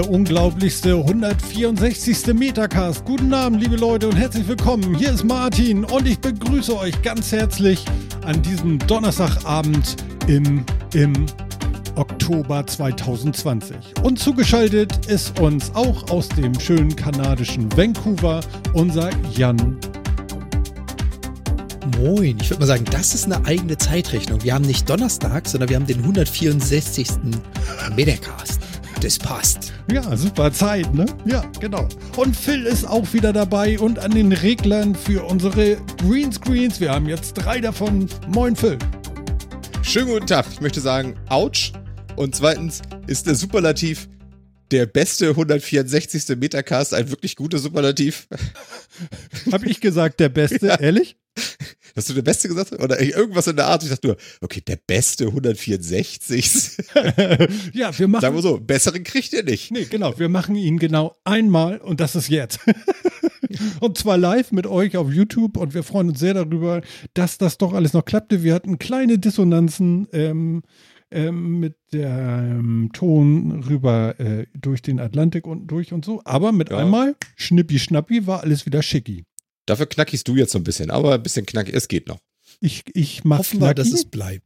Der unglaublichste 164. Metacast. Guten Abend, liebe Leute, und herzlich willkommen. Hier ist Martin und ich begrüße euch ganz herzlich an diesem Donnerstagabend im, im Oktober 2020. Und zugeschaltet ist uns auch aus dem schönen kanadischen Vancouver unser Jan. Moin, ich würde mal sagen, das ist eine eigene Zeitrechnung. Wir haben nicht Donnerstag, sondern wir haben den 164. Metacast. Das passt. Ja, super Zeit, ne? Ja, genau. Und Phil ist auch wieder dabei und an den Reglern für unsere Greenscreens. Wir haben jetzt drei davon. Moin, Phil. Schönen guten Tag. Ich möchte sagen, ouch. Und zweitens ist der Superlativ der beste 164. Metacast ein wirklich guter Superlativ. Hab ich gesagt, der beste, ja. ehrlich? Hast du der Beste gesagt? Oder irgendwas in der Art? Ich dachte nur, okay, der Beste 164. ja, wir machen. Sagen wir so, besseren kriegt ihr nicht. Nee, genau. Wir machen ihn genau einmal und das ist jetzt. und zwar live mit euch auf YouTube und wir freuen uns sehr darüber, dass das doch alles noch klappte. Wir hatten kleine Dissonanzen. Ähm, ähm, mit dem Ton rüber äh, durch den Atlantik und durch und so. Aber mit ja. einmal, schnippi schnappi, war alles wieder schicki. Dafür knackigst du jetzt so ein bisschen, aber ein bisschen knackig, es geht noch. Ich, ich mach Hoffen wir, dass es bleibt.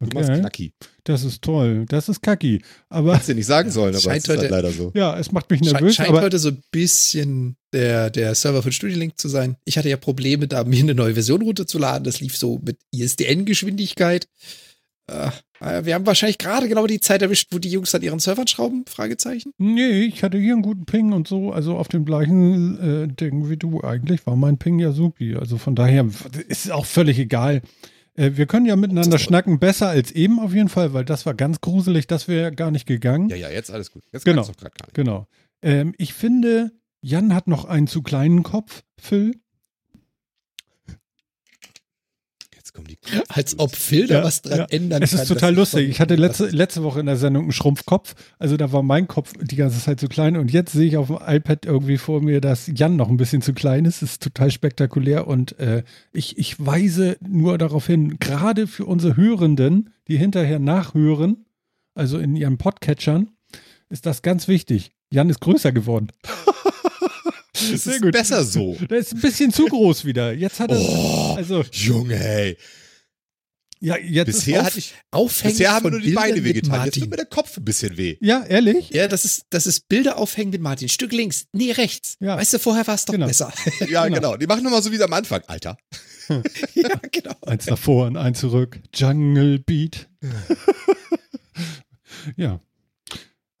Du machst knacki. Das ist toll. Das ist kacki. Aber. Hättest du nicht sagen sollen, aber es ist halt leider so. Ja, es macht mich nervös. Scheint aber heute so ein bisschen der, der Server von StudiLink zu sein. Ich hatte ja Probleme, da mir eine neue Version runterzuladen. Das lief so mit ISDN-Geschwindigkeit. Äh, äh, wir haben wahrscheinlich gerade genau die Zeit erwischt, wo die Jungs an ihren Servern schrauben? Fragezeichen. Nee, ich hatte hier einen guten Ping und so, also auf dem gleichen äh, Ding wie du eigentlich war mein Ping ja supi. Also von daher ist es auch völlig egal. Äh, wir können ja miteinander schnacken, besser als eben auf jeden Fall, weil das war ganz gruselig, das wäre gar nicht gegangen. Ja, ja, jetzt alles gut. Jetzt genau, genau. Ähm, ich finde, Jan hat noch einen zu kleinen Kopf, Phil. Kommen die Als ob Phil da was dran ja. ändern es kann. Es ist total lustig. Ich hatte letzte, letzte Woche in der Sendung einen Schrumpfkopf. Also da war mein Kopf die ganze Zeit zu klein. Und jetzt sehe ich auf dem iPad irgendwie vor mir, dass Jan noch ein bisschen zu klein ist. Das ist total spektakulär. Und äh, ich, ich weise nur darauf hin, gerade für unsere Hörenden, die hinterher nachhören, also in ihren Podcatchern, ist das ganz wichtig. Jan ist größer geworden. Es ist gut. besser so. Der ist ein bisschen zu groß wieder. Jetzt hat er. Oh, also, Junge, ey. Ja, jetzt bisher hatte ich Bisher haben nur die Beine wehgetan. Jetzt tut mir der Kopf ein bisschen weh. Ja, ehrlich? Ja, das ist, das ist Bilder aufhängen mit Martin. Stück links, nee, rechts. Ja. Weißt du, vorher war es doch genau. besser. Ja, genau. genau. Die machen nochmal so wie am Anfang, Alter. ja, genau. Eins davor und eins zurück. Jungle Beat. ja.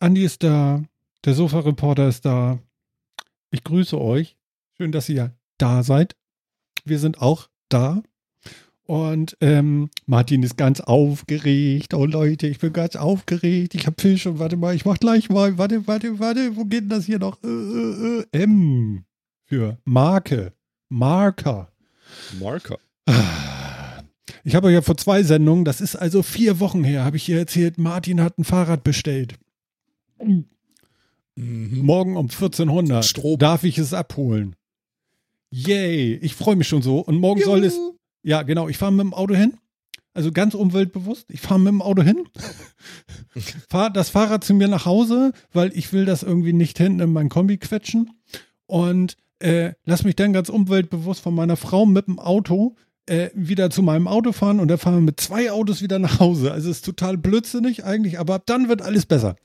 Andi ist da. Der Sofa-Reporter ist da. Ich grüße euch. Schön, dass ihr da seid. Wir sind auch da. Und ähm, Martin ist ganz aufgeregt. Oh Leute, ich bin ganz aufgeregt. Ich habe Fisch und warte mal, ich mach gleich mal. Warte, warte, warte. Wo geht denn das hier noch? Äh, äh, äh. M für Marke. Marker. Marker. Ich habe ja vor zwei Sendungen, das ist also vier Wochen her, habe ich hier erzählt, Martin hat ein Fahrrad bestellt. Mhm. Morgen um 1400 Strom. darf ich es abholen. Yay, ich freue mich schon so. Und morgen Juhu. soll es. Ja, genau, ich fahre mit dem Auto hin. Also ganz umweltbewusst. Ich fahre mit dem Auto hin, fahre das Fahrrad zu mir nach Hause, weil ich will das irgendwie nicht hinten in mein Kombi quetschen. Und äh, lass mich dann ganz umweltbewusst von meiner Frau mit dem Auto äh, wieder zu meinem Auto fahren und dann fahren wir mit zwei Autos wieder nach Hause. Also ist total blödsinnig eigentlich, aber ab dann wird alles besser.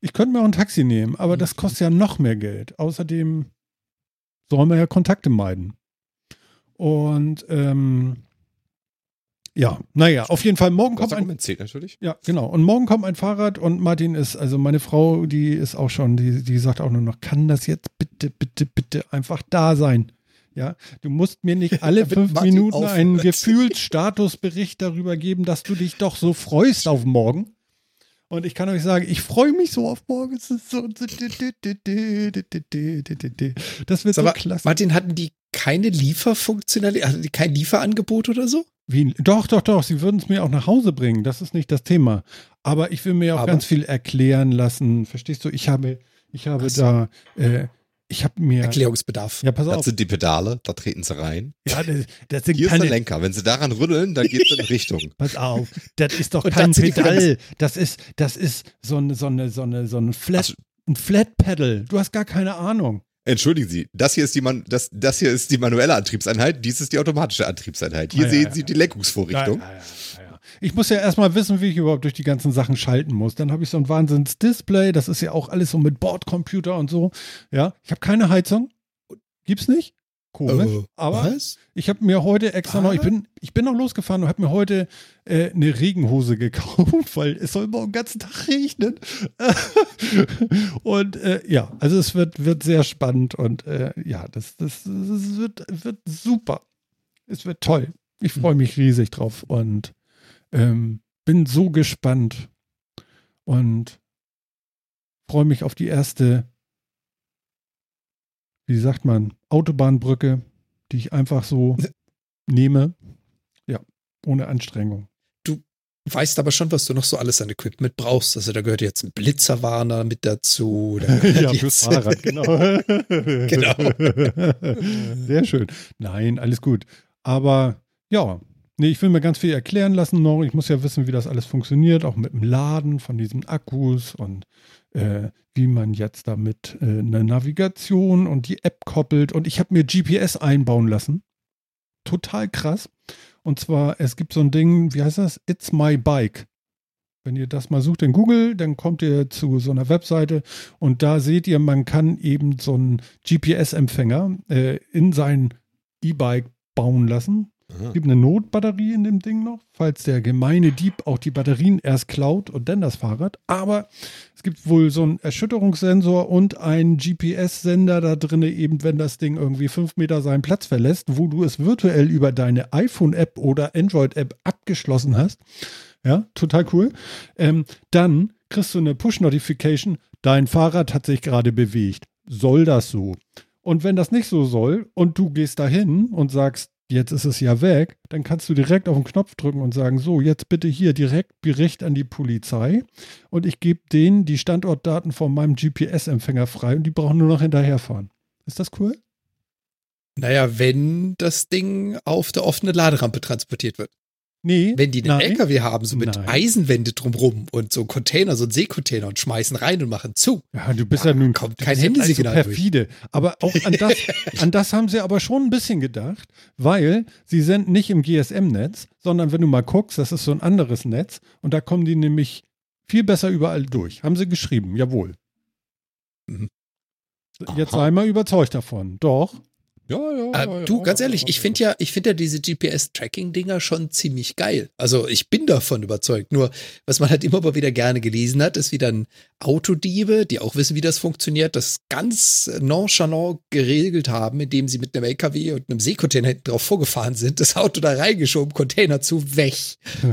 Ich könnte mir auch ein Taxi nehmen, aber das mhm. kostet ja noch mehr Geld. Außerdem sollen wir ja Kontakte meiden. Und ähm, ja, naja, auf jeden Fall morgen kommt ein zählt natürlich. Ja, genau. Und morgen kommt ein Fahrrad und Martin ist, also meine Frau, die ist auch schon, die, die sagt auch nur noch, kann das jetzt bitte, bitte, bitte einfach da sein? Ja, du musst mir nicht alle fünf Martin Minuten einen Gefühlsstatusbericht darüber geben, dass du dich doch so freust auf morgen. Und ich kann euch sagen, ich freue mich so auf morgen. Das wird so klasse. Martin, hatten die keine Lieferfunktionalität, hatten die kein Lieferangebot oder so? Wie? Doch, doch, doch. Sie würden es mir auch nach Hause bringen. Das ist nicht das Thema. Aber ich will mir auch Aber? ganz viel erklären lassen. Verstehst du? Ich habe, ich habe so. da äh, ich habe mir. Erklärungsbedarf. Ja, pass auf. Das sind die Pedale, da treten sie rein. Ja, das, das sind Hier keine, ist der Lenker. Wenn sie daran rütteln, dann geht es in Richtung. Pass auf. Das ist doch kein Pedal. Das ist, das ist so eine, so eine, so eine, so eine Flat. ein Flat Pedal. Du hast gar keine Ahnung. Entschuldigen Sie, das hier ist die, Man das, das hier ist die manuelle Antriebseinheit, dies ist die automatische Antriebseinheit. Hier Ja, ja, sehen ja. Sie die Lenkungsvorrichtung. Ja, ja, ja. Ich muss ja erstmal wissen, wie ich überhaupt durch die ganzen Sachen schalten muss. Dann habe ich so ein Wahnsinns-Display. Das ist ja auch alles so mit Bordcomputer und so. Ja, ich habe keine Heizung. Gibt's nicht? Komisch. Äh, aber was? ich habe mir heute extra noch, ich bin, ich bin noch losgefahren und habe mir heute äh, eine Regenhose gekauft, weil es soll morgen den ganzen Tag regnen. und äh, ja, also es wird, wird sehr spannend und äh, ja, das, das, das wird, wird super. Es wird toll. Ich freue mich riesig drauf und ähm, bin so gespannt und freue mich auf die erste, wie sagt man, Autobahnbrücke, die ich einfach so nehme. Ja, ohne Anstrengung. Weißt aber schon, was du noch so alles an Equipment brauchst. Also da gehört jetzt ein Blitzerwarner mit dazu. Ja, fürs Fahrrad, genau. Genau. Sehr schön. Nein, alles gut. Aber ja, nee, ich will mir ganz viel erklären lassen noch. Ich muss ja wissen, wie das alles funktioniert, auch mit dem Laden von diesen Akkus und äh, wie man jetzt damit äh, eine Navigation und die App koppelt. Und ich habe mir GPS einbauen lassen. Total krass. Und zwar, es gibt so ein Ding, wie heißt das? It's My Bike. Wenn ihr das mal sucht in Google, dann kommt ihr zu so einer Webseite und da seht ihr, man kann eben so einen GPS-Empfänger äh, in sein E-Bike bauen lassen. Es gibt eine Notbatterie in dem Ding noch, falls der gemeine Dieb auch die Batterien erst klaut und dann das Fahrrad. Aber es gibt wohl so einen Erschütterungssensor und einen GPS-Sender da drin, eben wenn das Ding irgendwie fünf Meter seinen Platz verlässt, wo du es virtuell über deine iPhone-App oder Android-App abgeschlossen hast. Ja, total cool. Ähm, dann kriegst du eine Push-Notification, dein Fahrrad hat sich gerade bewegt. Soll das so? Und wenn das nicht so soll und du gehst dahin und sagst, jetzt ist es ja weg, dann kannst du direkt auf den Knopf drücken und sagen, so, jetzt bitte hier direkt Bericht an die Polizei und ich gebe denen die Standortdaten von meinem GPS-Empfänger frei und die brauchen nur noch hinterherfahren. Ist das cool? Naja, wenn das Ding auf der offenen Laderampe transportiert wird. Nee. Wenn die einen nein. LKW haben, so mit Nein. Eisenwände drumrum und so Container, so ein Seekontainer und schmeißen rein und machen zu. Ja, du bist Da ja nun kommt kein ja Handysignal so durch. perfide. Aber auch an das, an das haben sie aber schon ein bisschen gedacht, weil sie sind nicht im GSM-Netz, sondern wenn du mal guckst, das ist so ein anderes Netz und da kommen die nämlich viel besser überall durch. Haben sie geschrieben, jawohl. Mhm. Jetzt Aha. sei mal überzeugt davon. Doch. Ja, ja, Äh, du, ganz ehrlich, ich finde ja, ich finde ja diese GPS-Tracking-Dinger schon ziemlich geil. Also ich bin davon überzeugt. Nur, was man halt immer mal wieder gerne gelesen hat, ist wie dann Autodiebe, die auch wissen, wie das funktioniert, das ganz nonchalant geregelt haben, indem sie mit einem LKW und einem Seekontainer hinten drauf vorgefahren sind, das Auto da reingeschoben, Container zu, weg.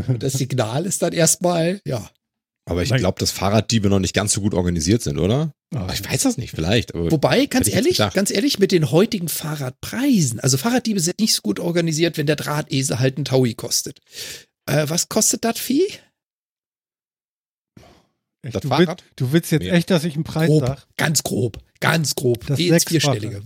Und das Signal ist dann erstmal, ja. Aber ich glaube, dass Fahrraddiebe noch nicht ganz so gut organisiert sind, oder? Ah, Ich weiß das nicht, vielleicht. Aber Wobei, ganz ehrlich, ganz ehrlich, mit den heutigen Fahrradpreisen, also Fahrraddiebe sind nicht so gut organisiert, wenn der Drahtesel halt ein Taui kostet. Äh, was kostet das Vieh? echt, das du, Fahrrad? willst, du willst jetzt Mehr. echt, dass ich einen Preis Grob, sag? ganz grob, ganz grob. Das Geh ins. Vierstellige.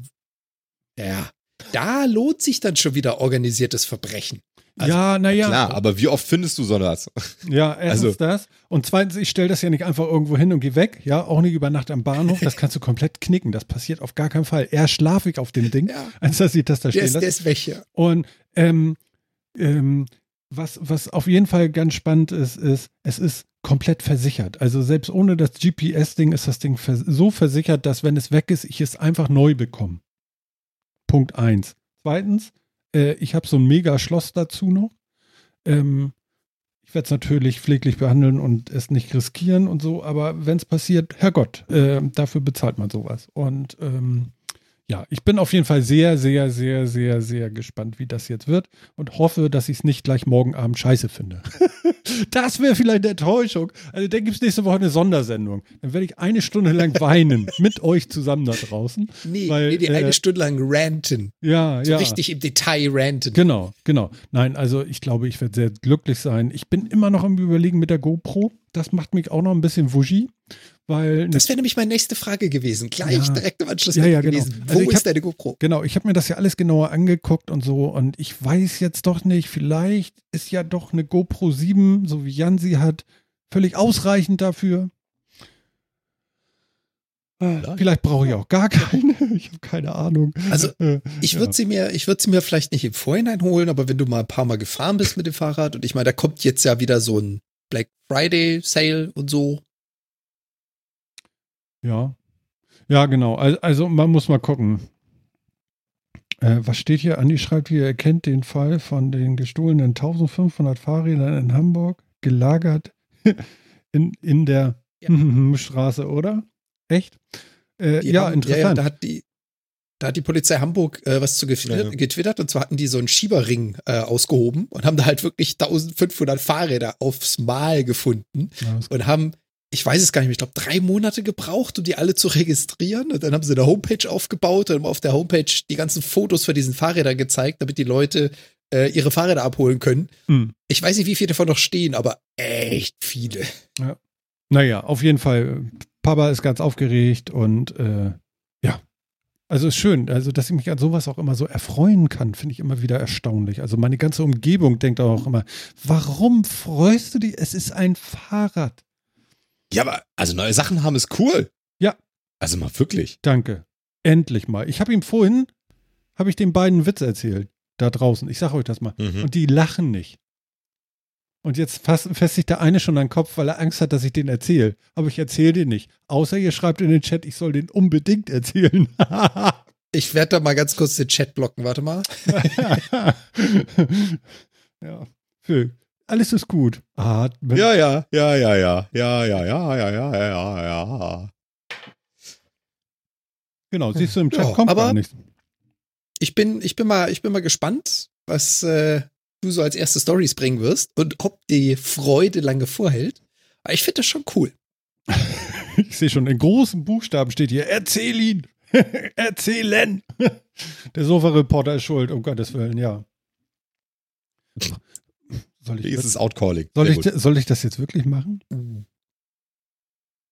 Ja, da lohnt sich dann schon wieder organisiertes Verbrechen. Also, ja, naja. Klar, aber wie oft findest du so was? Ja, erstens Also- das. Und zweitens, ich stelle das ja nicht einfach irgendwo hin und gehe weg. Ja, auch nicht über Nacht am Bahnhof. Das kannst du komplett knicken. Das passiert auf gar keinen Fall. Eher schlafig auf dem Ding, Ja. als dass ich das da Der stehen ist, der lasse. ist weg, ja. Und ähm, ähm, was, was auf jeden Fall ganz spannend ist, ist, es ist komplett versichert. Also selbst ohne das GPS-Ding ist das Ding vers so versichert, dass wenn es weg ist, ich es einfach neu bekomme. Punkt eins. Zweitens, äh, ich habe so ein Mega-Schloss dazu noch. Ähm, ich werde es natürlich pfleglich behandeln und es nicht riskieren und so, aber wenn es passiert, Herrgott, äh, dafür bezahlt man sowas. Und ähm, ja, ich bin auf jeden Fall sehr, sehr, sehr, sehr, sehr gespannt, wie das jetzt wird und hoffe, dass ich es nicht gleich morgen Abend scheiße finde. das wäre vielleicht eine Enttäuschung. Also dann gibt es nächste Woche eine Sondersendung. Dann werde ich eine Stunde lang weinen mit euch zusammen da draußen. Nee, Weil, nee die äh, eine Stunde lang ranten. Ja, So ja. richtig im Detail ranten. Genau, genau. Nein, also ich glaube, ich werde sehr glücklich sein. Ich bin immer noch am Überlegen mit der GoPro. Das macht mich auch noch ein bisschen wuschi, weil Das wäre nämlich meine nächste Frage gewesen. Gleich Ja. direkt im Anschluss Ja, ja, gewesen. genau. Wo Also ich ist hab- deine GoPro? Genau, ich habe mir das ja alles genauer angeguckt und so und ich weiß jetzt doch nicht, vielleicht ist ja doch eine GoPro 7, so wie Jan sie hat, völlig ausreichend dafür. Vielleicht brauche ich auch gar keine. Ich habe keine Ahnung. Also ich würde ja. sie mir, ich würde sie mir vielleicht nicht im Vorhinein holen, aber wenn du mal ein paar Mal gefahren bist mit dem Fahrrad und ich meine, da kommt jetzt ja wieder so ein Black Friday Sale und so. Ja. Ja, genau. Also man muss mal gucken. Äh, was steht hier? Andi schreibt hier, er kennt den Fall von den gestohlenen 1500 Fahrrädern in Hamburg, gelagert in, in der ja. Straße, oder? Echt? Äh, ja, haben, interessant. Ja, ja, da hat die, da hat die Polizei Hamburg äh, was zu getwittert, ja, getwittert, und zwar hatten die so einen Schieberring äh, ausgehoben und haben da halt wirklich 1500 Fahrräder aufs Mal gefunden und haben ich weiß es gar nicht mehr, ich glaube, drei Monate gebraucht, um die alle zu registrieren. Und dann haben sie eine Homepage aufgebaut und auf der Homepage die ganzen Fotos für diesen Fahrräder gezeigt, damit die Leute äh, ihre Fahrräder abholen können. Mhm. Ich weiß nicht, wie viele davon noch stehen, aber echt viele. Ja. Naja, auf jeden Fall. Papa ist ganz aufgeregt und äh, ja. Also ist schön, also dass ich mich an sowas auch immer so erfreuen kann, finde ich immer wieder erstaunlich. Also meine ganze Umgebung denkt auch immer, warum freust du dich? Es ist ein Fahrrad. Ja, aber also neue Sachen haben ist cool. Ja. Also mal wirklich. Danke. Endlich mal. Ich habe ihm vorhin, habe ich den beiden Witz erzählt. Da draußen. Ich sage euch das mal. Mhm. Und die lachen nicht. Und jetzt festigt der eine schon an den Kopf, weil er Angst hat, dass ich den erzähle. Aber ich erzähle den nicht. Außer ihr schreibt in den Chat, ich soll den unbedingt erzählen. ich werde da mal ganz kurz den Chat blocken. Warte mal. ja. Phil, alles ist gut. Atmen. Ja, ja, ja, ja, ja, ja, ja, ja, ja, ja, ja, ja. Genau, siehst du im Chat ja, kommt aber gar nichts. Ich bin, ich bin mal, ich bin mal gespannt, was äh, du so als erste Stories bringen wirst und ob die Freude lange vorhält. Aber ich finde das schon cool. ich sehe schon, in großen Buchstaben steht hier, erzähl ihn. Erzählen. Der Sofa-Reporter ist schuld, um Gottes Willen, ja. Soll ich, ist es Outcalling. Soll ich, soll ich das jetzt wirklich machen? Mhm.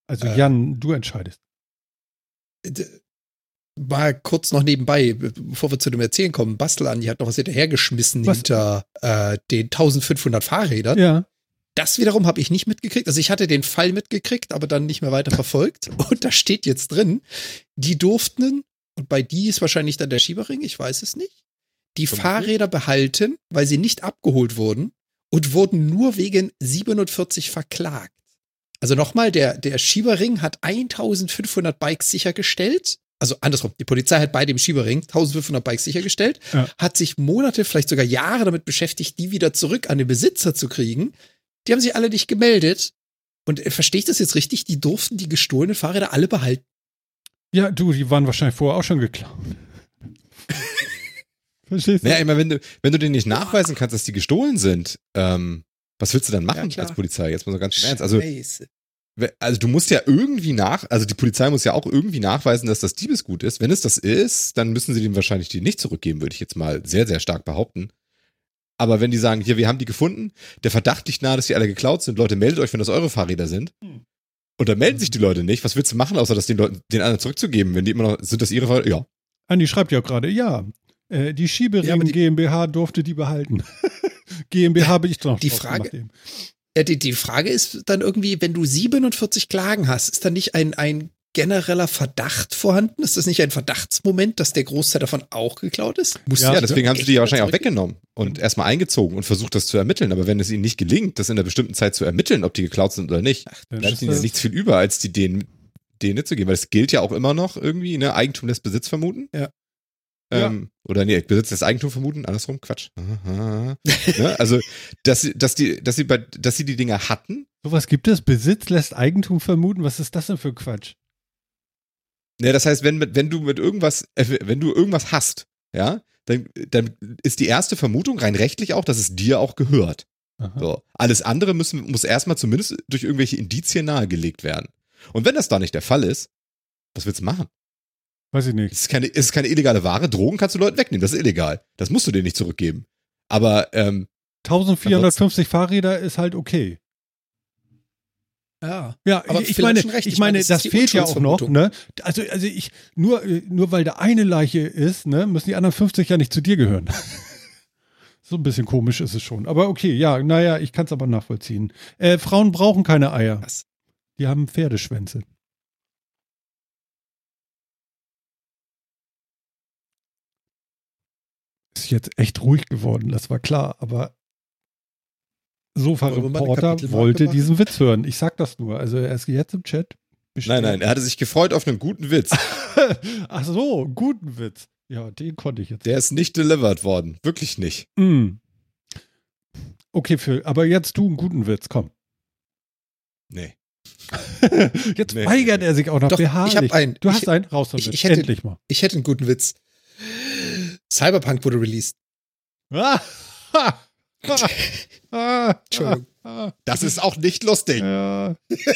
Also äh, Jan, du entscheidest. Mal kurz noch nebenbei, bevor wir zu dem Erzählen kommen, Bastel an, die hat noch was hinterhergeschmissen was? hinter äh, den 1500 Fahrrädern. Ja. Das wiederum habe ich nicht mitgekriegt. Also ich hatte den Fall mitgekriegt, aber dann nicht mehr weiter verfolgt. Und da steht jetzt drin, die durften, und bei die ist wahrscheinlich dann der Schieberring, ich weiß es nicht, die Fahrräder behalten, weil sie nicht abgeholt wurden und wurden nur wegen 47 verklagt. Also nochmal, der, der Schieberring hat 1500 Bikes sichergestellt. Also andersrum, die Polizei hat bei dem Schieberring 1500 Bikes sichergestellt, ja. hat sich Monate, vielleicht sogar Jahre damit beschäftigt, die wieder zurück an den Besitzer zu kriegen. Die haben sich alle nicht gemeldet. Und äh, verstehe ich das jetzt richtig? Die durften die gestohlenen Fahrräder alle behalten. Ja, du, die waren wahrscheinlich vorher auch schon geklaut. Verstehst du? Naja, immer wenn du, wenn du denen nicht nachweisen kannst, dass die gestohlen sind, ähm, was willst du dann machen ja, als Polizei? Jetzt mal so ganz schön ernst. Also, also du musst ja irgendwie nach, also die Polizei muss ja auch irgendwie nachweisen, dass das Diebesgut ist. Wenn es das ist, dann müssen sie dem wahrscheinlich die nicht zurückgeben, würde ich jetzt mal sehr, sehr stark behaupten. Aber wenn die sagen, hier, wir haben die gefunden, der Verdacht liegt nahe, dass die alle geklaut sind, Leute, meldet euch, wenn das eure Fahrräder sind. Hm. Und dann melden sich die Leute nicht. Was willst du machen, außer das den Leuten, den anderen zurückzugeben, wenn die immer noch, sind das ihre Fahrräder? Ja. Andi schreibt ja auch gerade, ja, äh, die Schiebering ja, die, GmbH durfte die behalten. GmbH habe ich doch die Frage. Ja, die, die Frage ist dann irgendwie, wenn du 47 Klagen hast, ist da nicht ein, ein genereller Verdacht vorhanden? Ist das nicht ein Verdachtsmoment, dass der Großteil davon auch geklaut ist? Muss ja, deswegen haben sie die ja wahrscheinlich auch weggenommen und erstmal eingezogen und versucht, das zu ermitteln. Aber wenn es ihnen nicht gelingt, das in einer bestimmten Zeit zu ermitteln, ob die geklaut sind oder nicht, Ach, dann bleibt ihnen ja nichts viel über, als die denen, denen zu geben. Weil es gilt ja auch immer noch irgendwie, ne, Eigentum des Besitz vermuten. Ja. Ähm, Oder nee, Besitz des Eigentum vermuten, andersrum, Quatsch. ne? Also, dass sie, dass die, dass sie bei, dass sie die Dinger hatten. Sowas gibt es? Besitz lässt Eigentum vermuten? Was ist das denn für Quatsch? Ne, das heißt, wenn, wenn du mit irgendwas, äh, wenn du irgendwas hast, ja, dann, dann ist die erste Vermutung rein rechtlich auch, dass es dir auch gehört. So. Alles andere müssen, muss erstmal zumindest durch irgendwelche Indizien nahegelegt werden. Und wenn das da nicht der Fall ist, was willst du machen? Weiß ich nicht. Es ist keine, es ist keine illegale Ware. Drogen kannst du Leuten wegnehmen. Das ist illegal. Das musst du denen nicht zurückgeben. Aber ähm, 1450 Fahrräder ist halt okay. Ja, ja aber ich meine, recht. ich meine, das, das fehlt ja auch noch, ne? Also, also ich, nur, nur weil da eine Leiche ist, ne, müssen die anderen 50 ja nicht zu dir gehören. so ein bisschen komisch ist es schon. Aber okay, ja, naja, ich kann es aber nachvollziehen. Äh, Frauen brauchen keine Eier. Was? Die haben Pferdeschwänze. Ist jetzt echt ruhig geworden, das war klar, aber Sofa-Reporter wollte diesen Witz hören. Ich sag das nur. Also er ist jetzt im Chat. Nein, nein, er hatte sich gefreut auf einen guten Witz. Ach so, guten Witz. Ja, den konnte ich jetzt. Der ist nicht delivered worden. Wirklich nicht. Mm. Okay, Phil, aber jetzt du einen guten Witz, komm. Nee. jetzt nee. weigert er sich auch noch Doch, beharrlich. Ich habe einen. Du hast einen? Raus damit. Ich, ich hätte, Endlich mal. Ich hätte einen guten Witz. Cyberpunk wurde released. Ah, Entschuldigung. Das ist auch nicht lustig. Ja.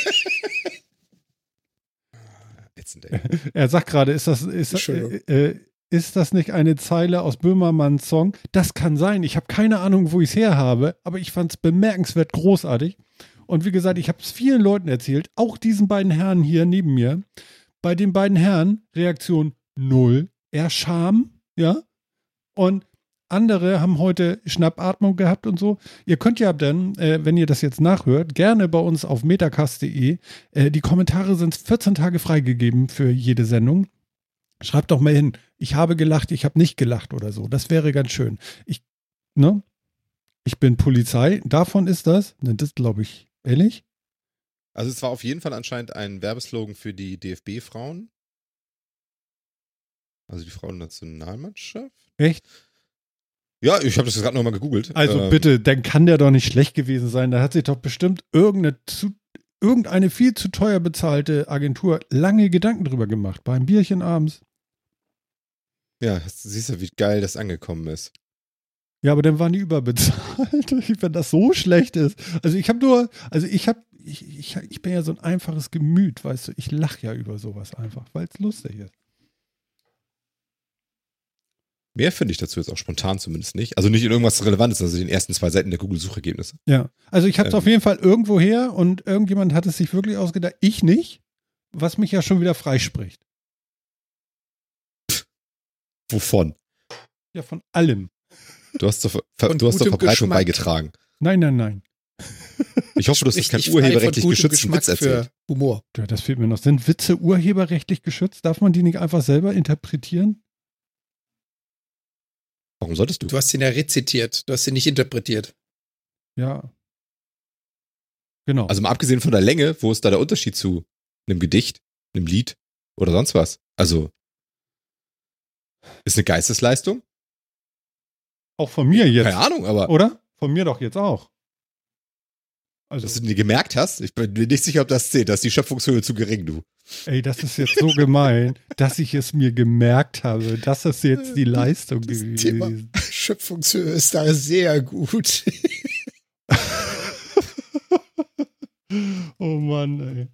er sagt gerade, ist das, ist, äh, äh, ist das nicht eine Zeile aus Böhmermanns Song? Das kann sein. Ich habe keine Ahnung, wo ich es her habe, aber ich fand es bemerkenswert großartig. Und wie gesagt, ich habe es vielen Leuten erzählt, auch diesen beiden Herren hier neben mir. Bei den beiden Herren Reaktion null, eher Scham, ja. Und andere haben heute Schnappatmung gehabt und so. Ihr könnt ja dann, äh, wenn ihr das jetzt nachhört, gerne bei uns auf metacast.de. Äh, die Kommentare sind 14 Tage freigegeben für jede Sendung. Schreibt doch mal hin, ich habe gelacht, ich habe nicht gelacht oder so. Das wäre ganz schön. Ich, ne? Ich bin Polizei. Davon ist das. Ne, das glaube ich. Ehrlich? Also es war auf jeden Fall anscheinend ein Werbeslogan für die DFB-Frauen. Also die Frauennationalmannschaft. Echt? Ja, ich habe das gerade nochmal gegoogelt. Also ähm, bitte, dann kann der doch nicht schlecht gewesen sein. Da hat sich doch bestimmt irgendeine, zu, irgendeine viel zu teuer bezahlte Agentur lange Gedanken drüber gemacht. Beim Bierchen abends. Ja, siehst du, wie geil das angekommen ist. Ja, aber dann waren die überbezahlt, wenn das so schlecht ist. Also ich habe nur, also ich habe, ich, ich, ich bin ja so ein einfaches Gemüt, weißt du, ich lache ja über sowas einfach, weil es lustig ist. Mehr finde ich dazu jetzt auch spontan zumindest nicht. Also nicht in irgendwas Relevantes, also den ersten zwei Seiten der Google-Suchergebnisse. Ja, also ich habe es ähm. auf jeden Fall irgendwo her und irgendjemand hat es sich wirklich ausgedacht. Ich nicht, was mich ja schon wieder freispricht. Wovon? Ja, von allem. Du hast zur, Ver du hast zur Verbreitung Geschmack. beigetragen. Nein, nein, nein. Ich hoffe, du hast keinen urheberrechtlich geschützten Witz erzählt. Humor. Ja, das fehlt mir noch. Sind Witze urheberrechtlich geschützt? Darf man die nicht einfach selber interpretieren? Warum solltest du? Du hast ihn ja rezitiert, du hast ihn nicht interpretiert. Ja. Genau. Also mal abgesehen von der Länge, wo ist da der Unterschied zu einem Gedicht, einem Lied oder sonst was? Also ist eine Geistesleistung? Auch von mir jetzt. Keine Ahnung, aber. Oder? Von mir doch jetzt auch. Also, Dass du dir gemerkt hast? Ich bin mir nicht sicher, ob das zählt. Da ist die Schöpfungshöhe zu gering, du. Ey, das ist jetzt so gemein, dass ich es mir gemerkt habe. Das ist jetzt die Leistung das gewesen. Thema Schöpfungshöhe ist da sehr gut. oh Mann, ey.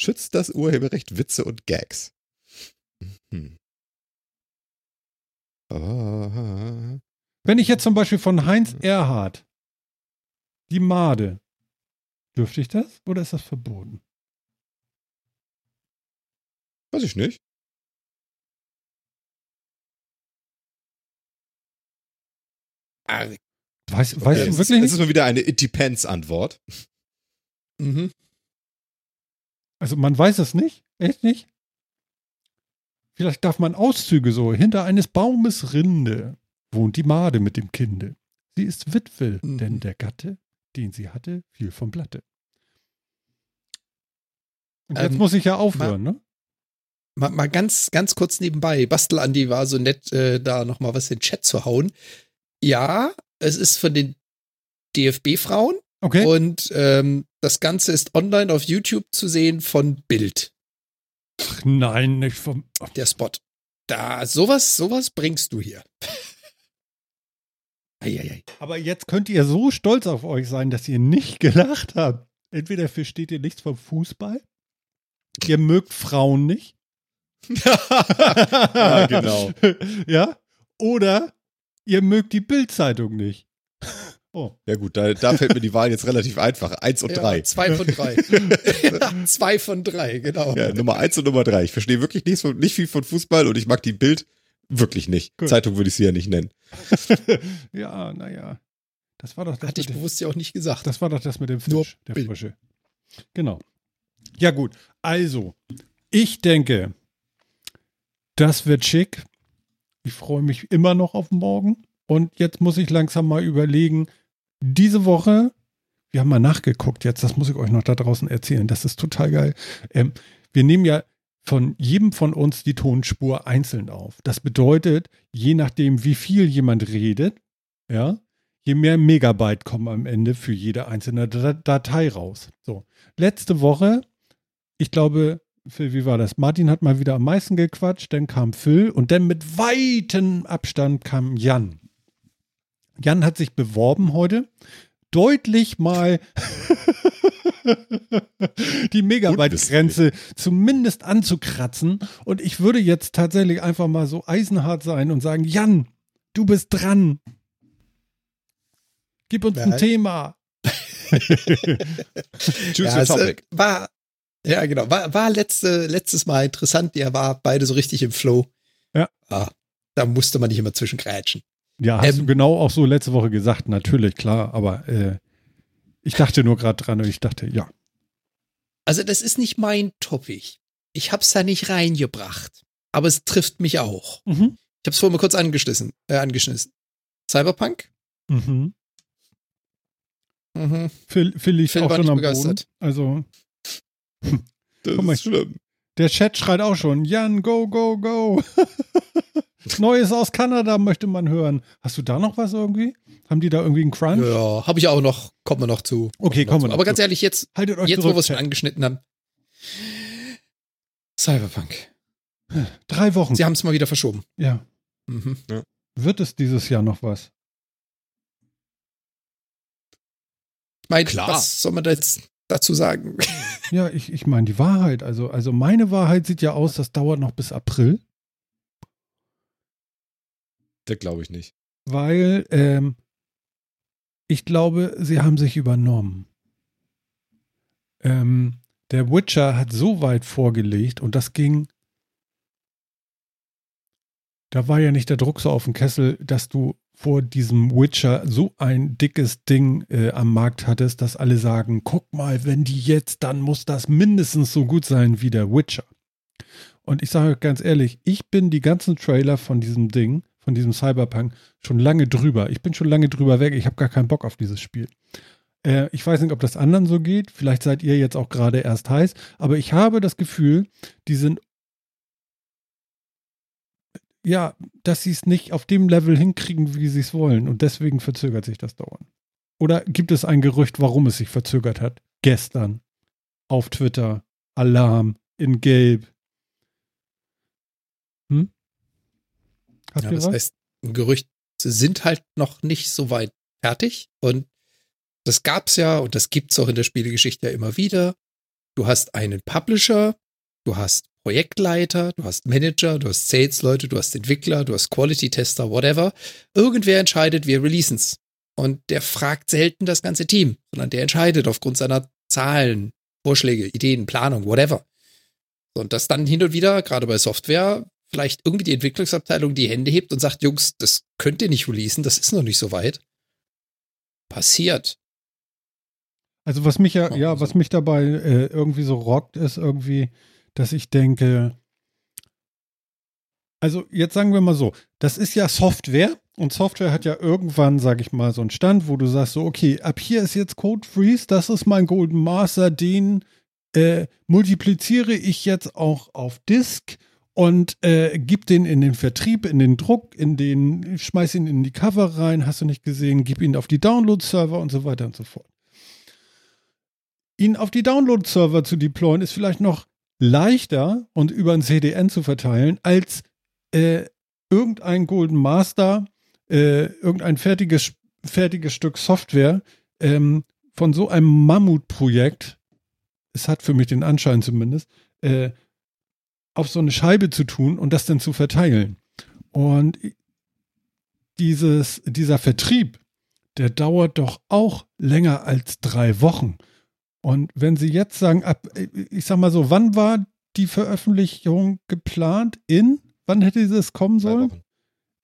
Schützt das Urheberrecht Witze und Gags? Hm. Wenn ich jetzt zum Beispiel von Heinz Erhardt die Made Dürfte ich das oder ist das verboten? Weiß ich nicht. Ah, weiß, weiß okay, du wirklich nicht? Das ist nur wieder eine It Depends-Antwort. Mhm. Also man weiß es nicht? Echt nicht? Vielleicht darf man Auszüge so. Hinter eines Baumes Rinde wohnt die Made mit dem Kinde. Sie ist Witwe, mhm. denn der Gatte den sie hatte, fiel vom Blatte. Und jetzt ähm, muss ich ja aufhören, mal, ne? Mal, mal, ganz, ganz kurz nebenbei. Bastel Andi war so nett, äh, da nochmal was in den Chat zu hauen. Ja, es ist von den DFB-Frauen. Okay. Und ähm, das Ganze ist online auf YouTube zu sehen von Bild. Ach nein, nicht vom. Der Spot. Da, sowas, sowas bringst du hier. Eieiei. Aber jetzt könnt ihr so stolz auf euch sein, dass ihr nicht gelacht habt. Entweder versteht ihr nichts vom Fußball, ihr mögt Frauen nicht. ja, genau. Ja? Oder ihr mögt die Bildzeitung nicht. Oh. Ja gut, da, da fällt mir die Wahl jetzt relativ einfach. Eins und ja, drei. Zwei von drei. ja, zwei von drei, genau. Ja, Nummer eins und Nummer drei. Ich verstehe wirklich nichts von, nicht viel von Fußball und ich mag die Bild Wirklich nicht. Gut. Zeitung würde ich sie ja nicht nennen. ja, naja. Das war doch das. Hatte ich bewusst ja auch nicht gesagt. Das war doch das mit dem Fisch, Nur der Bild. Frische. Genau. Ja, gut. Also, ich denke, das wird schick. Ich freue mich immer noch auf morgen. Und jetzt muss ich langsam mal überlegen, diese Woche, wir haben mal nachgeguckt jetzt, das muss ich euch noch da draußen erzählen, das ist total geil. Ähm, wir nehmen ja von jedem von uns die Tonspur einzeln auf. Das bedeutet, je nachdem, wie viel jemand redet, ja, je mehr Megabyte kommen am Ende für jede einzelne Datei raus. So. Letzte Woche, ich glaube, Phil, wie war das? Martin hat mal wieder am meisten gequatscht, dann kam Phil und dann mit weitem Abstand kam Jan. Jan hat sich beworben heute, deutlich mal die Megabyte-Grenze zumindest anzukratzen. Und ich würde jetzt tatsächlich einfach mal so eisenhart sein und sagen, Jan, du bist dran. Gib uns Nein. ein Thema. Choose ja, your topic. Äh, war, ja, genau. War, war letzte, letztes Mal interessant. Ihr war beide so richtig im Flow. Ja. Ah, da musste man nicht immer zwischengrätschen. Ja, hast ähm, du genau auch so letzte Woche gesagt, natürlich, klar, aber äh, ich dachte nur gerade dran und ich dachte, ja. Also, das ist nicht mein Topic. Ich hab's da nicht reingebracht. Aber es trifft mich auch. Mhm. Ich hab's vorhin mal kurz angeschnitten. Äh, angeschnitten. Cyberpunk? Mhm. Mhm. Phil, Phil liegt Phil auch schon am begeistert. Boden. Also. Das Guck mal, ist schlimm. Der Chat schreit auch schon, Jan, go, go, go. Neues aus Kanada möchte man hören. Hast du da noch was irgendwie? Haben die da irgendwie einen Crunch? Ja, habe ich auch noch. Kommen wir noch zu. Okay, kommen wir noch. Aber ganz ehrlich, jetzt, Haltet euch jetzt zurück, wo wir es schon angeschnitten haben. Cyberpunk. Drei Wochen. Sie haben es mal wieder verschoben. Ja. Mhm. ja. Wird es dieses Jahr noch was? Ich meine, Klar. was soll man da jetzt dazu sagen? Ja, ich, ich meine die Wahrheit. Also, also meine Wahrheit sieht ja aus, das dauert noch bis April. Das glaube ich nicht. Weil ähm, ich glaube, sie haben sich übernommen. Ähm, der Witcher hat so weit vorgelegt und das ging. Da war ja nicht der Druck so auf dem Kessel, dass du vor diesem Witcher so ein dickes Ding äh, am Markt hattest, dass alle sagen, guck mal, wenn die jetzt, dann muss das mindestens so gut sein wie der Witcher. Und ich sage ganz ehrlich, ich bin die ganzen Trailer von diesem Ding von diesem Cyberpunk schon lange drüber. Ich bin schon lange drüber weg. Ich habe gar keinen Bock auf dieses Spiel. Äh, ich weiß nicht, ob das anderen so geht. Vielleicht seid ihr jetzt auch gerade erst heiß. Aber ich habe das Gefühl, die sind ja, dass sie es nicht auf dem Level hinkriegen, wie sie es wollen. Und deswegen verzögert sich das dauern. Oder gibt es ein Gerücht, warum es sich verzögert hat? Gestern auf Twitter, Alarm in Gelb. Hm? Ja, das was? heißt, Gerüchte sind halt noch nicht so weit fertig und das gab's ja und das gibt's auch in der Spielegeschichte ja immer wieder. Du hast einen Publisher, du hast Projektleiter, du hast Manager, du hast Sales-Leute, du hast Entwickler, du hast Quality-Tester, whatever. Irgendwer entscheidet, wir releasen's. Und der fragt selten das ganze Team, sondern der entscheidet aufgrund seiner Zahlen, Vorschläge, Ideen, Planung, whatever. Und das dann hin und wieder, gerade bei Software, vielleicht irgendwie die Entwicklungsabteilung die Hände hebt und sagt, Jungs, das könnt ihr nicht releasen, das ist noch nicht so weit. Passiert. Also was mich ja, ja, was mich dabei äh, irgendwie so rockt, ist irgendwie, dass ich denke, also jetzt sagen wir mal so, das ist ja Software und Software hat ja irgendwann, sage ich mal, so einen Stand, wo du sagst so, okay, ab hier ist jetzt Code Freeze, das ist mein Golden Master, den äh, multipliziere ich jetzt auch auf Disk und äh, gib den in den Vertrieb, in den Druck, in den, schmeiß ihn in die Cover rein, hast du nicht gesehen, gib ihn auf die Download-Server und so weiter und so fort. Ihn auf die Download-Server zu deployen ist vielleicht noch leichter und über ein CDN zu verteilen, als äh, irgendein Golden Master, äh, irgendein fertiges, fertiges Stück Software ähm, von so einem Mammutprojekt, es hat für mich den Anschein zumindest, äh, auf so eine Scheibe zu tun und das dann zu verteilen. Und dieses, dieser Vertrieb, der dauert doch auch länger als drei Wochen. Und wenn Sie jetzt sagen, ab, ich sag mal so, wann war die Veröffentlichung geplant? In? Wann hätte das kommen sollen?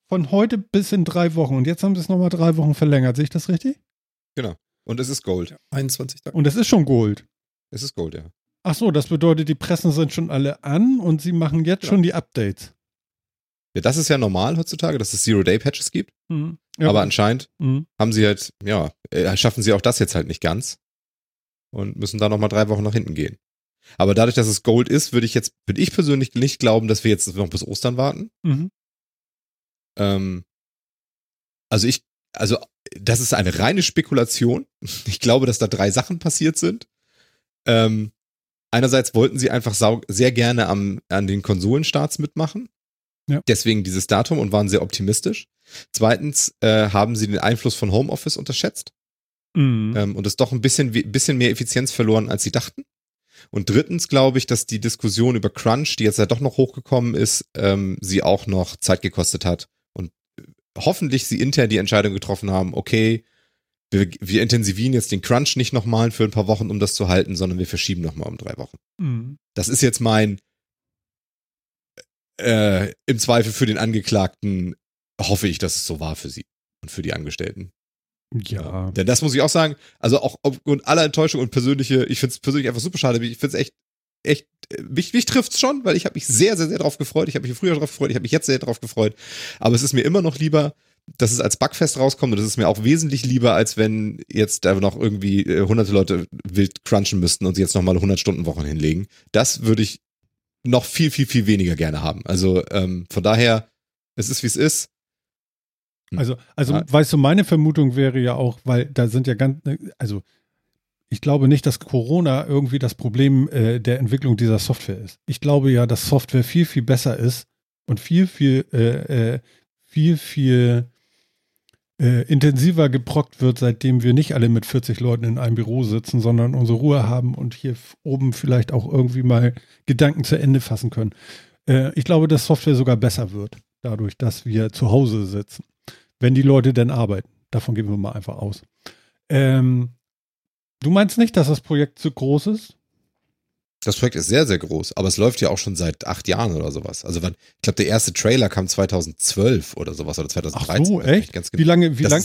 Von heute bis in drei Wochen. Und jetzt haben Sie es nochmal drei Wochen verlängert. Sehe ich das richtig? Genau. Und es ist Gold. Ja, 21 Tage. Und es ist schon Gold. Es ist Gold, ja. Ach so, das bedeutet, die Pressen sind schon alle an und sie machen jetzt ja. schon die Updates. Ja, das ist ja normal heutzutage, dass es Zero-Day-Patches gibt. Mhm. Ja, aber anscheinend mhm. haben sie halt, ja, äh, schaffen sie auch das jetzt halt nicht ganz. Und müssen da nochmal drei Wochen nach hinten gehen. Aber dadurch, dass es Gold ist, würde ich jetzt, würde ich persönlich nicht glauben, dass wir jetzt noch bis Ostern warten. Mhm. Ähm, also ich, also das ist eine reine Spekulation. Ich glaube, dass da drei Sachen passiert sind. Ähm, einerseits wollten sie einfach sehr gerne am, an den Konsolenstarts mitmachen. Ja. Deswegen dieses Datum und waren sehr optimistisch. Zweitens äh, haben sie den Einfluss von Homeoffice unterschätzt mhm. ähm, und es doch ein bisschen, bisschen mehr Effizienz verloren, als sie dachten. Und drittens glaube ich, dass die Diskussion über Crunch, die jetzt ja doch noch hochgekommen ist, ähm, sie auch noch Zeit gekostet hat und äh, hoffentlich sie intern die Entscheidung getroffen haben, okay, wir, wir intensivieren jetzt den Crunch nicht nochmal für ein paar Wochen, um das zu halten, sondern wir verschieben nochmal um drei Wochen. Mhm. Das ist jetzt mein äh, im Zweifel für den Angeklagten hoffe ich, dass es so war für sie und für die Angestellten. Ja. Denn das muss ich auch sagen, also auch aufgrund aller Enttäuschung und persönliche, ich finde es persönlich einfach super schade, ich finde es echt, echt, mich, mich trifft es schon, weil ich habe mich sehr, sehr, sehr drauf gefreut. Ich habe mich früher drauf gefreut, ich habe mich jetzt sehr drauf gefreut. Aber es ist mir immer noch lieber, dass es als Bugfest rauskommt und das ist mir auch wesentlich lieber, als wenn jetzt da noch irgendwie äh, hunderte Leute wild crunchen müssten und sie jetzt nochmal 100 Stunden Wochen hinlegen. Das würde ich noch viel, viel, viel weniger gerne haben. Also ähm, von daher, es ist wie es ist. Hm. Also, also ja. weißt du, meine Vermutung wäre ja auch, weil da sind ja ganz, also ich glaube nicht, dass Corona irgendwie das Problem äh, der Entwicklung dieser Software ist. Ich glaube ja, dass Software viel, viel besser ist und viel, viel, äh, äh, viel, viel äh, intensiver geprockt wird, seitdem wir nicht alle mit 40 Leuten in einem Büro sitzen, sondern unsere Ruhe haben und hier oben vielleicht auch irgendwie mal Gedanken zu Ende fassen können. Äh, ich glaube, dass Software sogar besser wird, dadurch, dass wir zu Hause sitzen, wenn die Leute denn arbeiten. Davon gehen wir mal einfach aus. Ähm, du meinst nicht, dass das Projekt zu groß ist? Das Projekt ist sehr, sehr groß, aber es läuft ja auch schon seit acht Jahren oder sowas. Also wann, ich glaube, der erste Trailer kam 2012 oder sowas oder 2013. Ach so, echt? Ganz genau. Wie lange, wie lange?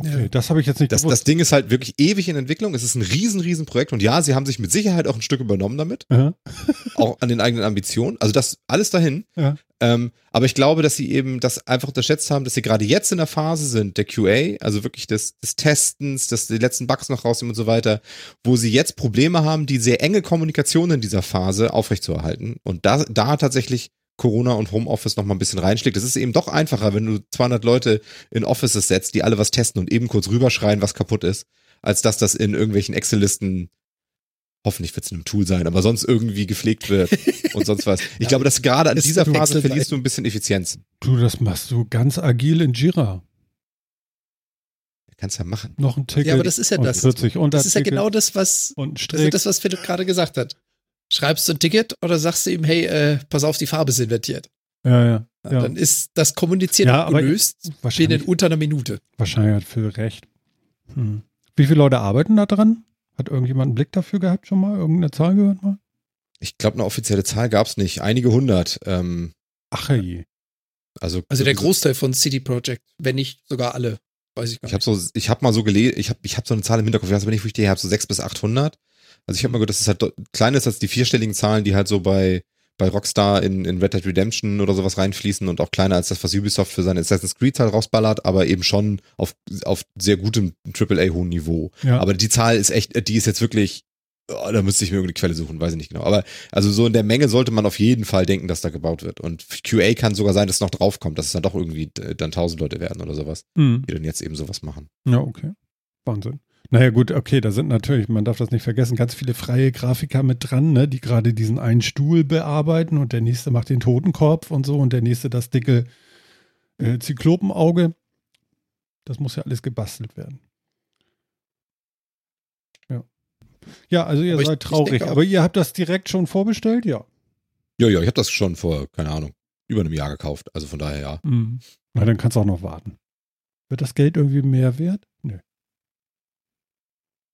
Okay, das habe ich jetzt nicht das, gewusst. Das Ding ist halt wirklich ewig in Entwicklung. Es ist ein riesen, riesen Projekt und ja, sie haben sich mit Sicherheit auch ein Stück übernommen damit. auch an den eigenen Ambitionen. Also das alles dahin. Ja. Ähm, aber ich glaube, dass sie eben das einfach unterschätzt haben, dass sie gerade jetzt in der Phase sind, der QA, also wirklich des, des Testens, dass die letzten Bugs noch rausnehmen und so weiter, wo sie jetzt Probleme haben, die sehr enge Kommunikation in dieser Phase aufrechtzuerhalten. Und da, da tatsächlich Corona und Homeoffice noch mal ein bisschen reinschlägt. Es ist eben doch einfacher, wenn du 200 Leute in Offices setzt, die alle was testen und eben kurz rüberschreien, was kaputt ist, als dass das in irgendwelchen Excel-Listen hoffentlich wird es in einem Tool sein, aber sonst irgendwie gepflegt wird und sonst was. Ich ja, glaube, dass gerade an dieser Phase verlierst du ein bisschen Effizienz. Du, das machst du ganz agil in Jira. Kannst ja machen. Noch ein Ticket. Ja, aber das ist ja das. 40 das ist ja genau das, was, das, ist das, was Philipp gerade gesagt hat. Schreibst du ein Ticket oder sagst du ihm, hey, äh, pass auf, die Farbe ist invertiert? Ja, ja. ja. Dann ist das Kommunizieren ja, gelöst binnen unter einer Minute. Wahrscheinlich hat Phil recht. Hm. Wie viele Leute arbeiten da dran? Hat irgendjemand einen Blick dafür gehabt schon mal? Irgendeine Zahl gehört mal? Ich glaube, eine offizielle Zahl gab es nicht. Einige hundert. Ähm, Ach je. Also, also der Großteil von City Project, wenn nicht sogar alle. Weiß ich gar ich habe so, ich habe mal so gelesen, ich habe ich hab so eine Zahl im Hinterkopf, ich weiß aber nicht, wo ich die habe, so sechs bis achthundert. Also ich habe mal gehört, dass es halt kleiner ist als die vierstelligen Zahlen, die halt so bei, bei Rockstar in, in Red Dead Redemption oder sowas reinfließen und auch kleiner als das, was Ubisoft für seine Assassin's Creed halt rausballert, aber eben schon auf, auf sehr gutem AAA-hohen Niveau. Ja. Aber die Zahl ist echt, die ist jetzt wirklich, oh, da müsste ich mir irgendeine Quelle suchen, weiß ich nicht genau. Aber also so in der Menge sollte man auf jeden Fall denken, dass da gebaut wird. Und QA kann sogar sein, dass es noch draufkommt, dass es dann doch irgendwie dann tausend Leute werden oder sowas, mhm. die dann jetzt eben sowas machen. Ja, okay. Wahnsinn. Naja, gut, okay, da sind natürlich, man darf das nicht vergessen, ganz viele freie Grafiker mit dran, ne, die gerade diesen einen Stuhl bearbeiten und der nächste macht den Totenkopf und so und der nächste das dicke äh, Zyklopenauge. Das muss ja alles gebastelt werden. Ja. Ja, also ihr aber seid ich, traurig, ich aber ihr habt das direkt schon vorbestellt, ja. Ja, ja, ich habe das schon vor, keine Ahnung, über einem Jahr gekauft. Also von daher ja. Mhm. Na, dann kannst du auch noch warten. Wird das Geld irgendwie mehr wert? Nö.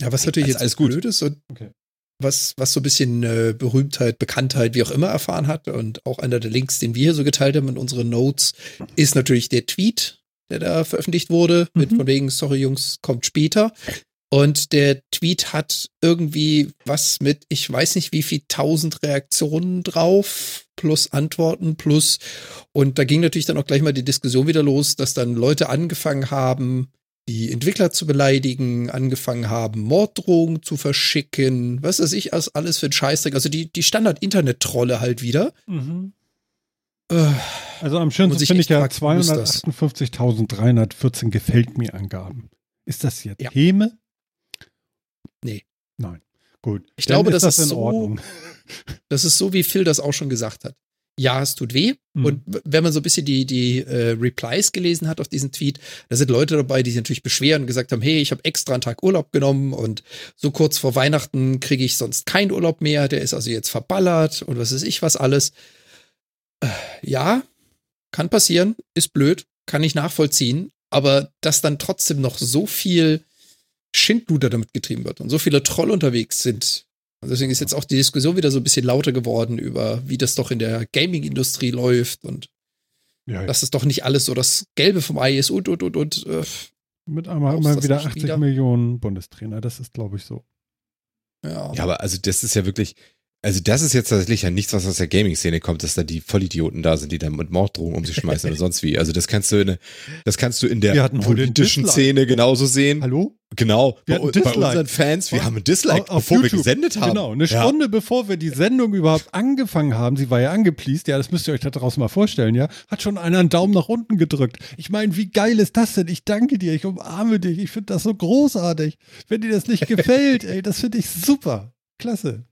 Ja, was natürlich jetzt alles gut blöd ist und okay. was, was so ein bisschen äh, Berühmtheit, Bekanntheit, wie auch immer erfahren hat und auch einer der Links, den wir hier so geteilt haben in unseren Notes, ist natürlich der Tweet, der da veröffentlicht wurde, mhm. mit von wegen, sorry Jungs, kommt später. Und der Tweet hat irgendwie was mit, ich weiß nicht wie viel tausend Reaktionen drauf, plus Antworten, plus. Und da ging natürlich dann auch gleich mal die Diskussion wieder los, dass dann Leute angefangen haben, die Entwickler zu beleidigen, angefangen haben, Morddrohungen zu verschicken, was weiß ich, alles für ein Scheißdreck. Also die, die Standard-Internet-Trolle halt wieder. Mhm. Äh, also am schönsten finde ich ja 258.314 gefällt mir Angaben. Ist das jetzt ja. Häme? Nee. Nein. Gut. Ich Dann glaube, ist das, das ist in so, Ordnung. Das ist so, wie Phil das auch schon gesagt hat ja, es tut weh. Mhm. Und wenn man so ein bisschen die, die äh, Replies gelesen hat auf diesen Tweet, da sind Leute dabei, die sich natürlich beschweren und gesagt haben, hey, ich habe extra einen Tag Urlaub genommen und so kurz vor Weihnachten kriege ich sonst keinen Urlaub mehr, der ist also jetzt verballert und was weiß ich was alles. Äh, ja, kann passieren, ist blöd, kann ich nachvollziehen, aber dass dann trotzdem noch so viel Schindluder damit getrieben wird und so viele Troll unterwegs sind, und deswegen ist jetzt auch die Diskussion wieder so ein bisschen lauter geworden über, wie das doch in der Gaming-Industrie läuft und ja, ja. dass es doch nicht alles so das Gelbe vom Ei ist und, und, und, und. Äh, Mit einmal immer wieder 80 wieder. Millionen Bundestrainer, das ist, glaube ich, so. Ja. ja, aber also das ist ja wirklich, also das ist jetzt tatsächlich ja nichts, was aus der Gaming-Szene kommt, dass da die Vollidioten da sind, die da mit Morddrohungen um sich schmeißen oder sonst wie. Also das kannst du in, der, das kannst du in der politischen Szene genauso sehen. Hallo? Genau. bei, bei unseren Fans, wir haben ein Dislike, auf, bevor YouTube. wir gesendet haben. Genau, eine Stunde ja. bevor wir die Sendung überhaupt angefangen haben, sie war ja angepleased, ja, das müsst ihr euch da draußen mal vorstellen, ja, hat schon einer einen Daumen nach unten gedrückt. Ich meine, wie geil ist das denn? Ich danke dir, ich umarme dich, ich finde das so großartig. Wenn dir das nicht gefällt, ey, das finde ich super. Klasse.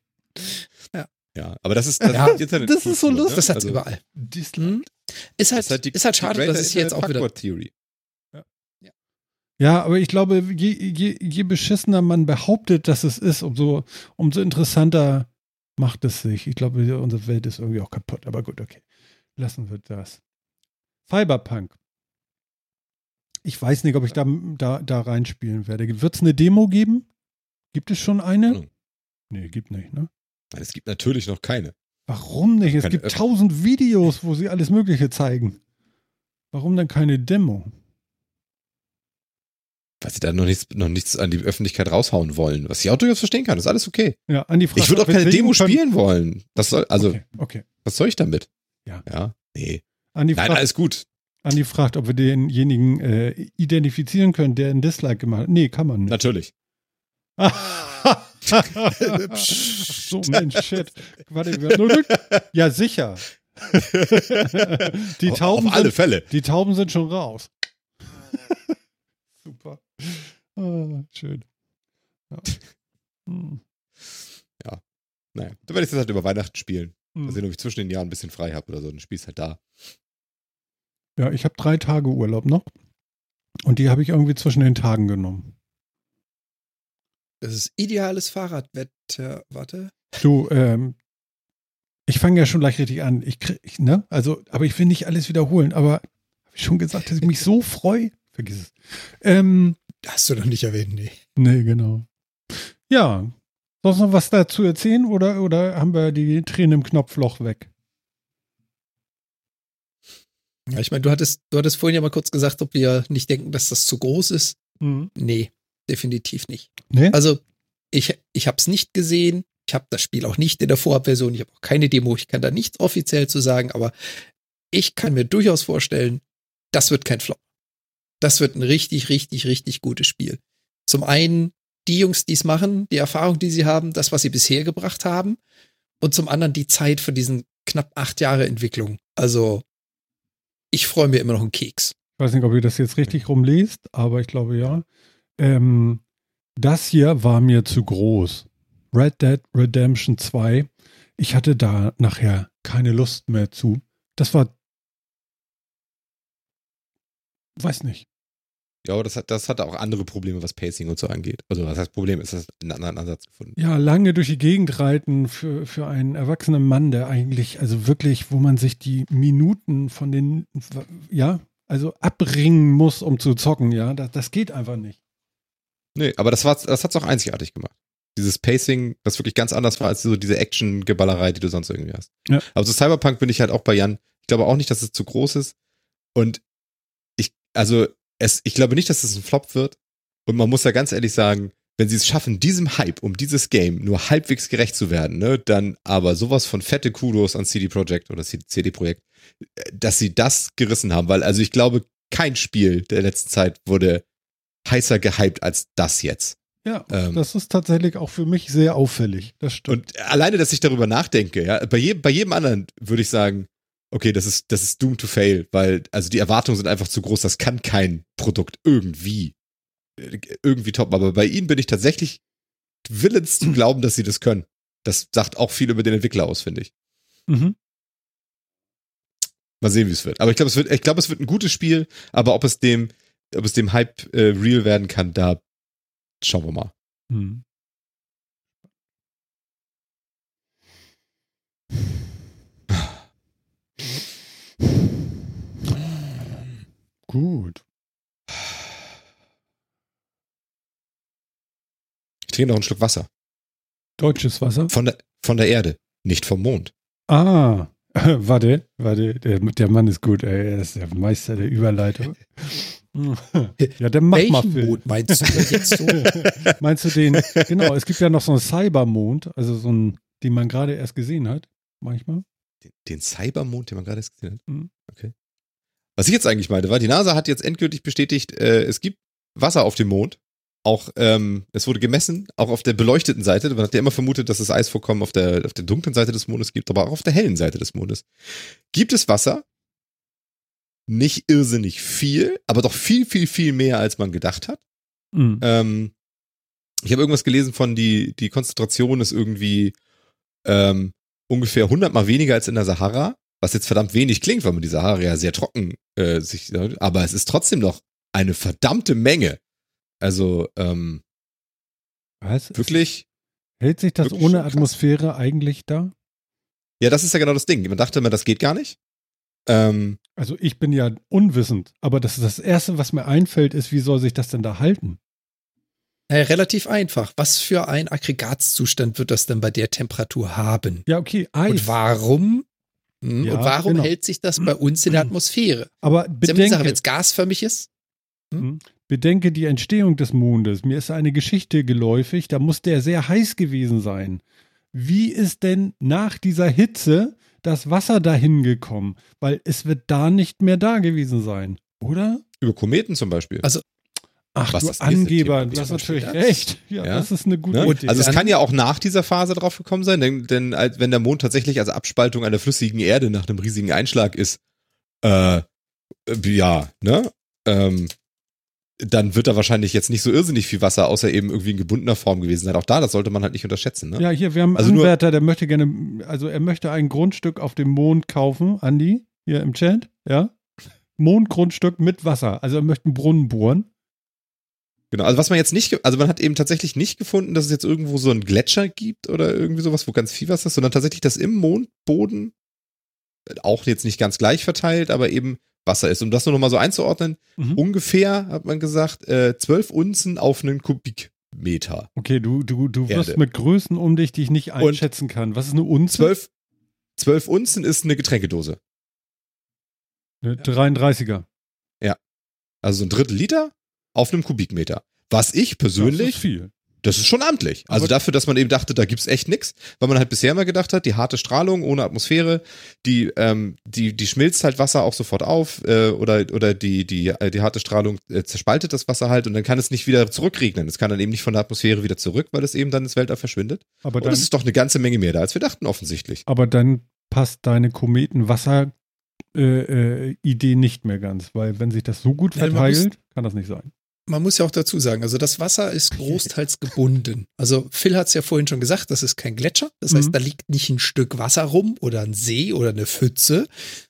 Ja, aber das ist das, ja, Internet das ist so lustig. Ne? Das hat's also, überall. Hm? Ist halt, ist halt, die, ist halt schade, dass es jetzt auch wieder. Theory. Ja. ja, aber ich glaube, je, je, je beschissener man behauptet, dass es ist, umso, umso interessanter macht es sich. Ich glaube, unsere Welt ist irgendwie auch kaputt. Aber gut, okay. Lassen wir das. Cyberpunk. Ich weiß nicht, ob ich da, da, da reinspielen werde. Wird es eine Demo geben? Gibt es schon eine? Nee, gibt nicht, ne? Nein, es gibt natürlich noch keine. Warum nicht? Es keine gibt tausend Videos, wo sie alles Mögliche zeigen. Warum dann keine Demo? Weil sie da noch nichts, noch nichts an die Öffentlichkeit raushauen wollen. Was ich auch durchaus verstehen kann. Das ist alles okay. Ja, an die Frage, ich würde auch keine Demo spielen wollen. Das soll, also, okay, okay. was soll ich damit? Ja. Ja, nee. Andi Nein, fragt, alles gut. Andi fragt, ob wir denjenigen äh, identifizieren können, der ein Dislike gemacht hat. Nee, kann man nicht. Natürlich. so, Mensch, shit. Warte, Ja, sicher. die Tauben Auf alle sind, Fälle. Die Tauben sind schon raus. Super. Oh, schön. Ja. Hm. ja. Naja, dann werde ich das halt über Weihnachten spielen. Hm. Mal sehen, ob ich zwischen den Jahren ein bisschen frei habe oder so. Dann spielst halt da. Ja, ich habe drei Tage Urlaub noch. Und die habe ich irgendwie zwischen den Tagen genommen. Das ist ideales Fahrradwetter. Warte. Du, ähm, ich fange ja schon gleich richtig an. Ich krieg, ne? Also, aber ich will nicht alles wiederholen. Aber habe ich schon gesagt, dass ich mich so freue? Vergiss es. Ähm, Hast du noch nicht erwähnt, nee. Nee, genau. Ja. Sonst noch was dazu erzählen oder, oder haben wir die Tränen im Knopfloch weg? Ja, ich meine, du hattest, du hattest vorhin ja mal kurz gesagt, ob wir nicht denken, dass das zu groß ist. Mhm. Nee definitiv nicht. Nee? Also ich, ich habe es nicht gesehen. Ich habe das Spiel auch nicht in der Vorabversion. Ich habe auch keine Demo. Ich kann da nichts offiziell zu sagen, aber ich kann mir durchaus vorstellen, das wird kein Flop. Das wird ein richtig, richtig, richtig gutes Spiel. Zum einen die Jungs, die es machen, die Erfahrung, die sie haben, das, was sie bisher gebracht haben. Und zum anderen die Zeit für diesen knapp acht Jahre Entwicklung. Also, ich freue mir immer noch einen Keks. Ich weiß nicht, ob ihr das jetzt richtig rumlest, aber ich glaube ja. Ähm, das hier war mir zu groß. Red Dead Redemption 2. Ich hatte da nachher keine Lust mehr zu. Das war. Weiß nicht. Ja, aber das hat, das hat auch andere Probleme, was Pacing und so angeht. Also, was heißt Problem? Ist das einen anderen Ansatz gefunden? Ja, lange durch die Gegend reiten für, für einen erwachsenen Mann, der eigentlich, also wirklich, wo man sich die Minuten von den, ja, also abbringen muss, um zu zocken, ja, das, das geht einfach nicht. Nee, aber das, war, das hat's auch einzigartig gemacht. Dieses Pacing, das wirklich ganz anders war als so diese Action-Geballerei, die du sonst irgendwie hast. Ja. Aber so Cyberpunk bin ich halt auch bei Jan. Ich glaube auch nicht, dass es zu groß ist. Und ich, also, es, ich glaube nicht, dass es ein Flop wird. Und man muss ja ganz ehrlich sagen, wenn sie es schaffen, diesem Hype um dieses Game nur halbwegs gerecht zu werden, ne, dann aber sowas von fette Kudos an CD Projekt oder CD Projekt, dass sie das gerissen haben, weil also ich glaube, kein Spiel der letzten Zeit wurde heißer gehypt als das jetzt. Ja, ähm, das ist tatsächlich auch für mich sehr auffällig. Das stimmt. Und alleine, dass ich darüber nachdenke, ja, bei, je, bei jedem anderen würde ich sagen, okay, das ist, das ist doomed to fail, weil, also die Erwartungen sind einfach zu groß, das kann kein Produkt irgendwie, äh, irgendwie top. Aber bei ihnen bin ich tatsächlich willens zu glauben, dass sie das können. Das sagt auch viel über den Entwickler aus, finde ich. Mhm. Mal sehen, wie es wird. Aber ich glaube, es wird, ich glaube, es wird ein gutes Spiel, aber ob es dem, ob es dem Hype äh, real werden kann, da schauen wir mal. Hm. Gut. Ich trinke noch einen Schluck Wasser. Deutsches Wasser? Von der, von der Erde, nicht vom Mond. Ah, warte, warte, der, der Mann ist gut, ey. er ist der Meister der Überleitung. Ja, der macht mal Mond meinst du jetzt so? meinst du den, genau, es gibt ja noch so einen Cybermond, also so einen, den man gerade erst gesehen hat, manchmal. Den, den Cybermond, den man gerade erst gesehen hat? Mhm. Okay. Was ich jetzt eigentlich meinte, war, die NASA hat jetzt endgültig bestätigt, äh, es gibt Wasser auf dem Mond. Auch, ähm, es wurde gemessen, auch auf der beleuchteten Seite. Man hat ja immer vermutet, dass es Eisvorkommen auf der, auf der dunklen Seite des Mondes gibt, aber auch auf der hellen Seite des Mondes. Gibt es Wasser? Nicht irrsinnig viel, aber doch viel, viel, viel mehr, als man gedacht hat. Mhm. Ähm, ich habe irgendwas gelesen von die, die Konzentration ist irgendwie ähm, ungefähr 100 mal weniger als in der Sahara, was jetzt verdammt wenig klingt, weil man die Sahara ja sehr trocken äh, sich, aber es ist trotzdem noch eine verdammte Menge. Also, ähm, was? Wirklich? Hält sich das ohne Atmosphäre eigentlich da? Ja, das ist ja genau das Ding. Man dachte immer, das geht gar nicht. Ähm, also ich bin ja unwissend, aber das ist das Erste, was mir einfällt, ist, wie soll sich das denn da halten? Naja, relativ einfach. Was für ein Aggregatzustand wird das denn bei der Temperatur haben? Ja, okay, Eis. Und warum? Hm, ja, und warum genau. hält sich das bei uns in der Atmosphäre? Aber bedenke, wenn es gasförmig ist? Hm? hm? Bedenke die Entstehung des Mondes. Mir ist eine Geschichte geläufig, da muss der sehr heiß gewesen sein. Wie ist denn nach dieser Hitze das Wasser dahin gekommen? Weil es wird da nicht mehr da gewesen sein, oder? Über Kometen zum Beispiel. Also Ach, Was du Angeber, du hast natürlich recht. Ja, ja, das ist eine gute ne? Idee. Also es kann ja auch nach dieser Phase drauf gekommen sein, denn, denn wenn der Mond tatsächlich als Abspaltung einer flüssigen Erde nach einem riesigen Einschlag ist, äh, ja, ne? Ähm, dann wird da wahrscheinlich jetzt nicht so irrsinnig viel Wasser, außer eben irgendwie in gebundener Form gewesen sein. Auch da, das sollte man halt nicht unterschätzen. Ne? Ja, hier, wir haben einen also Anwärter, der möchte gerne, also er möchte ein Grundstück auf dem Mond kaufen, Andi, hier im Chat, ja. Mondgrundstück mit Wasser. Also er möchte einen Brunnen bohren. Genau, also was man jetzt nicht, also man hat eben tatsächlich nicht gefunden, dass es jetzt irgendwo so einen Gletscher gibt oder irgendwie sowas, wo ganz viel Wasser ist, sondern tatsächlich, dass im Mondboden auch jetzt nicht ganz gleich verteilt, aber eben Wasser ist. Um das nur noch mal so einzuordnen, mhm. ungefähr, hat man gesagt, äh, 12 Unzen auf einen Kubikmeter. Okay, du, du, du wirst mit Größen um dich, die ich nicht einschätzen Und kann. Was ist eine Unze? 12, 12 Unzen ist eine Getränkedose. Eine 33er. Ja. Also so ein Drittel Liter auf einem Kubikmeter. Was ich persönlich. Das ist viel das ist schon amtlich. Also Aber dafür, dass man eben dachte, da gibt's echt nix, weil man halt bisher mal gedacht hat, die harte Strahlung ohne Atmosphäre, die, ähm, die, die schmilzt halt Wasser auch sofort auf äh, oder, oder die, die, äh, die harte Strahlung äh, zerspaltet das Wasser halt und dann kann es nicht wieder zurückregnen. Es kann dann eben nicht von der Atmosphäre wieder zurück, weil es eben dann ins Weltall verschwindet. Aber dann, und es ist doch eine ganze Menge mehr da, als wir dachten offensichtlich. Aber dann passt deine Kometenwasser äh, äh, Idee nicht mehr ganz, weil wenn sich das so gut verteilt, kann das nicht sein man muss ja auch dazu sagen, also das Wasser ist großteils gebunden. Also Phil hat es ja vorhin schon gesagt, das ist kein Gletscher. Das heißt, mhm. da liegt nicht ein Stück Wasser rum oder ein See oder eine Pfütze,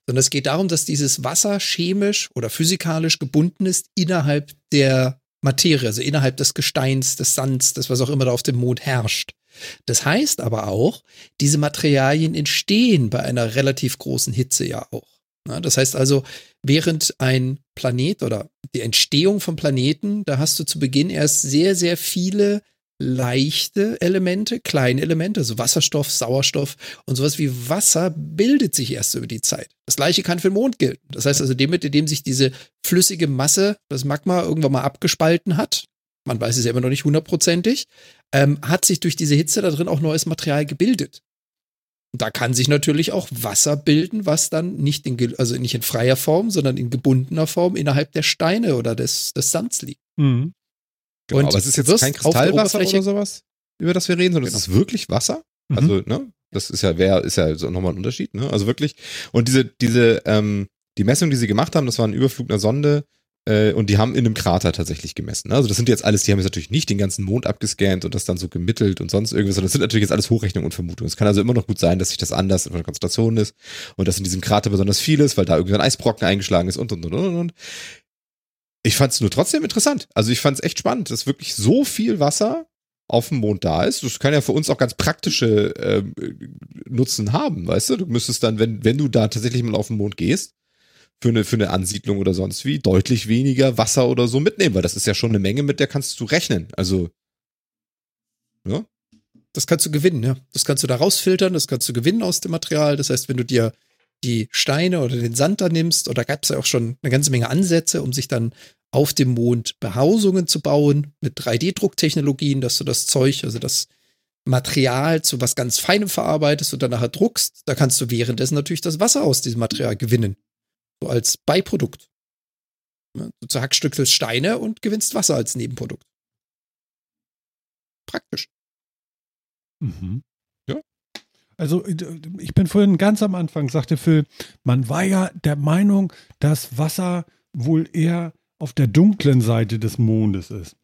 sondern es geht darum, dass dieses Wasser chemisch oder physikalisch gebunden ist innerhalb der Materie, also innerhalb des Gesteins, des Sands, das was auch immer da auf dem Mond herrscht. Das heißt aber auch, diese Materialien entstehen bei einer relativ großen Hitze ja auch. Das heißt also, während ein Planet oder die Entstehung von Planeten, da hast du zu Beginn erst sehr, sehr viele leichte Elemente, kleine Elemente, also Wasserstoff, Sauerstoff und sowas wie Wasser bildet sich erst über die Zeit. Das gleiche kann für den Mond gelten. Das heißt also, dem, mit dem sich diese flüssige Masse, das Magma irgendwann mal abgespalten hat, man weiß es ja immer noch nicht hundertprozentig, ähm, hat sich durch diese Hitze da drin auch neues Material gebildet. Da kann sich natürlich auch Wasser bilden, was dann nicht in, also nicht in freier Form, sondern in gebundener Form innerhalb der Steine oder des, des Sands liegt. Mhm. Genau, und aber es ist jetzt kein Kristallwasser oder sowas, über das wir reden, sondern genau. es ist wirklich Wasser. Mhm. Also, ne, das ist ja, wer, ist ja so nochmal ein Unterschied, ne? Also wirklich. Und diese, diese, ähm, die Messung, die sie gemacht haben, das war ein Überflug einer Sonde, äh, und die haben in einem Krater tatsächlich gemessen. Ne? Also das sind jetzt alles, die haben jetzt natürlich nicht den ganzen Mond abgescannt und das dann so gemittelt und sonst irgendwas, sondern das sind natürlich jetzt alles Hochrechnungen und Vermutungen. Es kann also immer noch gut sein, dass sich das anders von der Konzentration ist und dass in diesem Krater besonders viel ist, weil da irgendwie ein Eisbrocken eingeschlagen ist und und und und und. Ich fand es nur trotzdem interessant. Also ich fand es echt spannend, dass wirklich so viel Wasser auf dem Mond da ist. Das kann ja für uns auch ganz praktische äh, Nutzen haben, weißt du? Du müsstest dann, wenn, wenn du da tatsächlich mal auf den Mond gehst, für eine, für eine Ansiedlung oder sonst wie, deutlich weniger Wasser oder so mitnehmen, weil das ist ja schon eine Menge, mit der kannst du rechnen. Also, ja. Das kannst du gewinnen, ja. Das kannst du da rausfiltern, das kannst du gewinnen aus dem Material. Das heißt, wenn du dir die Steine oder den Sand da nimmst, oder gab es ja auch schon eine ganze Menge Ansätze, um sich dann auf dem Mond Behausungen zu bauen mit 3D-Drucktechnologien, dass du das Zeug, also das Material zu was ganz Feinem verarbeitest und dann nachher druckst. Da kannst du währenddessen natürlich das Wasser aus diesem Material gewinnen. So als Beiprodukt. Du zerhackstückelst Steine und gewinnst Wasser als Nebenprodukt. Praktisch. Mhm. Ja. Also, ich bin vorhin ganz am Anfang, sagte Phil, man war ja der Meinung, dass Wasser wohl eher auf der dunklen Seite des Mondes ist.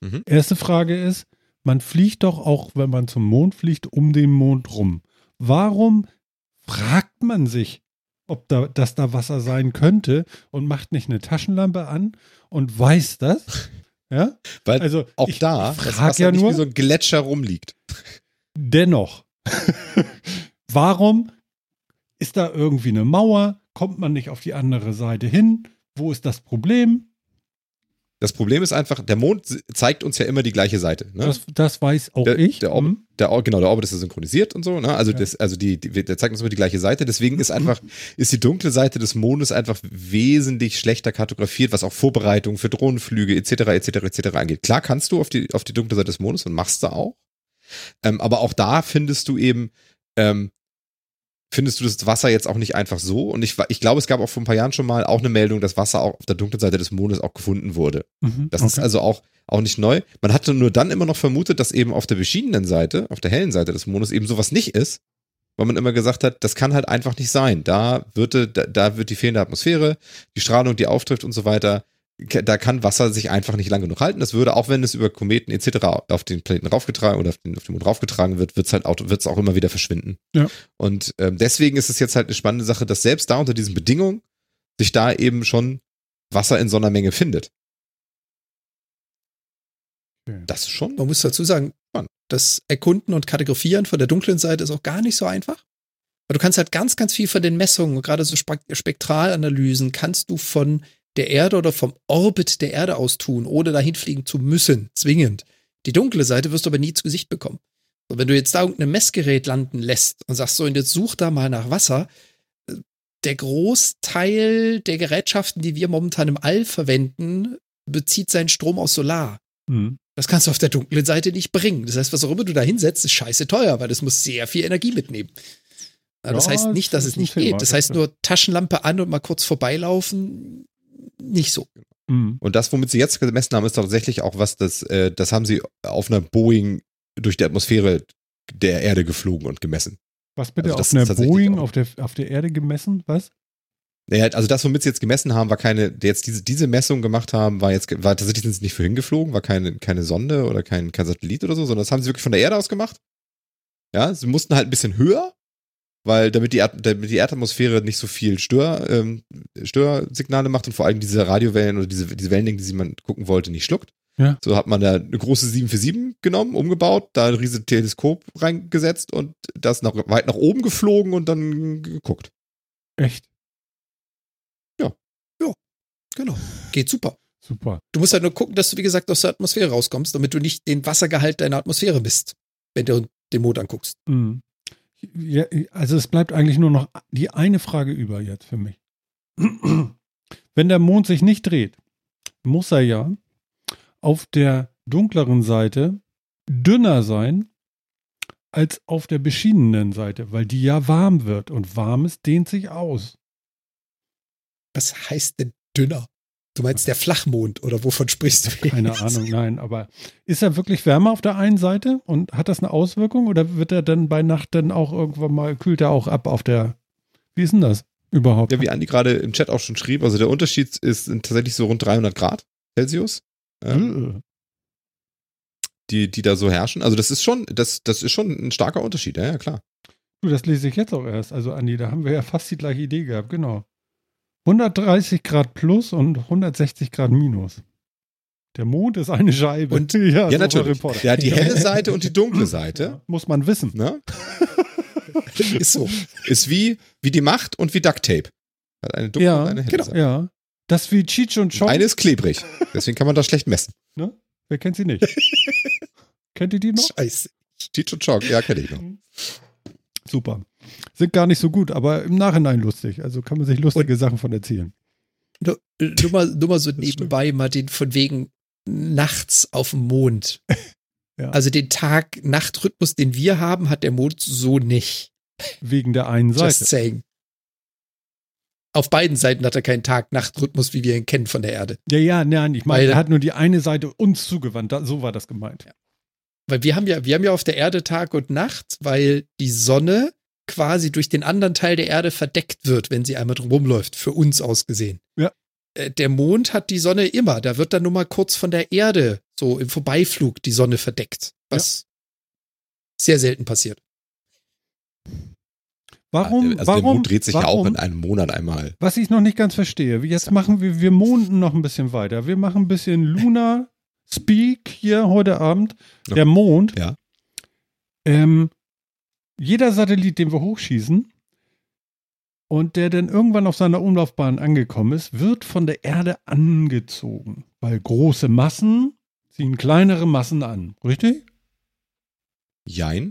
Mhm. Erste Frage ist, man fliegt doch auch, wenn man zum Mond fliegt, um den Mond rum. Warum fragt man sich, ob da, dass da Wasser sein könnte und macht nicht eine Taschenlampe an und weiß das. Ja? Weil also auch ich, da ich das Wasser ja nur, wie so ein Gletscher rumliegt. Dennoch, warum ist da irgendwie eine Mauer? Kommt man nicht auf die andere Seite hin? Wo ist das Problem? Das Problem ist einfach, der Mond zeigt uns ja immer die gleiche Seite. Ne? Das, das, weiß auch der, ich. Der Orbit, mhm. der, genau, der Orbit ist ja synchronisiert und so. Ne? Also, ja. das, also die, die, der zeigt uns immer die gleiche Seite. Deswegen ist einfach, ist die dunkle Seite des Mondes einfach wesentlich schlechter kartografiert, was auch Vorbereitungen für Drohnenflüge etc. etc. etc. angeht. Klar kannst du auf die, auf die dunkle Seite des Mondes und machst du auch. Ähm, aber auch da findest du eben ähm, findest du das Wasser jetzt auch nicht einfach so. Und ich, ich glaube, es gab auch vor ein paar Jahren schon mal auch eine Meldung, dass Wasser auch auf der dunklen Seite des Mondes auch gefunden wurde. Mhm, das okay. ist also auch, auch nicht neu. Man hatte nur dann immer noch vermutet, dass eben auf der beschienenen Seite, auf der hellen Seite des Mondes eben sowas nicht ist. Weil man immer gesagt hat, das kann halt einfach nicht sein. Da wird, da, da wird die fehlende Atmosphäre, die Strahlung, die auftrifft und so weiter, da kann Wasser sich einfach nicht lange genug halten. Das würde, auch wenn es über Kometen etc. auf den Planeten raufgetragen oder auf den, auf den Mond raufgetragen wird, wird es halt auch, wird's auch immer wieder verschwinden. Ja. Und ähm, deswegen ist es jetzt halt eine spannende Sache, dass selbst da unter diesen Bedingungen sich da eben schon Wasser in so einer Menge findet. Das ist schon. Man muss dazu sagen, das Erkunden und Kategorieren von der dunklen Seite ist auch gar nicht so einfach. Weil du kannst halt ganz, ganz viel von den Messungen, gerade so Spektralanalysen, kannst du von der Erde oder vom Orbit der Erde aus tun, ohne dahin fliegen zu müssen, zwingend. Die dunkle Seite wirst du aber nie zu Gesicht bekommen. Und wenn du jetzt da irgendein Messgerät landen lässt und sagst so, und jetzt such da mal nach Wasser, der Großteil der Gerätschaften, die wir momentan im All verwenden, bezieht seinen Strom aus Solar. Mhm. Das kannst du auf der dunklen Seite nicht bringen. Das heißt, was auch immer du da hinsetzt, ist scheiße teuer, weil das muss sehr viel Energie mitnehmen. Das ja, heißt nicht, dass es nicht geht. Das heißt nur Taschenlampe an und mal kurz vorbeilaufen nicht so. Mhm. Und das, womit sie jetzt gemessen haben, ist tatsächlich auch was, das, äh, das haben sie auf einer Boeing durch die Atmosphäre der Erde geflogen und gemessen. Was bitte? Also auf einer Boeing auf der, auf der Erde gemessen? Was? Naja, also das, womit sie jetzt gemessen haben, war keine, jetzt diese, diese Messung gemacht haben, war jetzt, war tatsächlich sind sie nicht für hingeflogen, war keine, keine Sonde oder kein, kein Satellit oder so, sondern das haben sie wirklich von der Erde aus gemacht. Ja, sie mussten halt ein bisschen höher, weil damit die, damit die Erdatmosphäre nicht so viel Stör, ähm, Störsignale macht und vor allem diese Radiowellen oder diese, diese Wellenlängen, die man gucken wollte, nicht schluckt. Ja. So hat man da eine große 747 genommen, umgebaut, da ein riesiges Teleskop reingesetzt und das nach, weit nach oben geflogen und dann geguckt. Echt? Ja. Ja, genau. Geht super. Super. Du musst halt nur gucken, dass du, wie gesagt, aus der Atmosphäre rauskommst, damit du nicht den Wassergehalt deiner Atmosphäre misst, wenn du den Mond anguckst. Mhm. Ja, also es bleibt eigentlich nur noch die eine Frage über jetzt für mich. Wenn der Mond sich nicht dreht, muss er ja auf der dunkleren Seite dünner sein als auf der beschienenen Seite, weil die ja warm wird und warmes dehnt sich aus. Was heißt denn dünner? Du meinst der Flachmond oder wovon sprichst du? Keine jetzt? Ahnung, nein, aber ist er wirklich wärmer auf der einen Seite und hat das eine Auswirkung oder wird er dann bei Nacht dann auch irgendwann mal, kühlt er auch ab auf der, wie ist denn das überhaupt? Ja, wie Andi gerade im Chat auch schon schrieb, also der Unterschied ist tatsächlich so rund 300 Grad Celsius. Ähm, die, die da so herrschen. Also das ist schon, das, das ist schon ein starker Unterschied, ja, ja klar. Du, das lese ich jetzt auch erst. Also, Andi, da haben wir ja fast die gleiche Idee gehabt, genau. 130 Grad plus und 160 Grad minus. Der Mond ist eine Scheibe. Und, ja, ja natürlich. Der hat die helle Seite und die dunkle Seite. Muss man wissen. Ne? ist so. Ist wie, wie die Macht und wie Duct Tape. Hat eine dunkle ja, und eine helle genau. Seite. Ja. Das wie Cheech und Chong. Eine ist klebrig. Deswegen kann man das schlecht messen. Ne? Wer kennt sie nicht? kennt ihr die noch? Scheiße. Cheech und Chong, ja, kenne ich noch. Super. Sind gar nicht so gut, aber im Nachhinein lustig. Also kann man sich lustige und Sachen von erzählen. Nur, nur, mal, nur mal so nebenbei, Martin, von wegen nachts auf dem Mond. ja. Also den Tag-Nacht-Rhythmus, den wir haben, hat der Mond so nicht. Wegen der einen Seite. Just saying. Auf beiden Seiten hat er keinen Tag-Nacht-Rhythmus, wie wir ihn kennen von der Erde. Ja, ja, nein, ich meine, er hat nur die eine Seite uns zugewandt. So war das gemeint. Ja. Weil wir haben ja, wir haben ja auf der Erde Tag und Nacht, weil die Sonne quasi durch den anderen Teil der Erde verdeckt wird, wenn sie einmal drum läuft, für uns ausgesehen. Ja. Äh, der Mond hat die Sonne immer. Da wird dann nur mal kurz von der Erde, so im Vorbeiflug, die Sonne verdeckt. Was ja. sehr selten passiert. Warum? Also warum, der Mond dreht sich warum, ja auch in einem Monat einmal. Was ich noch nicht ganz verstehe. Jetzt machen wir, wir monden noch ein bisschen weiter. Wir machen ein bisschen Luna Speak hier heute Abend. Der Mond. Ja. Ähm, jeder Satellit, den wir hochschießen und der dann irgendwann auf seiner Umlaufbahn angekommen ist, wird von der Erde angezogen. Weil große Massen ziehen kleinere Massen an. Richtig? Jein.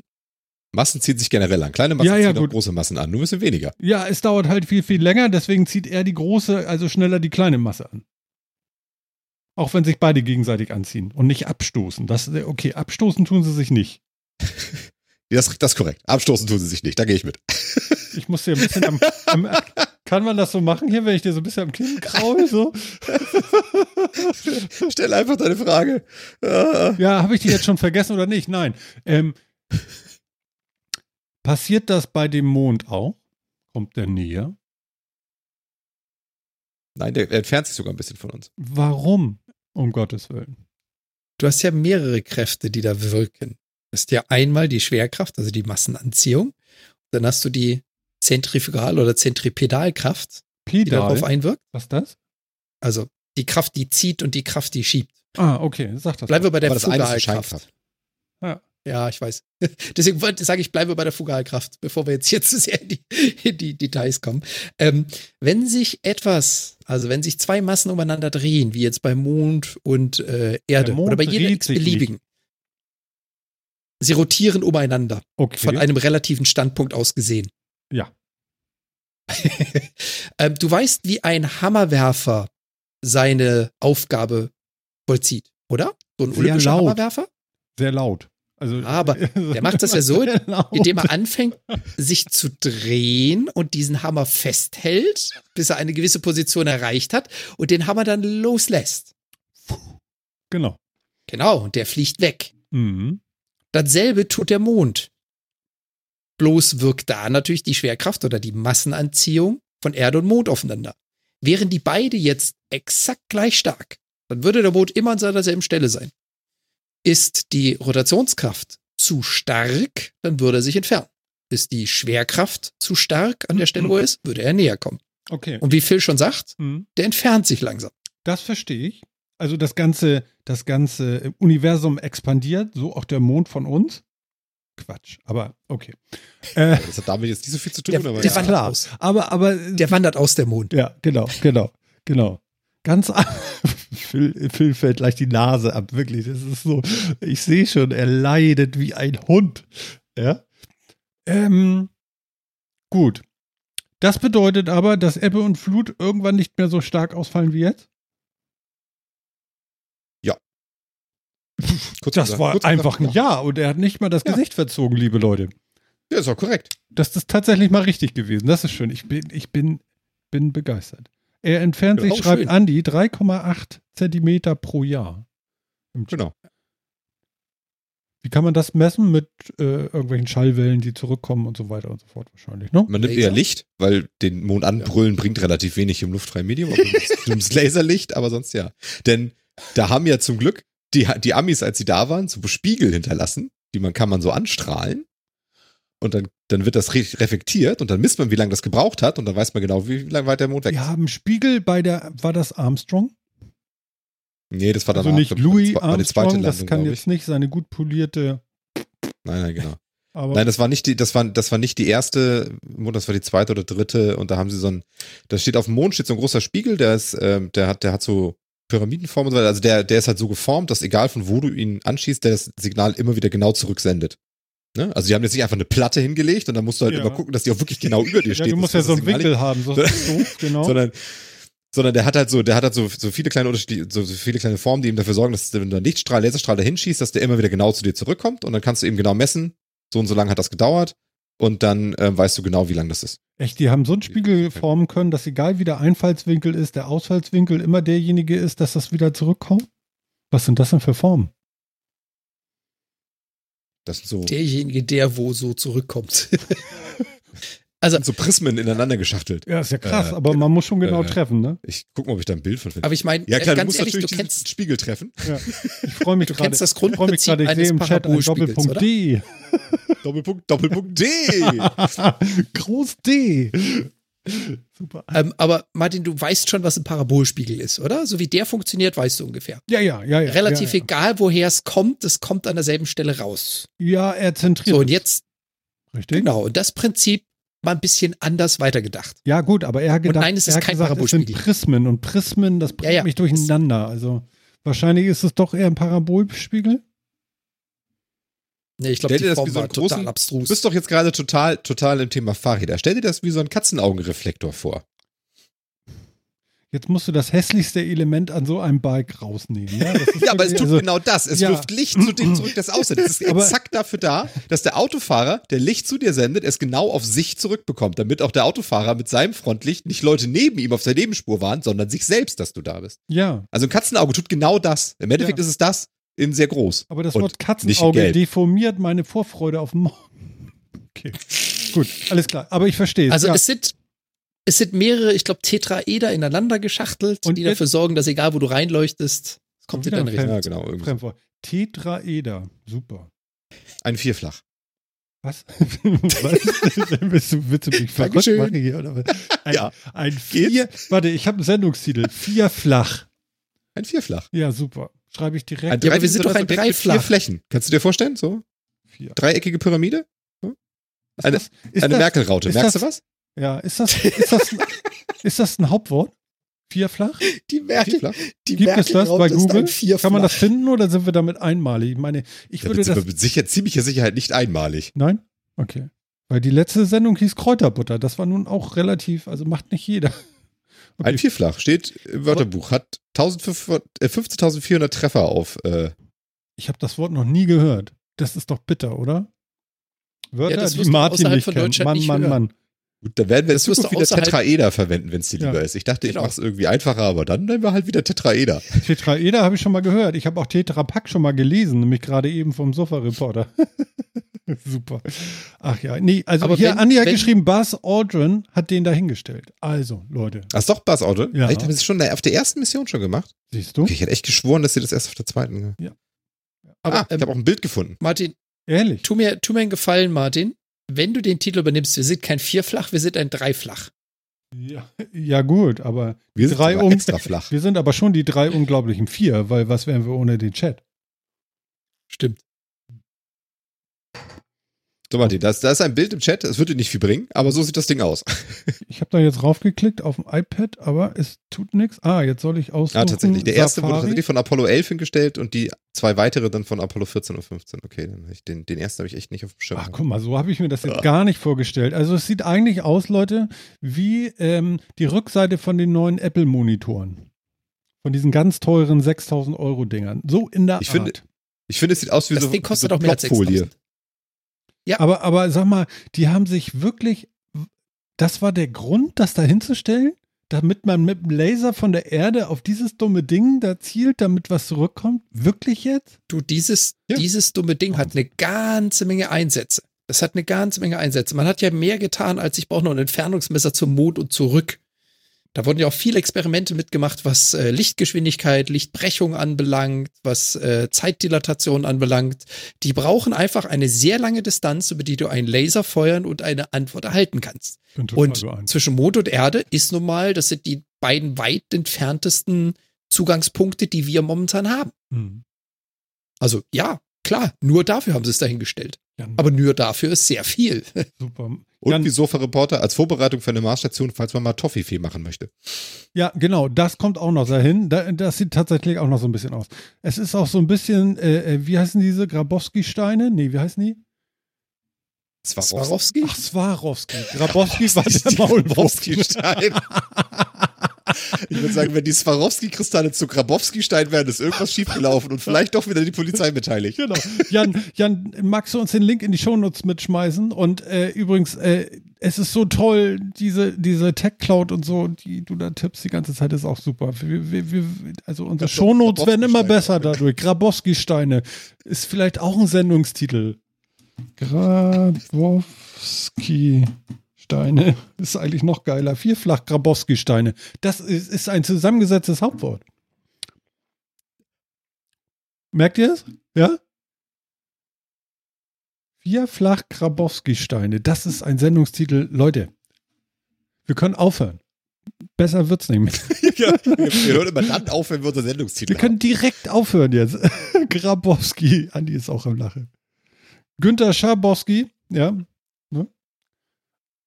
Massen ziehen sich generell an. Kleine Massen ja, ja, ziehen große Massen an, nur ein bisschen weniger. Ja, es dauert halt viel, viel länger, deswegen zieht er die große, also schneller die kleine Masse an. Auch wenn sich beide gegenseitig anziehen und nicht abstoßen. Das, okay, abstoßen tun sie sich nicht. das, das ist korrekt. Abstoßen tun sie sich nicht, da gehe ich mit. Ich muss dir ein bisschen am, am, Kann man das so machen hier, wenn ich dir so ein bisschen am Kinn kraul? So? Stell einfach deine Frage. Ja, habe ich die jetzt schon vergessen oder nicht? Nein. Ähm, Passiert das bei dem Mond auch? Kommt der näher? Nein, der, entfernt sich sogar ein bisschen von uns. Warum? Um Gottes Willen. Du hast ja mehrere Kräfte, die da wirken. Hast ja einmal die Schwerkraft, also die Massenanziehung. Dann hast du die Zentrifugal- oder Zentripedalkraft, Pedal? die darauf einwirkt. Was ist das? Also die Kraft, die zieht und die Kraft, die schiebt. Ah, okay, sag das. Bleiben wir bei der Fugalkraft. Ja. Ja, ich weiß. Deswegen sage ich, bleibe bei der Fugalkraft, bevor wir jetzt, jetzt zu sehr in die, in die Details kommen. Ähm, wenn sich etwas, also wenn sich zwei Massen umeinander drehen, wie jetzt bei Mond und äh, Erde oder bei jedem beliebigen, sie rotieren umeinander. Okay. Von einem relativen Standpunkt aus gesehen. Ja. ähm, du weißt, wie ein Hammerwerfer seine Aufgabe vollzieht, oder? So ein Sehr olympischer laut. Hammerwerfer? Sehr laut. Also, Aber der macht das ja so, indem er anfängt, sich zu drehen und diesen Hammer festhält, bis er eine gewisse Position erreicht hat und den Hammer dann loslässt. Genau. Genau, und der fliegt weg. Mhm. Dasselbe tut der Mond. Bloß wirkt da natürlich die Schwerkraft oder die Massenanziehung von Erde und Mond aufeinander. Wären die beide jetzt exakt gleich stark, dann würde der Mond immer an seiner selben Stelle sein. Ist die Rotationskraft zu stark, dann würde er sich entfernen. Ist die Schwerkraft zu stark an der Stelle, wo er ist, würde er näher kommen. Okay. Und wie Phil schon sagt, mhm. der entfernt sich langsam. Das verstehe ich. Also das ganze, das ganze Universum expandiert, so auch der Mond von uns. Quatsch, aber okay. Äh, das hat damit jetzt nicht so viel zu tun. Der, aber der ja. wandert aus. Aber, aber, der wandert aus der Mond. Ja, genau, genau, genau. Ganz Phil, Phil fällt gleich die Nase ab, wirklich. Das ist so, ich sehe schon, er leidet wie ein Hund. Ja. Ähm, gut. Das bedeutet aber, dass Ebbe und Flut irgendwann nicht mehr so stark ausfallen wie jetzt? Kurz das war Kurz einfach ein Ja und er hat nicht mal das ja. Gesicht verzogen, liebe Leute. Ja, ist auch korrekt. Das ist tatsächlich mal richtig gewesen. Das ist schön. Ich bin, ich bin, bin begeistert. Er entfernt ja, sich, schreibt schön. Andi, 3,8 Zentimeter pro Jahr. Genau. Wie kann man das messen? Mit äh, irgendwelchen Schallwellen, die zurückkommen und so weiter und so fort wahrscheinlich, ne? Man nimmt Laser? eher Licht, weil den Mond anbrüllen ja. bringt relativ wenig im luftfreien Medium. Du nimmst Laserlicht, aber sonst ja. Denn da haben ja zum Glück die, die Amis, als sie da waren, so Spiegel hinterlassen, die man kann man so anstrahlen. Und dann, dann wird das reflektiert und dann misst man, wie lange das gebraucht hat und dann weiß man genau, wie lange weit der Mond weg ist. Wir haben Spiegel bei der, war das Armstrong? Nee, das war dann Also nicht Louis war, Armstrong, Landung, das kann jetzt nicht seine gut polierte. Nein, nein, genau. Aber Nein, das war nicht die, das war, das war nicht die erste, das war die zweite oder dritte und da haben sie so ein, da steht auf dem Mond steht so ein großer Spiegel, der ist, ähm, der hat, der hat so Pyramidenform und so weiter, also der, der ist halt so geformt, dass egal von wo du ihn anschießt, der das Signal immer wieder genau zurücksendet. Ne? Also die haben jetzt nicht einfach eine Platte hingelegt und dann musst du halt ja. immer gucken, dass die auch wirklich genau über dir steht. Ja, du musst ja so einen Winkel haben, so doof, genau. Sondern sondern der hat halt so, der hat halt so, so viele kleine Unterschiede, so, so viele kleine Formen, die ihm dafür sorgen, dass wenn du einen Lichtstrahl, Laserstrahl dahin schießt, dass der immer wieder genau zu dir zurückkommt und dann kannst du eben genau messen, so und so lange hat das gedauert und dann äh, weißt du genau, wie lang das ist. Echt, die haben so einen Spiegel formen können, dass egal wie der Einfallswinkel ist, der Ausfallswinkel immer derjenige ist, dass das wieder zurückkommt? Was sind das denn für Formen? Das sind so. Derjenige, der wo so zurückkommt. Also so Prismen ineinander geschachtelt. Ja, ist ja krass, äh, aber man muss schon genau äh, treffen, ne? Ich guck mal, ob ich da ein Bild von finde. Aber ich meine, ja klar, du musst ehrlich, natürlich du kennst, Spiegel treffen. Ja. Ich freue mich du gerade. kennst das Grundprinzip ich eines im Chat ein Doppelpunkt D. Doppelpunkt Doppelpunkt D. Groß D. Super. Ähm, aber Martin, du weißt schon, was ein Parabolspiegel ist, oder? So wie der funktioniert, weißt du ungefähr. Ja, ja, ja. ja Relativ ja, ja. egal, woher es kommt, es kommt an derselben Stelle raus. Ja, er zentriert. So, und jetzt. Richtig. Genau. Und das Prinzip mal ein bisschen anders weitergedacht. Ja, gut, aber er hat gedacht, und nein, es ist kein gesagt, es sind Prismen und Prismen, das bringt ja, ja. mich durcheinander. Also wahrscheinlich ist es doch eher ein Parabolspiegel. Nee, ich glaube, die das Form wie so war großen, total abstrus. Du bist doch jetzt gerade total, total im Thema Fahrräder. Stell dir das wie so ein Katzenaugenreflektor vor. Jetzt musst du das hässlichste Element an so einem Bike rausnehmen. Ja, ja aber es tut also, genau das. Es ja. wirft Licht zu dem zurück, das aussendet. Das ist exakt dafür da, dass der Autofahrer, der Licht zu dir sendet, es genau auf sich zurückbekommt, damit auch der Autofahrer mit seinem Frontlicht nicht Leute neben ihm auf der Nebenspur warnt, sondern sich selbst, dass du da bist. Ja. Also ein Katzenauge tut genau das. Im Endeffekt ja. ist es das in sehr groß. Aber das Wort Katzenauge deformiert meine Vorfreude auf morgen. Okay. Gut, alles klar. Aber ich verstehe es. Also ja. es sind es sind mehrere, ich glaube, Tetraeder ineinander geschachtelt, und die dafür sorgen, dass egal, wo du reinleuchtest, es kommt wieder in Richtung. Ja, genau. Irgendwie. Tetraeder, super. Ein Vierflach. Was? was? willst, du, willst du mich verrückt machen hier? Oder was? Ein, ja. Ein Vier. Warte, ich habe einen Sendungstitel. Vierflach. Ein Vierflach. Ja, super. Schreibe ich direkt. Ein ja, aber wir sind doch ein Dreiflach. Vier Flächen. Kannst du dir vorstellen? So? Vier. Dreieckige Pyramide? Eine, eine Merkel-Raute. Merkst das, du was? Ja, ist das, ist das, ist das ein Hauptwort? Vierflach? Die Merkel, Vierflach? Die Gibt Merkel es das bei Google? Kann man das finden oder sind wir damit einmalig? Ich meine, ich würde ja, das. mit sicher, ziemlicher Sicherheit nicht einmalig. Nein? Okay. Weil die letzte Sendung hieß Kräuterbutter. Das war nun auch relativ, also macht nicht jeder. Okay. Ein Vierflach steht im Wörterbuch, hat 15.400 äh, Treffer auf. Äh. Ich habe das Wort noch nie gehört. Das ist doch bitter, oder? Wörter, ja, die Martin nicht kennt. Mann, Mann, Mann. Gut, dann werden wir jetzt wieder Tetraeder verwenden, wenn es dir lieber ja. ist. Ich dachte, genau. ich mache es irgendwie einfacher, aber dann nehmen wir halt wieder Tetraeder. Tetraeder habe ich schon mal gehört. Ich habe auch Tetrapack schon mal gelesen, nämlich gerade eben vom Sofa-Reporter. Super. Ach ja, nee, also aber hier, wenn, Andi hat wenn, geschrieben, Buzz Aldrin hat den dahingestellt. Also, Leute. Ach, doch Buzz Aldrin? Ja. Echt, haben sie es schon auf der ersten Mission schon gemacht? Siehst du? Okay, ich hätte echt geschworen, dass sie das erst auf der zweiten. Ja. Aber, ah, ich ähm, habe auch ein Bild gefunden. Martin. Ehrlich? Tu mir, tu mir einen Gefallen, Martin wenn du den Titel übernimmst, wir sind kein Vierflach, wir sind ein Dreiflach. Ja, ja gut, aber wir sind drei aber extra flach. Wir sind aber schon die drei unglaublichen Vier, weil was wären wir ohne den Chat? Stimmt. So, Martin, da ist, da ist ein Bild im Chat, es würde nicht viel bringen, aber so sieht das Ding aus. ich habe da jetzt raufgeklickt auf dem iPad, aber es tut nichts. Ah, jetzt soll ich aussuchen. Ah, tatsächlich. Der erste Safari. wurde tatsächlich von Apollo 11 hingestellt und die zwei weitere dann von Apollo 14 und 15. Okay, dann ich den, den ersten habe ich echt nicht auf dem Schirm. Ach, guck mal, so habe ich mir das jetzt ja. gar nicht vorgestellt. Also es sieht eigentlich aus, Leute, wie ähm, die Rückseite von den neuen Apple-Monitoren. Von diesen ganz teuren 6000 Euro Dingern. So in der ich Art. Finde, Ich finde, es sieht aus wie das so, Ding kostet so auch mehr als Folie. Ja. Aber, aber sag mal, die haben sich wirklich, das war der Grund, das da hinzustellen? Damit man mit dem Laser von der Erde auf dieses dumme Ding da zielt, damit was zurückkommt? Wirklich jetzt? Du, dieses, ja. dieses dumme Ding hat eine ganze Menge Einsätze. Das hat eine ganze Menge Einsätze. Man hat ja mehr getan, als ich brauche noch ein Entfernungsmesser zum Mond und zurück. Da wurden ja auch viele Experimente mitgemacht, was äh, Lichtgeschwindigkeit, Lichtbrechung anbelangt, was äh, Zeitdilatation anbelangt. Die brauchen einfach eine sehr lange Distanz, über die du einen Laser feuern und eine Antwort erhalten kannst. Und zwischen Mond und Erde ist nun mal, das sind die beiden weit entferntesten Zugangspunkte, die wir momentan haben. Mhm. Also ja, klar, nur dafür haben sie es dahingestellt. Aber nur dafür ist sehr viel. Super. Und Jan, wie Sofa-Reporter als Vorbereitung für eine Marsstation, falls man mal Toffifee machen möchte. Ja, genau, das kommt auch noch dahin. Das sieht tatsächlich auch noch so ein bisschen aus. Es ist auch so ein bisschen, äh, äh wie heißen diese Grabowski-Steine? Nee, wie heißen die? Swarovski? Ach, Swarovski. Grabowski war der Maulwurfski-Stein. Ich würde sagen, wenn die Swarovski-Kristalle zu Grabowski-Stein wären, ist irgendwas schiefgelaufen und vielleicht doch wieder die Polizei beteiligt. Genau. Jan, Jan, magst du uns den Link in die Shownotes mitschmeißen? Und äh, übrigens, äh, es ist so toll, diese, diese Tech-Cloud und so, die du da tippst die ganze Zeit, ist auch super. Wir, wir, wir, also unsere Shownotes werden immer besser dadurch. Grabowski-Steine ist vielleicht auch ein Sendungstitel. Grabowski. Steine ist eigentlich noch geiler. Vierfach Grabowski-Steine. Das ist, ist, ein zusammengesetztes Hauptwort. Merkt ihr es? Ja? Vierfach Grabowski-Steine. Das ist ein Sendungstitel. Leute, wir können aufhören. Besser wird's nicht mehr. ja, wir hören immer dann auf, wenn wir unser Sendungstitel Wir können direkt aufhören jetzt. Grabowski. Andi ist auch am Lachen. Günther Schabowski, ja,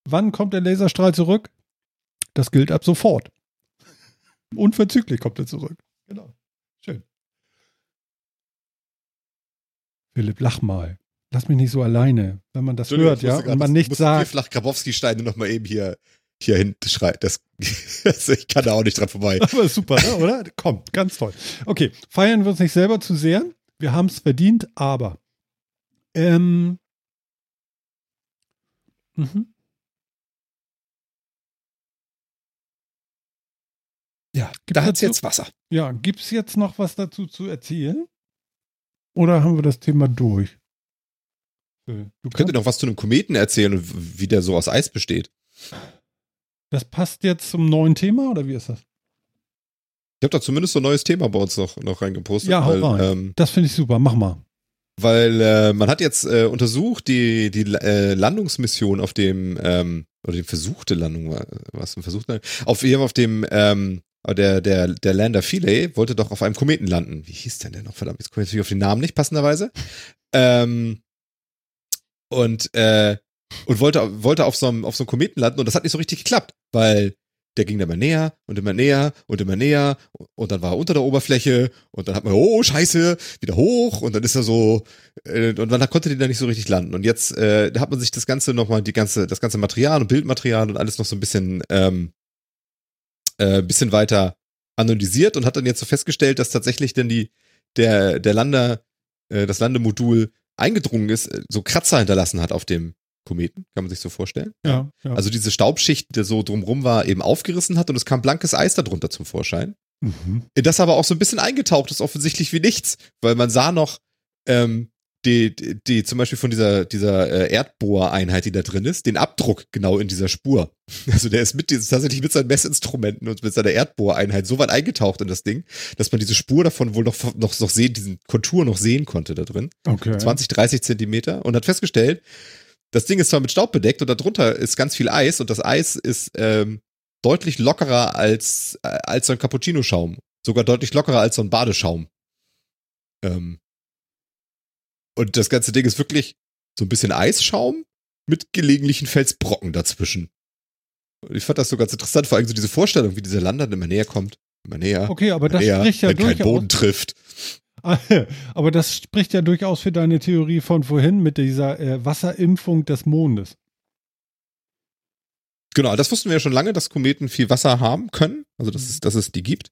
Wann kommt der Laserstrahl zurück? Das gilt ab sofort. Unverzüglich kommt er zurück. Genau. Schön. Philipp, lach mal. Lass mich nicht so alleine, wenn man das hört, ja, und man nichts sagt. Flach Grabowski-Steine nochmal eben hier, hier hinten schreien. Das, ich kann da auch nicht dran vorbei. Aber super, ne, oder? Komm, ganz toll. Okay, feiern wir uns nicht selber zu sehr. Wir haben es verdient, aber ähm, mhm. Ja, Gibt da hat es jetzt Wasser. Ja, gibt es jetzt noch was dazu zu erzählen? Oder haben wir das Thema durch? Du könntest noch was zu einem Kometen erzählen und wie der so aus Eis besteht. Das passt jetzt zum neuen Thema oder wie ist das? Ich habe da zumindest so ein neues Thema bei uns noch, noch reingepostet. Ja, hau weil, rein. Ähm, das finde ich super, mach mal. Weil äh, man hat jetzt äh, untersucht, die, die äh, Landungsmission auf dem, ähm, oder die versuchte Landung, was ein versuchter, auf, auf dem ähm, aber der, der, der Lander Philae wollte doch auf einem Kometen landen. Wie hieß denn der noch? Verdammt, jetzt komme ich natürlich auf den Namen nicht, passenderweise. Ähm, und, äh, und wollte, wollte auf so einem, auf so einem Kometen landen und das hat nicht so richtig geklappt, weil der ging dann immer näher und immer näher und immer näher und dann war er unter der Oberfläche und dann hat man, oh scheiße, wieder hoch und dann ist er so äh, und dann konnte der da nicht so richtig landen und jetzt äh, da hat man sich das ganze nochmal, die ganze, das ganze Material und Bildmaterial und alles noch so ein bisschen ähm, äh, bisschen weiter analysiert und hat dann jetzt so festgestellt, dass tatsächlich denn die, der, der Lander, äh, das Landemodul eingedrungen ist, äh, so Kratzer hinterlassen hat auf dem Kometen, kann man sich so vorstellen. Ja, ja. Also diese Staubschicht, die so drumrum war, eben aufgerissen hat und es kam blankes Eis darunter zum Vorschein. Mhm. Das aber auch so ein bisschen eingetaucht ist, offensichtlich wie nichts, weil man sah noch ähm, die, die, die zum Beispiel von dieser, dieser äh, Erdbohreinheit, die da drin ist, den Abdruck genau in dieser Spur. Also der ist mit dieses, tatsächlich mit seinen Messinstrumenten und mit seiner Erdbohreinheit so weit eingetaucht in das Ding, dass man diese Spur davon wohl noch, noch, noch sehen, diesen Kontur noch sehen konnte da drin. Okay. 20, 30 Zentimeter und hat festgestellt, das Ding ist zwar mit Staub bedeckt und darunter ist ganz viel Eis und das Eis ist ähm, deutlich lockerer als, äh, als so ein Cappuccino-Schaum. Sogar deutlich lockerer als so ein Badeschaum. Ähm, und das ganze Ding ist wirklich so ein bisschen Eisschaum mit gelegentlichen Felsbrocken dazwischen. Und ich fand das so ganz interessant, vor allem so diese Vorstellung, wie dieser Land dann immer näher kommt. Immer näher. Okay, aber das näher, spricht ja wenn durchaus. kein Boden trifft. Aber das spricht ja durchaus für deine Theorie von vorhin mit dieser äh, Wasserimpfung des Mondes. Genau, das wussten wir ja schon lange, dass Kometen viel Wasser haben können, also dass es, dass es die gibt.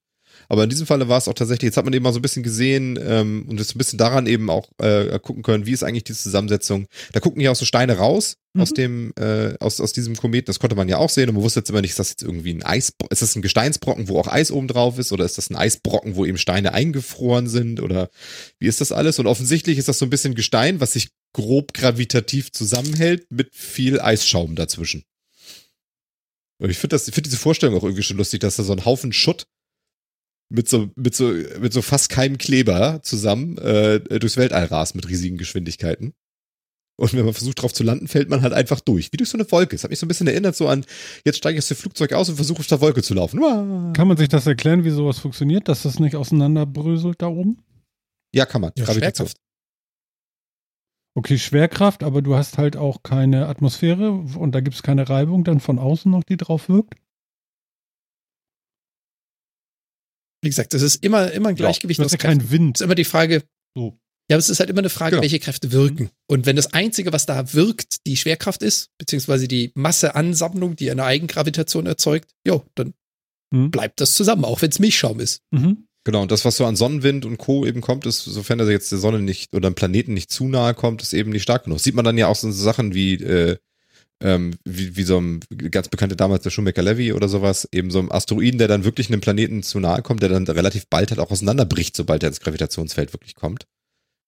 Aber in diesem Falle war es auch tatsächlich, jetzt hat man eben mal so ein bisschen gesehen ähm, und jetzt ein bisschen daran eben auch äh, gucken können, wie ist eigentlich die Zusammensetzung. Da gucken hier auch so Steine raus mhm. aus dem, äh, aus, aus diesem Kometen. Das konnte man ja auch sehen und man wusste jetzt immer nicht, ist das jetzt irgendwie ein Eis, ist das ein Gesteinsbrocken, wo auch Eis oben drauf ist oder ist das ein Eisbrocken, wo eben Steine eingefroren sind oder wie ist das alles? Und offensichtlich ist das so ein bisschen Gestein, was sich grob gravitativ zusammenhält mit viel Eisschaum dazwischen. Ich finde finde diese Vorstellung auch irgendwie schon lustig, dass da so ein Haufen Schutt mit so, mit so, mit so fast keinem Kleber zusammen äh, durchs Weltall rast mit riesigen Geschwindigkeiten. Und wenn man versucht drauf zu landen, fällt man halt einfach durch, wie durch so eine Wolke. Das hat mich so ein bisschen erinnert so an, jetzt steige ich aus dem Flugzeug aus und versuche auf der Wolke zu laufen. Uah. Kann man sich das erklären, wie sowas funktioniert, dass das nicht auseinanderbröselt da oben? Ja, kann man. Ja, Schwerkraft. Okay, Schwerkraft, aber du hast halt auch keine Atmosphäre und da gibt es keine Reibung dann von außen noch, die drauf wirkt? Wie gesagt, das ist immer, immer ein Gleichgewicht. Ja, das ist ja kein Wind. Das ist immer die Frage. So. Ja, aber es ist halt immer eine Frage, genau. welche Kräfte wirken. Und wenn das Einzige, was da wirkt, die Schwerkraft ist, beziehungsweise die Masseansammlung, die eine Eigengravitation erzeugt, jo, dann hm. bleibt das zusammen, auch wenn es Milchschaum ist. Mhm. Genau, und das, was so an Sonnenwind und Co. eben kommt, ist, sofern er jetzt der Sonne nicht oder dem Planeten nicht zu nahe kommt, ist eben nicht stark genug. Sieht man dann ja auch so Sachen wie, äh, ähm, wie, wie so ein ganz bekannte damals der Schumacher Levy oder sowas, eben so ein Asteroiden, der dann wirklich einem Planeten zu nahe kommt, der dann relativ bald halt auch auseinanderbricht, sobald er ins Gravitationsfeld wirklich kommt.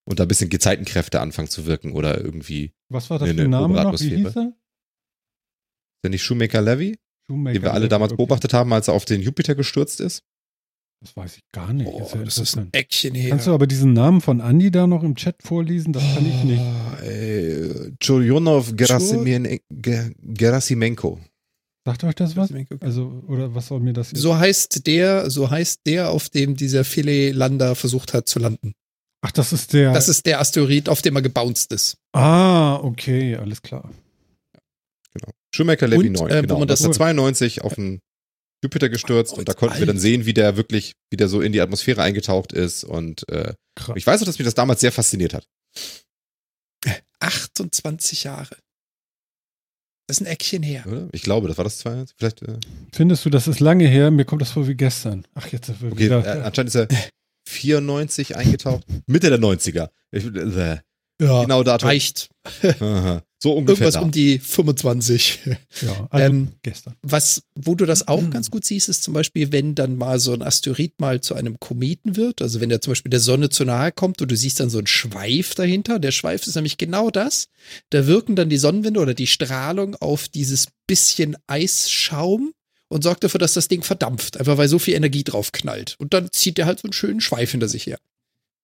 Und da ein bisschen Gezeitenkräfte anfangen zu wirken oder irgendwie. Was war das für ein Name noch? Wie hieß er? Ist der nicht Shoemaker Levy? Shoemaker den wir alle damals okay. beobachtet haben, als er auf den Jupiter gestürzt ist? Das weiß ich gar nicht. Oh, ja das ist ein Eckchen her. Kannst du aber diesen Namen von Andy da noch im Chat vorlesen? Das kann ich nicht. Churionov Gerasimenko. Sagt euch das was? Also, oder was soll mir das? Jetzt? So heißt der, so heißt der, auf dem dieser Philae-Lander versucht hat zu landen. Ach, das ist der. Das ist der Asteroid, auf dem er gebounced ist. Ah, okay, alles klar. Genau. Schumacher Levy 9, äh, genau. Das ist 92 auf dem Jupiter gestürzt oh, und da konnten alt. wir dann sehen, wie der wirklich, wie der so in die Atmosphäre eingetaucht ist und äh, ich weiß auch, dass mich das damals sehr fasziniert hat. 28 Jahre. Das ist ein Eckchen her. Oder? Ich glaube, das war das 22. Vielleicht. Äh Findest du, das ist lange her? Mir kommt das vor wie gestern. Ach, jetzt. Okay, wieder, äh, anscheinend ist er 94 eingetaucht. Mitte der 90er. Ich, äh, ja, genau Datum. Reicht. so ungefähr. Irgendwas da. um die 25. Ja, also ähm, gestern. Was, wo du das auch mhm. ganz gut siehst, ist zum Beispiel, wenn dann mal so ein Asteroid mal zu einem Kometen wird, also wenn der zum Beispiel der Sonne zu nahe kommt und du siehst dann so einen Schweif dahinter. Der Schweif ist nämlich genau das. Da wirken dann die Sonnenwinde oder die Strahlung auf dieses bisschen Eisschaum und sorgt dafür, dass das Ding verdampft, einfach weil so viel Energie drauf knallt. Und dann zieht der halt so einen schönen Schweif hinter sich her.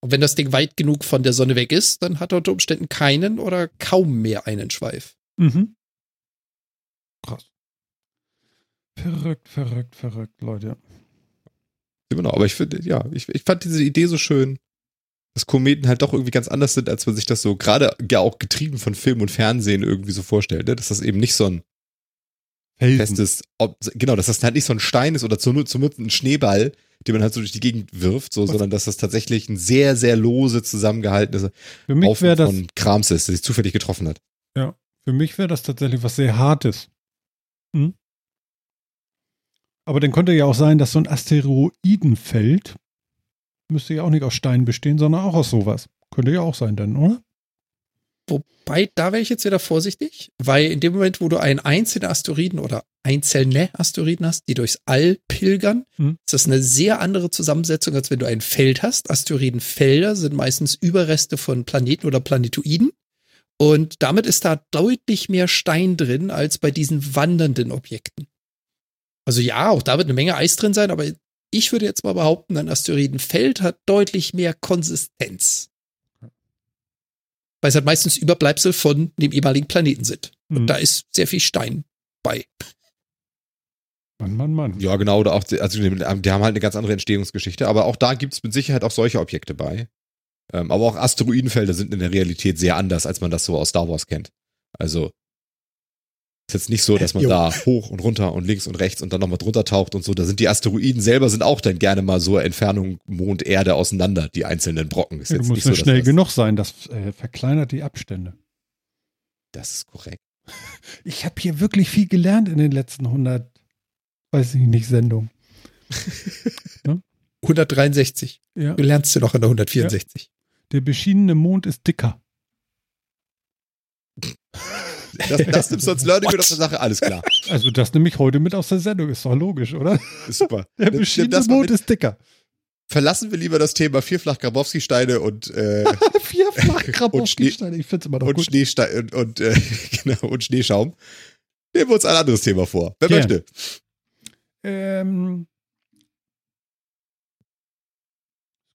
Und wenn das Ding weit genug von der Sonne weg ist, dann hat er unter Umständen keinen oder kaum mehr einen Schweif. Mhm. Krass. Verrückt, verrückt, verrückt, Leute. Genau, aber ich finde, ja, ich, ich fand diese Idee so schön, dass Kometen halt doch irgendwie ganz anders sind, als man sich das so gerade ja auch getrieben von Film und Fernsehen irgendwie so vorstellt, ne? dass das eben nicht so ein Felsen. festes, ob, genau, dass das halt nicht so ein Stein ist oder zumindest ein Schneeball, den man halt so durch die Gegend wirft, so, sondern dass das tatsächlich ein sehr, sehr lose zusammengehaltenes für mich Haufen das, von Krams ist, der sich zufällig getroffen hat. Ja, für mich wäre das tatsächlich was sehr Hartes. Hm? Aber dann könnte ja auch sein, dass so ein Asteroidenfeld müsste ja auch nicht aus Stein bestehen, sondern auch aus sowas. Könnte ja auch sein dann, oder? Wobei, da wäre ich jetzt wieder vorsichtig, weil in dem Moment, wo du einen einzelnen Asteroiden oder einzelne Asteroiden hast, die durchs All pilgern, hm. ist das eine sehr andere Zusammensetzung, als wenn du ein Feld hast. Asteroidenfelder sind meistens Überreste von Planeten oder Planetoiden. Und damit ist da deutlich mehr Stein drin als bei diesen wandernden Objekten. Also ja, auch da wird eine Menge Eis drin sein, aber ich würde jetzt mal behaupten, ein Asteroidenfeld hat deutlich mehr Konsistenz weil es halt meistens Überbleibsel von dem ehemaligen Planeten sind. Und mhm. da ist sehr viel Stein bei. Mann, Mann, Mann. Ja, genau, oder auch, also die, die haben halt eine ganz andere Entstehungsgeschichte, aber auch da gibt es mit Sicherheit auch solche Objekte bei. Ähm, aber auch Asteroidenfelder sind in der Realität sehr anders, als man das so aus Star Wars kennt. Also ist jetzt nicht so, dass man jo. da hoch und runter und links und rechts und dann nochmal drunter taucht und so. Da sind die Asteroiden selber sind auch dann gerne mal so Entfernung Mond, Erde auseinander, die einzelnen Brocken. Ist ja, jetzt du musst nicht so, schnell genug sein, das äh, verkleinert die Abstände. Das ist korrekt. Ich habe hier wirklich viel gelernt in den letzten 100, weiß ich nicht, Sendungen. ja? 163. Ja. Du lernst du noch in der 164. Ja. Der beschienene Mond ist dicker. Das, das nimmst du als Learning mit aus der Sache, alles klar. Also das nehme ich heute mit aus der Sendung, ist doch logisch, oder? Super. Der beschienene Mond ist dicker. Verlassen wir lieber das Thema vierfach Grabowski-Steine und äh, vierfach Grabowski-Steine, ich finde es immer noch und gut. Schneeste und, und, äh, genau, und Schneeschaum. Nehmen wir uns ein anderes Thema vor. Wer Gern. möchte? Ähm,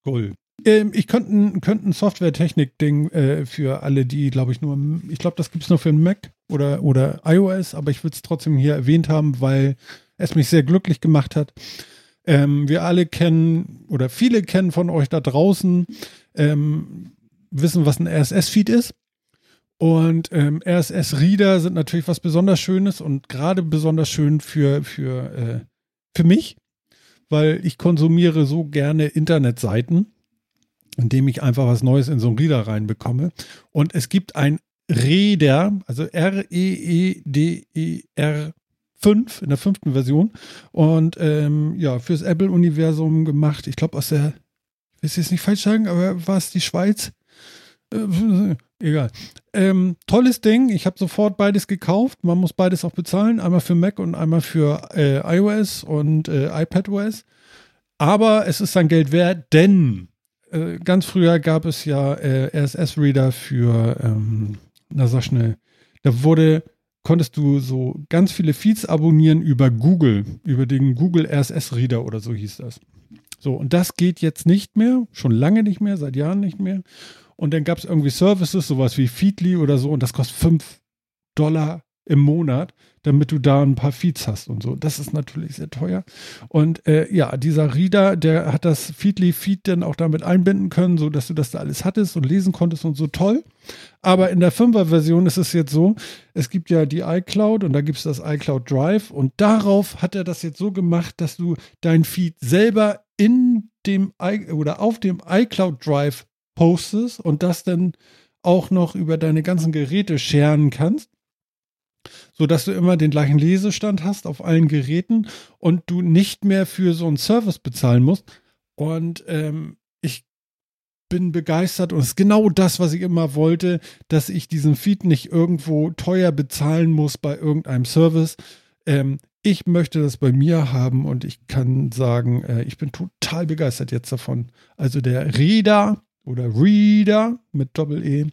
Cool. Ähm, ich könnte könnt ein Software-Technik-Ding äh, für alle, die, glaube ich, nur, ich glaube, das gibt es nur für den Mac oder, oder iOS, aber ich würde es trotzdem hier erwähnt haben, weil es mich sehr glücklich gemacht hat. Ähm, wir alle kennen oder viele kennen von euch da draußen, ähm, wissen, was ein RSS-Feed ist. Und ähm, RSS-Reader sind natürlich was besonders Schönes und gerade besonders schön für, für, äh, für mich, weil ich konsumiere so gerne Internetseiten, indem ich einfach was Neues in so einen Reader reinbekomme. Und es gibt ein Reader, also R-E-E-D-E-R 5 in der fünften Version und ähm, ja, fürs Apple-Universum gemacht. Ich glaube aus der, ich will es jetzt nicht falsch sagen, aber war es die Schweiz? Äh, egal. Ähm, tolles Ding. Ich habe sofort beides gekauft. Man muss beides auch bezahlen. Einmal für Mac und einmal für äh, iOS und äh, iPadOS. Aber es ist sein Geld wert, denn äh, ganz früher gab es ja äh, RSS-Reader für, ähm, na sag schnell, da wurde, konntest du so ganz viele Feeds abonnieren über Google, über den Google RSS-Reader oder so hieß das. So, und das geht jetzt nicht mehr, schon lange nicht mehr, seit Jahren nicht mehr. Und dann gab es irgendwie Services, sowas wie Feedly oder so, und das kostet 5 Dollar im Monat, damit du da ein paar Feeds hast und so. Das ist natürlich sehr teuer. Und äh, ja, dieser Reader, der hat das Feedly-Feed dann auch damit einbinden können, so dass du das da alles hattest und lesen konntest und so toll. Aber in der 5er-Version ist es jetzt so, es gibt ja die iCloud und da gibt es das iCloud Drive und darauf hat er das jetzt so gemacht, dass du dein Feed selber in dem I oder auf dem iCloud Drive postest und das dann auch noch über deine ganzen Geräte scheren kannst, sodass du immer den gleichen Lesestand hast auf allen Geräten und du nicht mehr für so einen Service bezahlen musst. Und ähm, ich bin begeistert und es ist genau das, was ich immer wollte, dass ich diesen Feed nicht irgendwo teuer bezahlen muss bei irgendeinem Service. Ähm, ich möchte das bei mir haben und ich kann sagen, äh, ich bin total begeistert jetzt davon. Also der Reader oder Reader mit Doppel-E.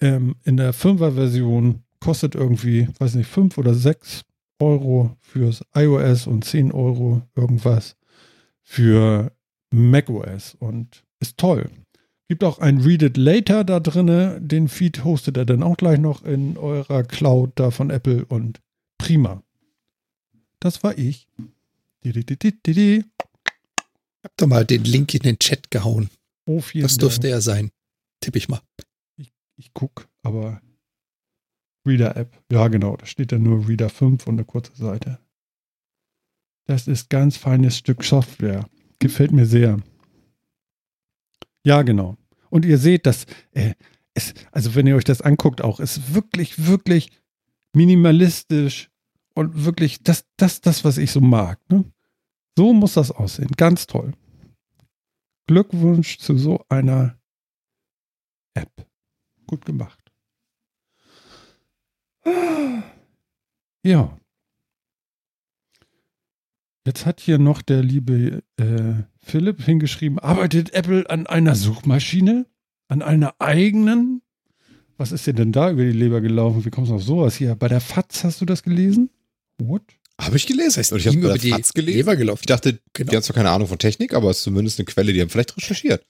Ähm, in der 5er-Version kostet irgendwie, weiß nicht, 5 oder 6 Euro fürs iOS und 10 Euro irgendwas für macOS und ist toll. Gibt auch ein Read It Later da drinne. Den Feed hostet er dann auch gleich noch in eurer Cloud da von Apple und prima. Das war ich. Hab doch mal den Link in den Chat gehauen. Oh, das dürfte er sein. Tipp ich mal. Ich, ich guck, aber Reader-App. Ja, genau. Da steht dann nur Reader 5 und eine kurze Seite. Das ist ganz feines Stück Software. Gefällt mir sehr. Ja, genau. Und ihr seht, dass äh, es, also wenn ihr euch das anguckt, auch ist wirklich, wirklich minimalistisch und wirklich das, das, das, was ich so mag. Ne? So muss das aussehen. Ganz toll. Glückwunsch zu so einer App. Gut gemacht. Ja. Jetzt hat hier noch der liebe äh, Philipp hingeschrieben, arbeitet Apple an einer Suchmaschine? An einer eigenen? Was ist dir denn da über die Leber gelaufen? Wie kommst du auf sowas hier? Bei der FATS hast du das gelesen? What? Habe ich gelesen. Heißt, ich habe über die FATS gelesen. Leber gelaufen. Ich dachte, genau. die haben zwar keine Ahnung von Technik, aber es ist zumindest eine Quelle, die haben vielleicht recherchiert.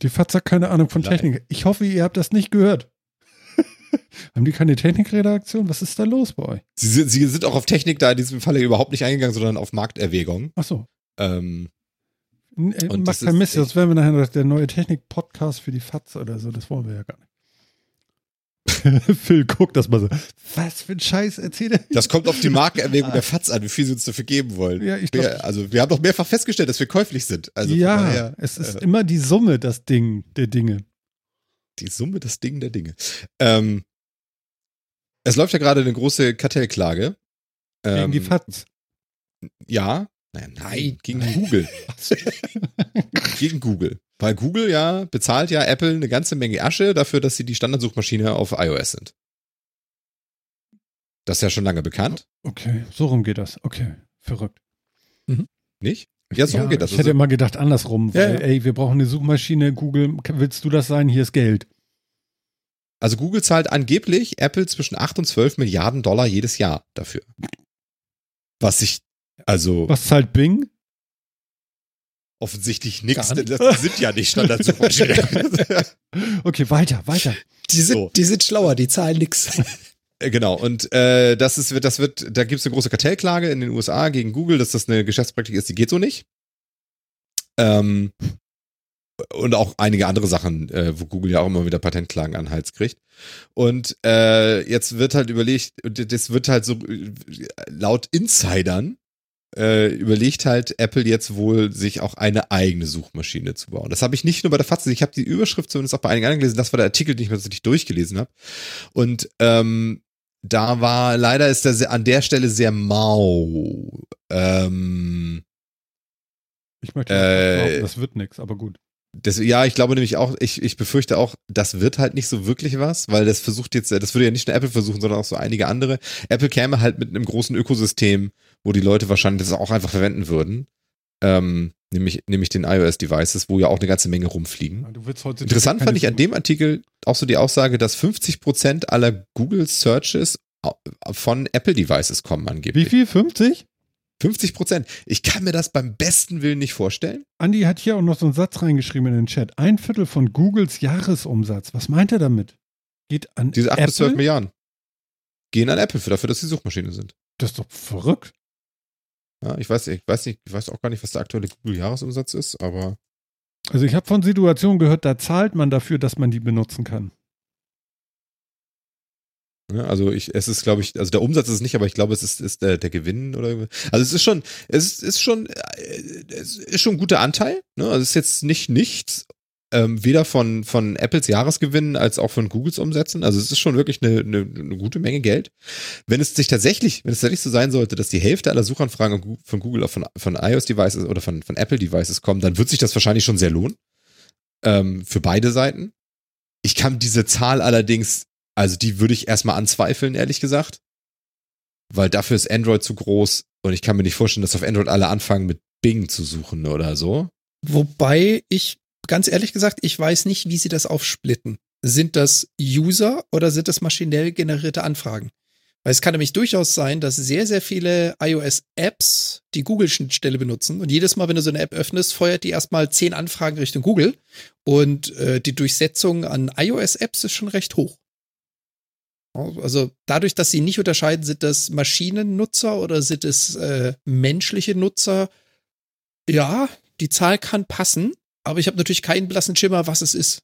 Die FATS hat keine Ahnung von Nein. Technik. Ich hoffe, ihr habt das nicht gehört. haben die keine Technikredaktion? Was ist da los bei euch? Sie sind, sie sind auch auf Technik da in diesem Falle überhaupt nicht eingegangen, sondern auf Markterwägung. Ach so. Ähm, äh, Macht kein Mist, das wären wir nachher der neue Technik-Podcast für die FATS oder so. Das wollen wir ja gar nicht. Phil guckt das mal so. Was für ein Scheiß erzählt er? Das kommt auf die Markenerwägung der FATS an, wie viel sie uns dafür geben wollen. Ja, ich glaub, also wir haben doch mehrfach festgestellt, dass wir käuflich sind. Also ja, daher, es ist äh, immer die Summe, das Ding der Dinge. Die Summe, das Ding der Dinge. Ähm, es läuft ja gerade eine große Kartellklage. Gegen ähm, die FATS. Ja, Nein, nein, gegen Google. gegen Google. Weil Google ja bezahlt ja Apple eine ganze Menge Asche dafür, dass sie die Standardsuchmaschine auf iOS sind. Das ist ja schon lange bekannt. Okay, so rum geht das. Okay, verrückt. Mhm. Nicht? Ja, so ja, geht das. Ich hätte also, immer gedacht andersrum, weil, ja, ey, wir brauchen eine Suchmaschine, Google, willst du das sein? Hier ist Geld. Also Google zahlt angeblich Apple zwischen 8 und 12 Milliarden Dollar jedes Jahr dafür. Was sich, also. Was zahlt Bing? Offensichtlich nichts, denn das sind ja nicht Standardsuchmaschinen. okay, weiter, weiter. Die sind, so. die sind schlauer, die zahlen nichts. Äh, genau, und äh, das ist, das wird, da gibt es eine große Kartellklage in den USA gegen Google, dass das eine Geschäftspraktik ist, die geht so nicht. Ähm, und auch einige andere Sachen, äh, wo Google ja auch immer wieder Patentklagen an Hals kriegt. Und äh, jetzt wird halt überlegt, das wird halt so äh, laut Insidern äh, überlegt halt Apple jetzt wohl, sich auch eine eigene Suchmaschine zu bauen. Das habe ich nicht nur bei der Fatze, ich habe die Überschrift zumindest auch bei einigen anderen gelesen, das war der Artikel, den ich mir tatsächlich durchgelesen habe. Und ähm, da war, leider ist er an der Stelle sehr mau. Ähm, ich möchte äh, glauben, das wird nichts, aber gut. Das, ja, ich glaube nämlich auch, ich, ich befürchte auch, das wird halt nicht so wirklich was, weil das versucht jetzt, das würde ja nicht nur Apple versuchen, sondern auch so einige andere. Apple käme halt mit einem großen Ökosystem, wo die Leute wahrscheinlich das auch einfach verwenden würden. Ähm, nämlich, nämlich den iOS-Devices, wo ja auch eine ganze Menge rumfliegen. Ja, Interessant fand ich an dem Artikel auch so die Aussage, dass 50 Prozent aller Google Searches von Apple-Devices kommen angeblich. Wie viel? 50? 50 Prozent. Ich kann mir das beim besten Willen nicht vorstellen. Andi hat hier auch noch so einen Satz reingeschrieben in den Chat. Ein Viertel von Googles Jahresumsatz. Was meint er damit? Geht an Diese 8 bis 12 Milliarden. Gehen an Apple für dafür, dass sie Suchmaschine sind. Das ist doch verrückt. Ja, ich weiß, ich weiß nicht, ich weiß auch gar nicht, was der aktuelle Google-Jahresumsatz ist, aber. Also ich habe von Situationen gehört, da zahlt man dafür, dass man die benutzen kann. Ja, also ich, es ist, glaube ich, also der Umsatz ist nicht, aber ich glaube, es ist, ist der, der Gewinn oder also es ist schon, es ist, ist schon, äh, es ist schon ein guter Anteil. Ne? Also es ist jetzt nicht nichts, ähm, weder von, von Apples Jahresgewinnen als auch von Googles Umsätzen. Also es ist schon wirklich eine, eine, eine gute Menge Geld. Wenn es sich tatsächlich, wenn es tatsächlich so sein sollte, dass die Hälfte aller Suchanfragen von Google auch von, von iOS-Devices oder von, von Apple-Devices kommen, dann wird sich das wahrscheinlich schon sehr lohnen. Ähm, für beide Seiten. Ich kann diese Zahl allerdings also die würde ich erstmal anzweifeln, ehrlich gesagt. Weil dafür ist Android zu groß und ich kann mir nicht vorstellen, dass auf Android alle anfangen mit Bing zu suchen oder so. Wobei ich, ganz ehrlich gesagt, ich weiß nicht, wie sie das aufsplitten. Sind das User oder sind das maschinell generierte Anfragen? Weil es kann nämlich durchaus sein, dass sehr, sehr viele iOS-Apps die Google-Schnittstelle benutzen. Und jedes Mal, wenn du so eine App öffnest, feuert die erstmal zehn Anfragen Richtung Google. Und äh, die Durchsetzung an iOS-Apps ist schon recht hoch. Also dadurch, dass sie nicht unterscheiden, sind das Maschinennutzer oder sind es äh, menschliche Nutzer? Ja, die Zahl kann passen, aber ich habe natürlich keinen blassen Schimmer, was es ist.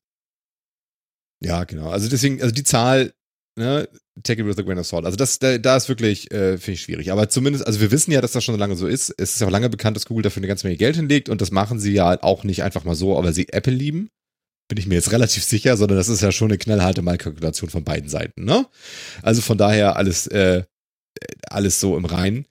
Ja, genau. Also deswegen, also die Zahl, ne, take it with a grain of salt. Also das, da, da ist wirklich, äh, finde ich schwierig. Aber zumindest, also wir wissen ja, dass das schon so lange so ist. Es ist auch lange bekannt, dass Google dafür eine ganze Menge Geld hinlegt und das machen sie ja auch nicht einfach mal so, aber sie Apple lieben bin ich mir jetzt relativ sicher, sondern das ist ja schon eine knallharte Malkalkulation von beiden Seiten. Ne? Also von daher alles, äh, alles so im Reinen.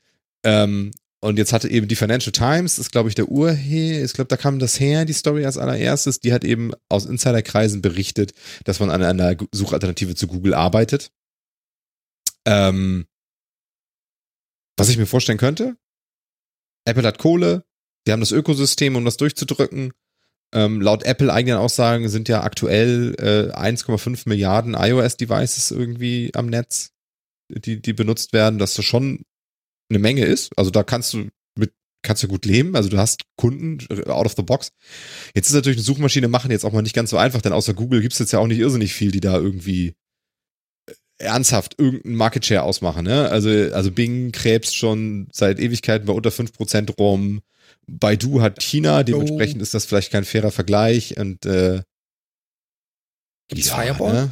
Ähm, und jetzt hatte eben die Financial Times, ist glaube ich der Urhe, ich glaube, da kam das her, die Story als allererstes, die hat eben aus Insiderkreisen berichtet, dass man an einer Suchalternative zu Google arbeitet. Ähm, was ich mir vorstellen könnte, Apple hat Kohle, die haben das Ökosystem, um das durchzudrücken. Ähm, laut Apple eigenen Aussagen sind ja aktuell äh, 1,5 Milliarden iOS-Devices irgendwie am Netz, die, die benutzt werden, dass das schon eine Menge ist. Also da kannst du mit, kannst du gut leben. Also du hast Kunden äh, out of the box. Jetzt ist natürlich eine Suchmaschine machen jetzt auch mal nicht ganz so einfach, denn außer Google gibt es jetzt ja auch nicht irrsinnig viel, die da irgendwie äh, ernsthaft irgendeinen Market Share ausmachen. Ne? Also, also Bing krebst schon seit Ewigkeiten bei unter 5% rum. Baidu hat China, dementsprechend ist das vielleicht kein fairer Vergleich und äh, Gibt's ja, Fireball? Ne?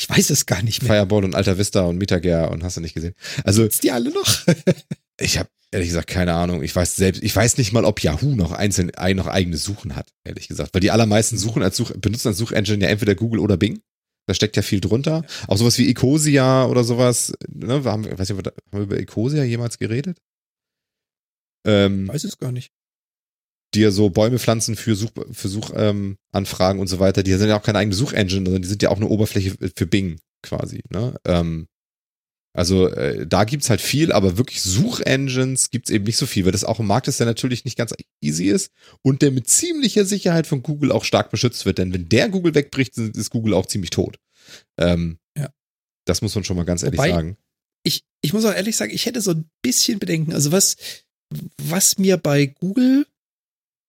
Ich weiß es gar nicht mehr. Fireball und Alta Vista und Metager und hast du nicht gesehen. Also Gibt's die alle noch? ich habe ehrlich gesagt keine Ahnung. Ich weiß selbst, ich weiß nicht mal, ob Yahoo noch einzeln noch eigene Suchen hat, ehrlich gesagt, weil die allermeisten Suchen als Such benutzen als Suchengine ja entweder Google oder Bing. Da steckt ja viel drunter. Auch sowas wie Ecosia oder sowas. Ne, wir haben, weiß nicht, haben wir über Ecosia jemals geredet? Ähm, Weiß es gar nicht. Die so Bäume pflanzen für, Such, für Suchanfragen ähm, und so weiter. Die sind ja auch keine eigene Suchengine, sondern die sind ja auch eine Oberfläche für Bing quasi. Ne? Ähm, also äh, da gibt's halt viel, aber wirklich Suchengines gibt's eben nicht so viel, weil das auch ein Markt ist, der natürlich nicht ganz easy ist und der mit ziemlicher Sicherheit von Google auch stark beschützt wird. Denn wenn der Google wegbricht, ist Google auch ziemlich tot. Ähm, ja. Das muss man schon mal ganz ehrlich Wobei, sagen. Ich, ich muss auch ehrlich sagen, ich hätte so ein bisschen Bedenken. Also was, was mir bei Google,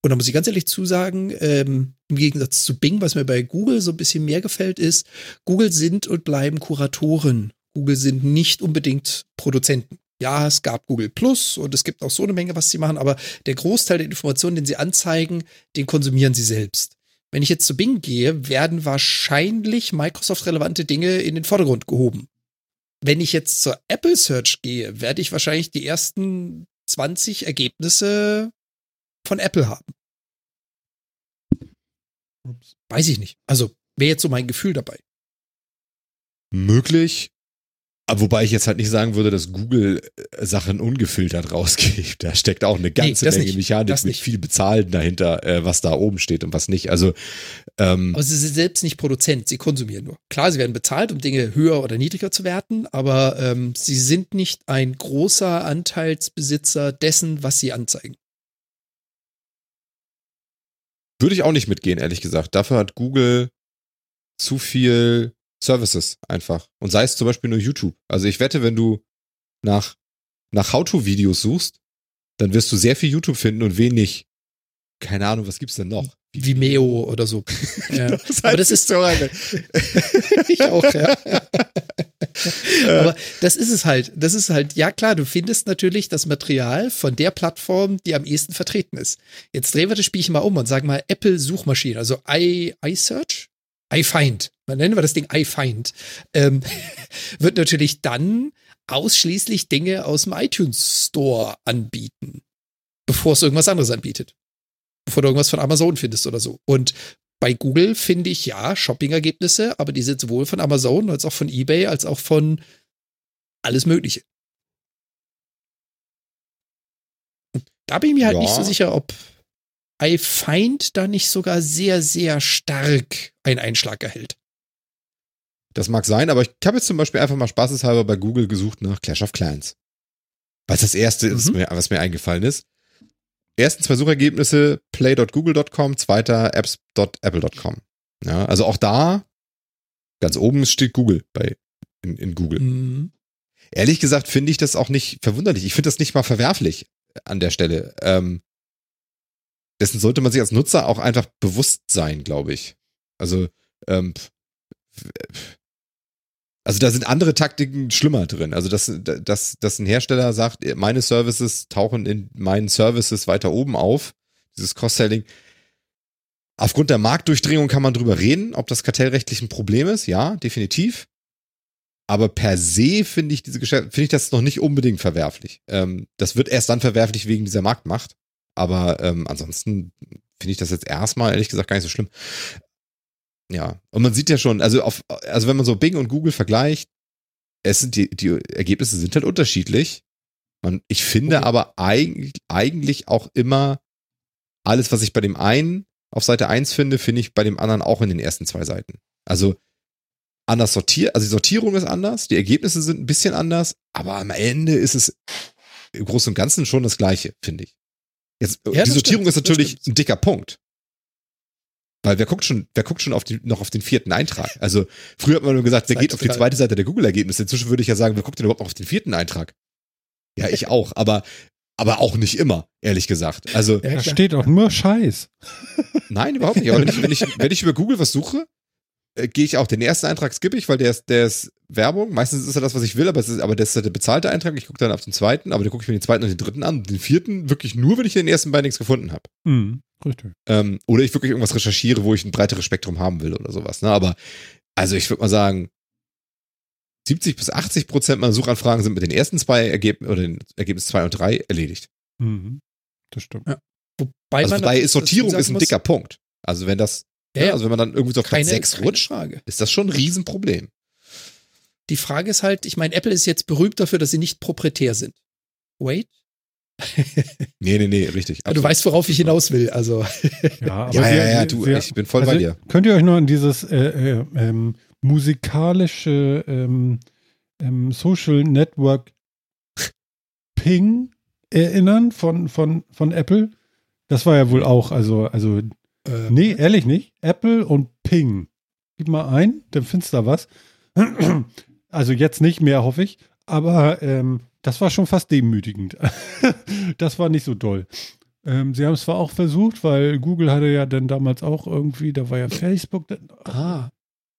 und da muss ich ganz ehrlich zusagen, ähm, im Gegensatz zu Bing, was mir bei Google so ein bisschen mehr gefällt, ist, Google sind und bleiben Kuratoren. Google sind nicht unbedingt Produzenten. Ja, es gab Google Plus und es gibt auch so eine Menge, was sie machen, aber der Großteil der Informationen, den sie anzeigen, den konsumieren sie selbst. Wenn ich jetzt zu Bing gehe, werden wahrscheinlich Microsoft-relevante Dinge in den Vordergrund gehoben. Wenn ich jetzt zur Apple Search gehe, werde ich wahrscheinlich die ersten 20 Ergebnisse von Apple haben. Ups. Weiß ich nicht. Also wäre jetzt so mein Gefühl dabei. Möglich. Aber wobei ich jetzt halt nicht sagen würde, dass Google äh, Sachen ungefiltert rausgibt. Da steckt auch eine ganze nee, Menge nicht. Mechanik mit nicht. viel Bezahlen dahinter, äh, was da oben steht und was nicht. Also, ähm, aber sie sind selbst nicht Produzent, sie konsumieren nur. Klar, sie werden bezahlt, um Dinge höher oder niedriger zu werten, aber ähm, sie sind nicht ein großer Anteilsbesitzer dessen, was sie anzeigen. Würde ich auch nicht mitgehen, ehrlich gesagt. Dafür hat Google zu viel Services einfach. Und sei es zum Beispiel nur YouTube. Also ich wette, wenn du nach, nach How-To-Videos suchst, dann wirst du sehr viel YouTube finden und wenig, keine Ahnung, was gibt's denn noch? Vimeo oder so. Ja. Das Aber das ist so eine. ich auch, ja. Aber das ist es halt. Das ist halt, ja klar, du findest natürlich das Material von der Plattform, die am ehesten vertreten ist. Jetzt drehen wir das Spielchen mal um und sagen mal Apple Suchmaschine, also i, iSearch, iFind, man nennen wir das Ding iFind, ähm, wird natürlich dann ausschließlich Dinge aus dem iTunes Store anbieten, bevor es irgendwas anderes anbietet. Bevor du irgendwas von Amazon findest oder so. Und bei Google finde ich ja Shopping-Ergebnisse, aber die sind sowohl von Amazon als auch von eBay als auch von alles Mögliche. Da bin ich mir halt ja. nicht so sicher, ob iFind da nicht sogar sehr, sehr stark einen Einschlag erhält. Das mag sein, aber ich habe jetzt zum Beispiel einfach mal spaßeshalber bei Google gesucht nach Clash of Clans. Weil es das erste mhm. ist, was mir eingefallen ist. Ersten zwei Suchergebnisse play.google.com, zweiter apps.apple.com. Ja, also auch da, ganz oben steht Google bei, in, in Google. Mhm. Ehrlich gesagt finde ich das auch nicht verwunderlich. Ich finde das nicht mal verwerflich an der Stelle. Ähm, dessen sollte man sich als Nutzer auch einfach bewusst sein, glaube ich. Also, ähm, also da sind andere Taktiken schlimmer drin. Also dass, dass, dass ein Hersteller sagt, meine Services tauchen in meinen Services weiter oben auf, dieses Cross-Selling. Aufgrund der Marktdurchdringung kann man drüber reden, ob das kartellrechtlich ein Problem ist. Ja, definitiv. Aber per se finde ich diese Geschäfte, finde ich das noch nicht unbedingt verwerflich. Ähm, das wird erst dann verwerflich wegen dieser Marktmacht. Aber ähm, ansonsten finde ich das jetzt erstmal ehrlich gesagt gar nicht so schlimm. Ja, und man sieht ja schon, also auf, also wenn man so Bing und Google vergleicht, es sind die, die Ergebnisse sind halt unterschiedlich. Man, ich finde okay. aber eigentlich, eigentlich auch immer alles, was ich bei dem einen auf Seite 1 finde, finde ich bei dem anderen auch in den ersten zwei Seiten. Also anders sortiert, also die Sortierung ist anders, die Ergebnisse sind ein bisschen anders, aber am Ende ist es im Großen und Ganzen schon das Gleiche, finde ich. Jetzt, ja, die Sortierung stimmt, ist natürlich ein dicker Punkt. Weil wer guckt schon, wer guckt schon auf die, noch auf den vierten Eintrag? Also früher hat man nur gesagt, wer geht auf die zweite Seite der Google-Ergebnisse. Inzwischen würde ich ja sagen, wer guckt denn überhaupt noch auf den vierten Eintrag? Ja, ich auch, aber, aber auch nicht immer, ehrlich gesagt. Also. Ja, da steht auch nur Scheiß. Nein, überhaupt nicht. Aber wenn ich, wenn ich, wenn ich über Google was suche, äh, gehe ich auch den ersten Eintrag skippe ich, weil der ist, der ist Werbung. Meistens ist er das, was ich will, aber, es ist, aber das ist der bezahlte Eintrag. Ich gucke dann auf den zweiten, aber dann gucke ich mir den zweiten und den dritten an. Den vierten wirklich nur, wenn ich in den ersten beiden nichts gefunden habe. Mhm, richtig. Ähm, oder ich wirklich irgendwas recherchiere, wo ich ein breiteres Spektrum haben will oder sowas. Ne? Aber also ich würde mal sagen, 70 bis 80 Prozent meiner Suchanfragen sind mit den ersten zwei Ergebnissen oder den Ergebnis zwei und drei erledigt. Mhm, das stimmt. Ja. Wobei, also wobei Sortierung ist ein dicker Punkt. Also wenn das ja, ja. Also wenn man dann irgendwie so auf Platz 6 rutscht, Frage. ist das schon ein Riesenproblem. Die Frage ist halt, ich meine, Apple ist jetzt berühmt dafür, dass sie nicht proprietär sind. Wait. nee, nee, nee, richtig. Ja, du weißt, worauf ich hinaus will. Also. Ja, ja, ja, ja, du, ich bin voll also, bei dir. Könnt ihr euch noch an dieses äh, äh, ähm, musikalische ähm, ähm, Social Network Ping erinnern von, von, von Apple? Das war ja wohl auch, also, also, äh, nee, ehrlich nicht. Apple und Ping. Gib mal ein, dann findest du da was. Also jetzt nicht mehr, hoffe ich. Aber ähm, das war schon fast demütigend. das war nicht so doll. Ähm, sie haben es zwar auch versucht, weil Google hatte ja dann damals auch irgendwie, da war ja Facebook. ah.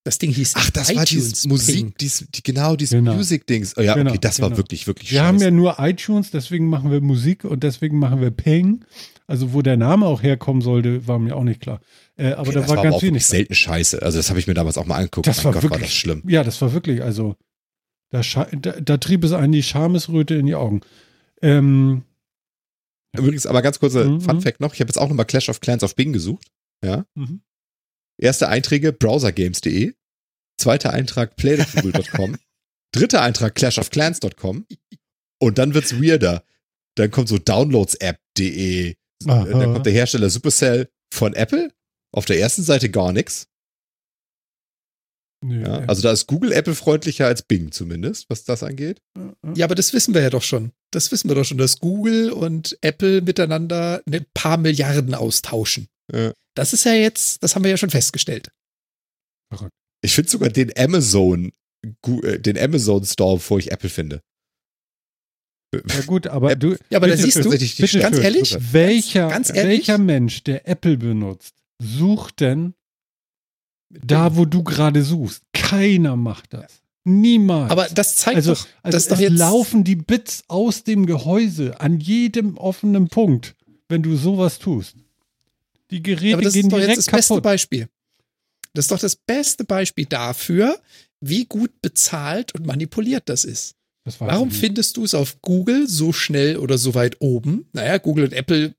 Das Ding hieß Ach, das iTunes war dieses Musik, dies, die, genau, dieses genau. Music-Dings. Oh ja, genau, okay, das genau. war wirklich, wirklich Wir scheiße. haben ja nur iTunes, deswegen machen wir Musik und deswegen machen wir Ping. Also, wo der Name auch herkommen sollte, war mir auch nicht klar. Äh, aber okay, da war, war ganz wenig. selten scheiße. Also, das habe ich mir damals auch mal angeguckt. Das mein war Gott, wirklich war das schlimm. Ja, das war wirklich, also, da, da, da trieb es einen die Schamesröte in die Augen. Ähm, Übrigens, aber ganz kurzer mhm. Fun Fact noch: Ich habe jetzt auch nochmal Clash of Clans auf Bing gesucht. Ja. Mhm. Erste Einträge browsergames.de. Zweiter Eintrag playthegoogle.com. Dritter Eintrag clashofclans.com. Und dann wird's weirder. Dann kommt so downloadsapp.de. Dann kommt der Hersteller Supercell von Apple. Auf der ersten Seite gar nichts. Nee, ja, also da ist Google Apple freundlicher als Bing zumindest, was das angeht. Ja, aber das wissen wir ja doch schon. Das wissen wir doch schon, dass Google und Apple miteinander ein paar Milliarden austauschen. Ja. Das ist ja jetzt, das haben wir ja schon festgestellt. Ich finde sogar den Amazon, äh, den Amazon Store, bevor ich Apple finde. Ja gut, aber du. Ja, aber da siehst du, bitte, ganz ehrlich, welcher, ganz ehrlich, welcher Mensch, der Apple benutzt, sucht denn da, wo du gerade suchst. Keiner macht das. Niemals. Aber das zeigt also, doch, also dass doch jetzt laufen die Bits aus dem Gehäuse an jedem offenen Punkt, wenn du sowas tust. Die Geräte aber das gehen ist doch direkt jetzt das kaputt. beste Beispiel. Das ist doch das beste Beispiel dafür, wie gut bezahlt und manipuliert das ist. Das Warum findest du es auf Google so schnell oder so weit oben? Naja, Google und Apple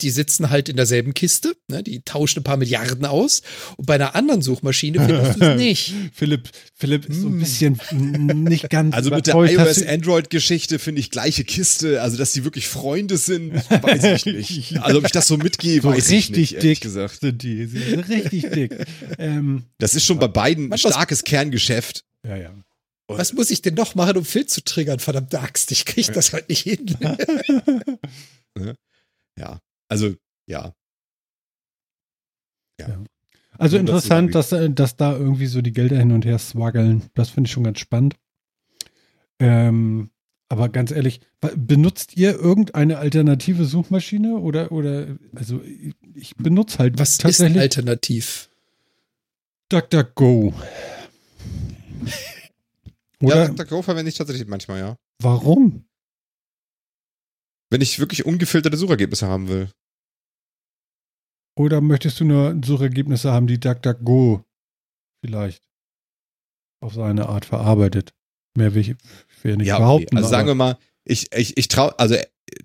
die sitzen halt in derselben Kiste, ne? die tauschen ein paar Milliarden aus. Und bei einer anderen Suchmaschine findest du es nicht. Philipp, Philipp ist so ein hm. bisschen nicht ganz. Also mit der iOS-Android-Geschichte finde ich gleiche Kiste. Also, dass die wirklich Freunde sind, weiß ich nicht. Also, ob ich das so mitgehe, so weiß ich nicht. Richtig dick gesagt. sind die. Sie sind richtig dick. Ähm, das ist schon bei beiden ein starkes Kerngeschäft. Ja, ja. Was muss ich denn noch machen, um Phil zu triggern? Verdammt Axt, ich kriege das halt nicht hin. ja. Also, ja. Ja. ja. Also interessant, dass, äh, dass da irgendwie so die Gelder hin und her swaggeln. Das finde ich schon ganz spannend. Ähm, aber ganz ehrlich, benutzt ihr irgendeine alternative Suchmaschine oder oder also ich benutze halt was tatsächlich ist alternativ? DuckDuckGo. oder ja, DuckDuckGo verwende ich tatsächlich manchmal, ja. Warum? Wenn ich wirklich ungefilterte Suchergebnisse haben will. Oder möchtest du nur Suchergebnisse haben, die DuckDuckGo vielleicht auf seine Art verarbeitet? Mehr will ich, will nicht ja, behaupten. Okay. Also sagen wir mal, ich, ich, ich traue, also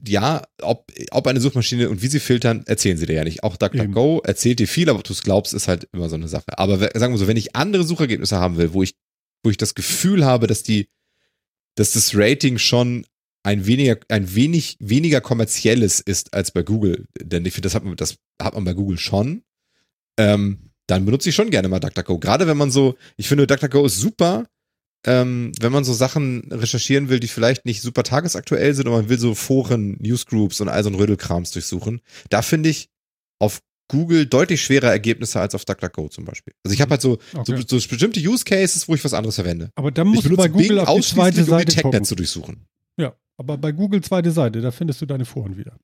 ja, ob, ob eine Suchmaschine und wie sie filtern, erzählen sie dir ja nicht. Auch DuckDuckGo erzählt dir viel, aber ob du es glaubst, ist halt immer so eine Sache. Aber sagen wir so, wenn ich andere Suchergebnisse haben will, wo ich, wo ich das Gefühl habe, dass die, dass das Rating schon ein weniger, ein wenig weniger kommerzielles ist als bei Google. Denn ich finde, das hat man, das hat man bei Google schon. Ähm, dann benutze ich schon gerne mal DuckDuckGo. Gerade wenn man so, ich finde, DuckDuckGo ist super, ähm, wenn man so Sachen recherchieren will, die vielleicht nicht super tagesaktuell sind und man will so Foren, Newsgroups und all so ein Rödelkrams durchsuchen. Da finde ich auf Google deutlich schwerer Ergebnisse als auf DuckDuckGo zum Beispiel. Also ich habe halt so, okay. so, so, bestimmte Use Cases, wo ich was anderes verwende. Aber dann musst du bei Google Bing auf die zweite Seite um die zu durchsuchen. Ja, aber bei Google zweite Seite, da findest du deine Foren wieder.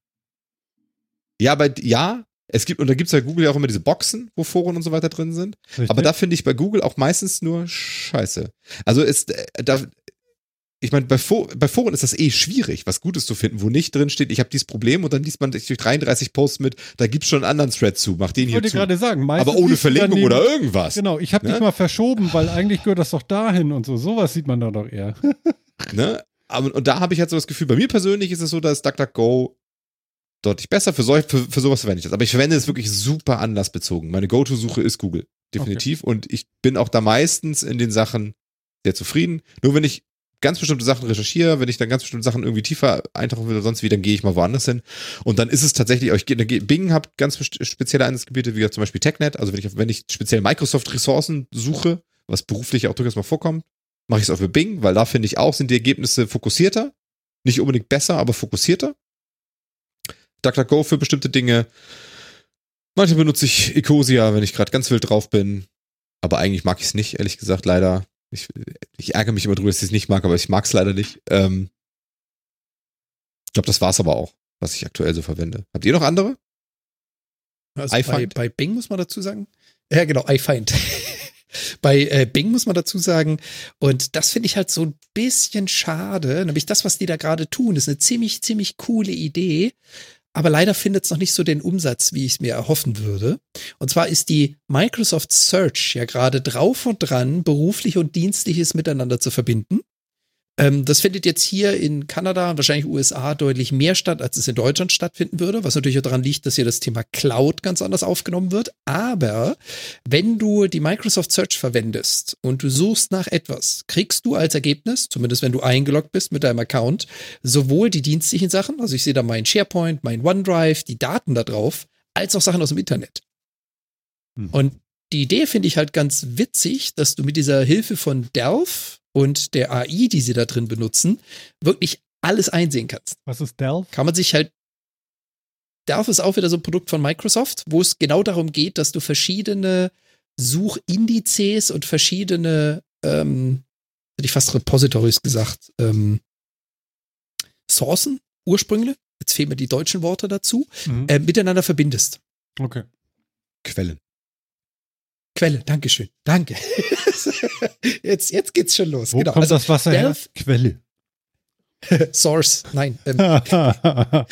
Ja, aber ja, es gibt, und da gibt es bei Google ja auch immer diese Boxen, wo Foren und so weiter drin sind. Richtig. Aber da finde ich bei Google auch meistens nur Scheiße. Also ist, äh, da, ich meine, bei, bei, Foren ist das eh schwierig, was Gutes zu finden, wo nicht drin steht, ich habe dieses Problem und dann liest man durch 33 Posts mit, da gibt es schon einen anderen Thread zu, mach den ich hier zu. Ich wollte gerade sagen, aber ohne Verlinkung oder irgendwas. Genau, ich habe ne? dich mal verschoben, weil eigentlich gehört das doch dahin und so. Sowas sieht man da doch eher. ne? Aber, und da habe ich halt so das Gefühl, bei mir persönlich ist es so, dass DuckDuckGo deutlich besser für, so, für, für sowas verwende ich das. Aber ich verwende es wirklich super anlassbezogen. Meine Go-To-Suche ist Google. Definitiv. Okay. Und ich bin auch da meistens in den Sachen sehr zufrieden. Nur wenn ich ganz bestimmte Sachen recherchiere, wenn ich dann ganz bestimmte Sachen irgendwie tiefer eintauchen will oder sonst wie, dann gehe ich mal woanders hin. Und dann ist es tatsächlich, ich Bing hat ganz spezielle Einsatzgebiete, wie zum Beispiel TechNet. Also wenn ich, wenn ich speziell Microsoft-Ressourcen suche, was beruflich auch durchaus mal vorkommt, mache ich es auch für Bing, weil da finde ich auch, sind die Ergebnisse fokussierter. Nicht unbedingt besser, aber fokussierter. DuckDuckGo für bestimmte Dinge. Manchmal benutze ich Ecosia, wenn ich gerade ganz wild drauf bin. Aber eigentlich mag ich es nicht, ehrlich gesagt, leider. Ich, ich ärgere mich immer drüber, dass ich es nicht mag, aber ich mag es leider nicht. Ähm, ich glaube, das war es aber auch, was ich aktuell so verwende. Habt ihr noch andere? Also bei, bei Bing muss man dazu sagen. Ja, genau, iFind. Bei äh, Bing muss man dazu sagen, und das finde ich halt so ein bisschen schade, nämlich das, was die da gerade tun, ist eine ziemlich, ziemlich coole Idee, aber leider findet es noch nicht so den Umsatz, wie ich es mir erhoffen würde. Und zwar ist die Microsoft Search ja gerade drauf und dran, beruflich und dienstliches miteinander zu verbinden. Ähm, das findet jetzt hier in Kanada, wahrscheinlich USA, deutlich mehr statt, als es in Deutschland stattfinden würde, was natürlich auch daran liegt, dass hier das Thema Cloud ganz anders aufgenommen wird. Aber wenn du die Microsoft Search verwendest und du suchst nach etwas, kriegst du als Ergebnis, zumindest wenn du eingeloggt bist mit deinem Account, sowohl die dienstlichen Sachen, also ich sehe da mein SharePoint, mein OneDrive, die Daten da drauf, als auch Sachen aus dem Internet. Hm. Und die Idee finde ich halt ganz witzig, dass du mit dieser Hilfe von Delph und der AI, die sie da drin benutzen, wirklich alles einsehen kannst. Was ist Delph? Kann man sich halt. Delph ist auch wieder so ein Produkt von Microsoft, wo es genau darum geht, dass du verschiedene Suchindizes und verschiedene, ähm, hätte ich fast Repositories gesagt, ähm, Sourcen, Ursprünge, jetzt fehlen mir die deutschen Worte dazu, mhm. äh, miteinander verbindest. Okay. Quellen. Quelle, Dankeschön. Danke. jetzt, jetzt geht's schon los. Wo genau. kommt also, das Wasser her? Quelle. Source, nein. Ähm.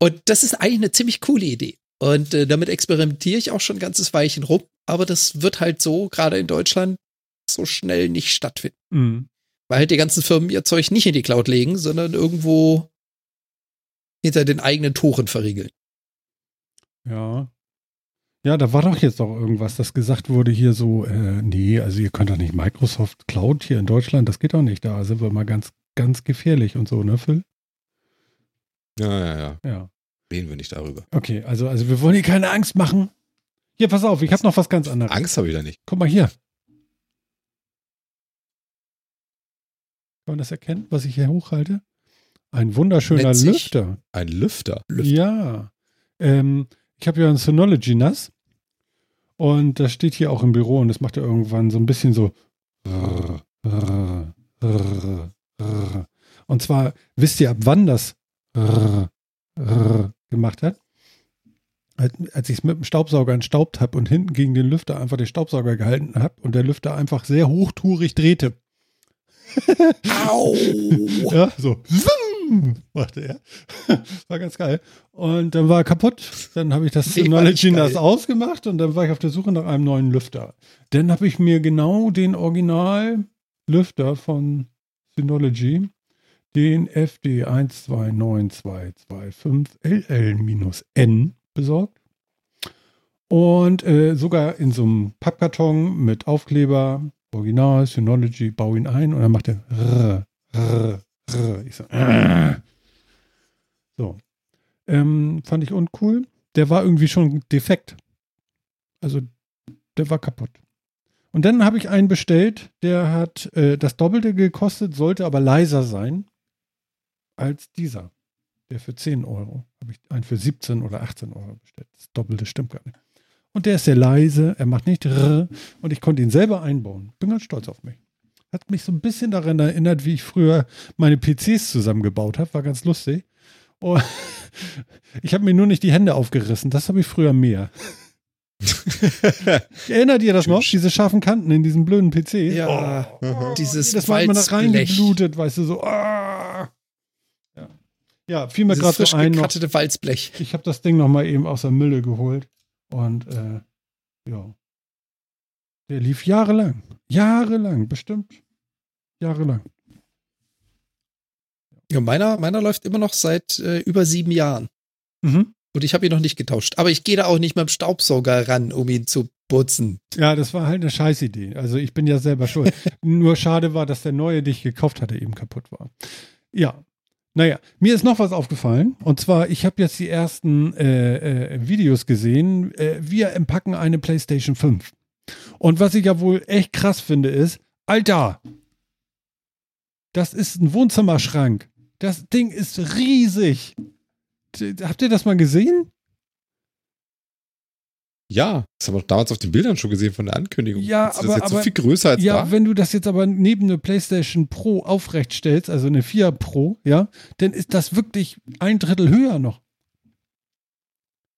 und das ist eigentlich eine ziemlich coole Idee. Und äh, damit experimentiere ich auch schon ein ganzes Weilchen rum. Aber das wird halt so, gerade in Deutschland, so schnell nicht stattfinden. Mhm. Weil halt die ganzen Firmen ihr Zeug nicht in die Cloud legen, sondern irgendwo hinter den eigenen Toren verriegeln. Ja, ja, da war doch jetzt auch irgendwas, das gesagt wurde hier so, äh, nee, also ihr könnt doch nicht Microsoft Cloud hier in Deutschland, das geht doch nicht, da sind wir mal ganz, ganz gefährlich und so, ne, Phil? Ja, ja, ja. Ja. Reden wir nicht darüber. Okay, also, also wir wollen hier keine Angst machen. Hier, pass auf, ich habe noch was ganz anderes. Angst habe ich da nicht. Guck mal hier. Kann man das erkennen, was ich hier hochhalte? Ein wunderschöner. Lüfter. Ein Lüfter? Lüfter. Ja. Ähm, ich habe ja ein Synology NAS und das steht hier auch im Büro und das macht er irgendwann so ein bisschen so. Und zwar, wisst ihr, ab wann das gemacht hat? Als ich es mit dem Staubsauger entstaubt habe und hinten gegen den Lüfter einfach den Staubsauger gehalten habe und der Lüfter einfach sehr hochtourig drehte. Au! ja, so machte er. War ganz geil. Und dann war er kaputt. Dann habe ich das Synology NAS ausgemacht und dann war ich auf der Suche nach einem neuen Lüfter. Dann habe ich mir genau den Original-Lüfter von Synology, den FD129225LL-N besorgt. Und äh, sogar in so einem Pappkarton mit Aufkleber, Original, Synology, bau ihn ein und dann macht er rrr, rrr, ich so, äh. so. Ähm, fand ich uncool. Der war irgendwie schon defekt. Also, der war kaputt. Und dann habe ich einen bestellt, der hat äh, das Doppelte gekostet, sollte aber leiser sein als dieser. Der für 10 Euro. Habe ich einen für 17 oder 18 Euro bestellt. Das Doppelte stimmt gar nicht. Und der ist sehr leise, er macht nicht rrr, und ich konnte ihn selber einbauen. Bin ganz stolz auf mich. Hat mich so ein bisschen daran erinnert, wie ich früher meine PCs zusammengebaut habe. War ganz lustig. Und ich habe mir nur nicht die Hände aufgerissen. Das habe ich früher mehr. Erinnert ihr das noch? Diese scharfen Kanten in diesen blöden PCs? Ja, oh, dieses Das war immer da reingeblutet, weißt du, so. Oh. Ja. ja, fiel mir gerade so ein. Noch, Walzblech. Ich habe das Ding noch mal eben aus der Mülle geholt. Und äh, ja. Der lief jahrelang. Jahrelang, bestimmt. Jahrelang. Ja, meiner, meiner läuft immer noch seit äh, über sieben Jahren. Mhm. Und ich habe ihn noch nicht getauscht. Aber ich gehe da auch nicht mit dem Staubsauger ran, um ihn zu putzen. Ja, das war halt eine Scheißidee. Also ich bin ja selber schuld. Nur schade war, dass der neue, den ich gekauft hatte, eben kaputt war. Ja. Naja, mir ist noch was aufgefallen. Und zwar, ich habe jetzt die ersten äh, äh, Videos gesehen. Äh, wir empacken eine PlayStation 5. Und was ich ja wohl echt krass finde, ist, Alter, das ist ein Wohnzimmerschrank. Das Ding ist riesig. Habt ihr das mal gesehen? Ja, das haben wir damals auf den Bildern schon gesehen von der Ankündigung. Ja, das aber, ist jetzt aber, so viel größer als ja, da. wenn du das jetzt aber neben eine PlayStation Pro aufrecht stellst, also eine 4 Pro, ja, dann ist das wirklich ein Drittel höher noch.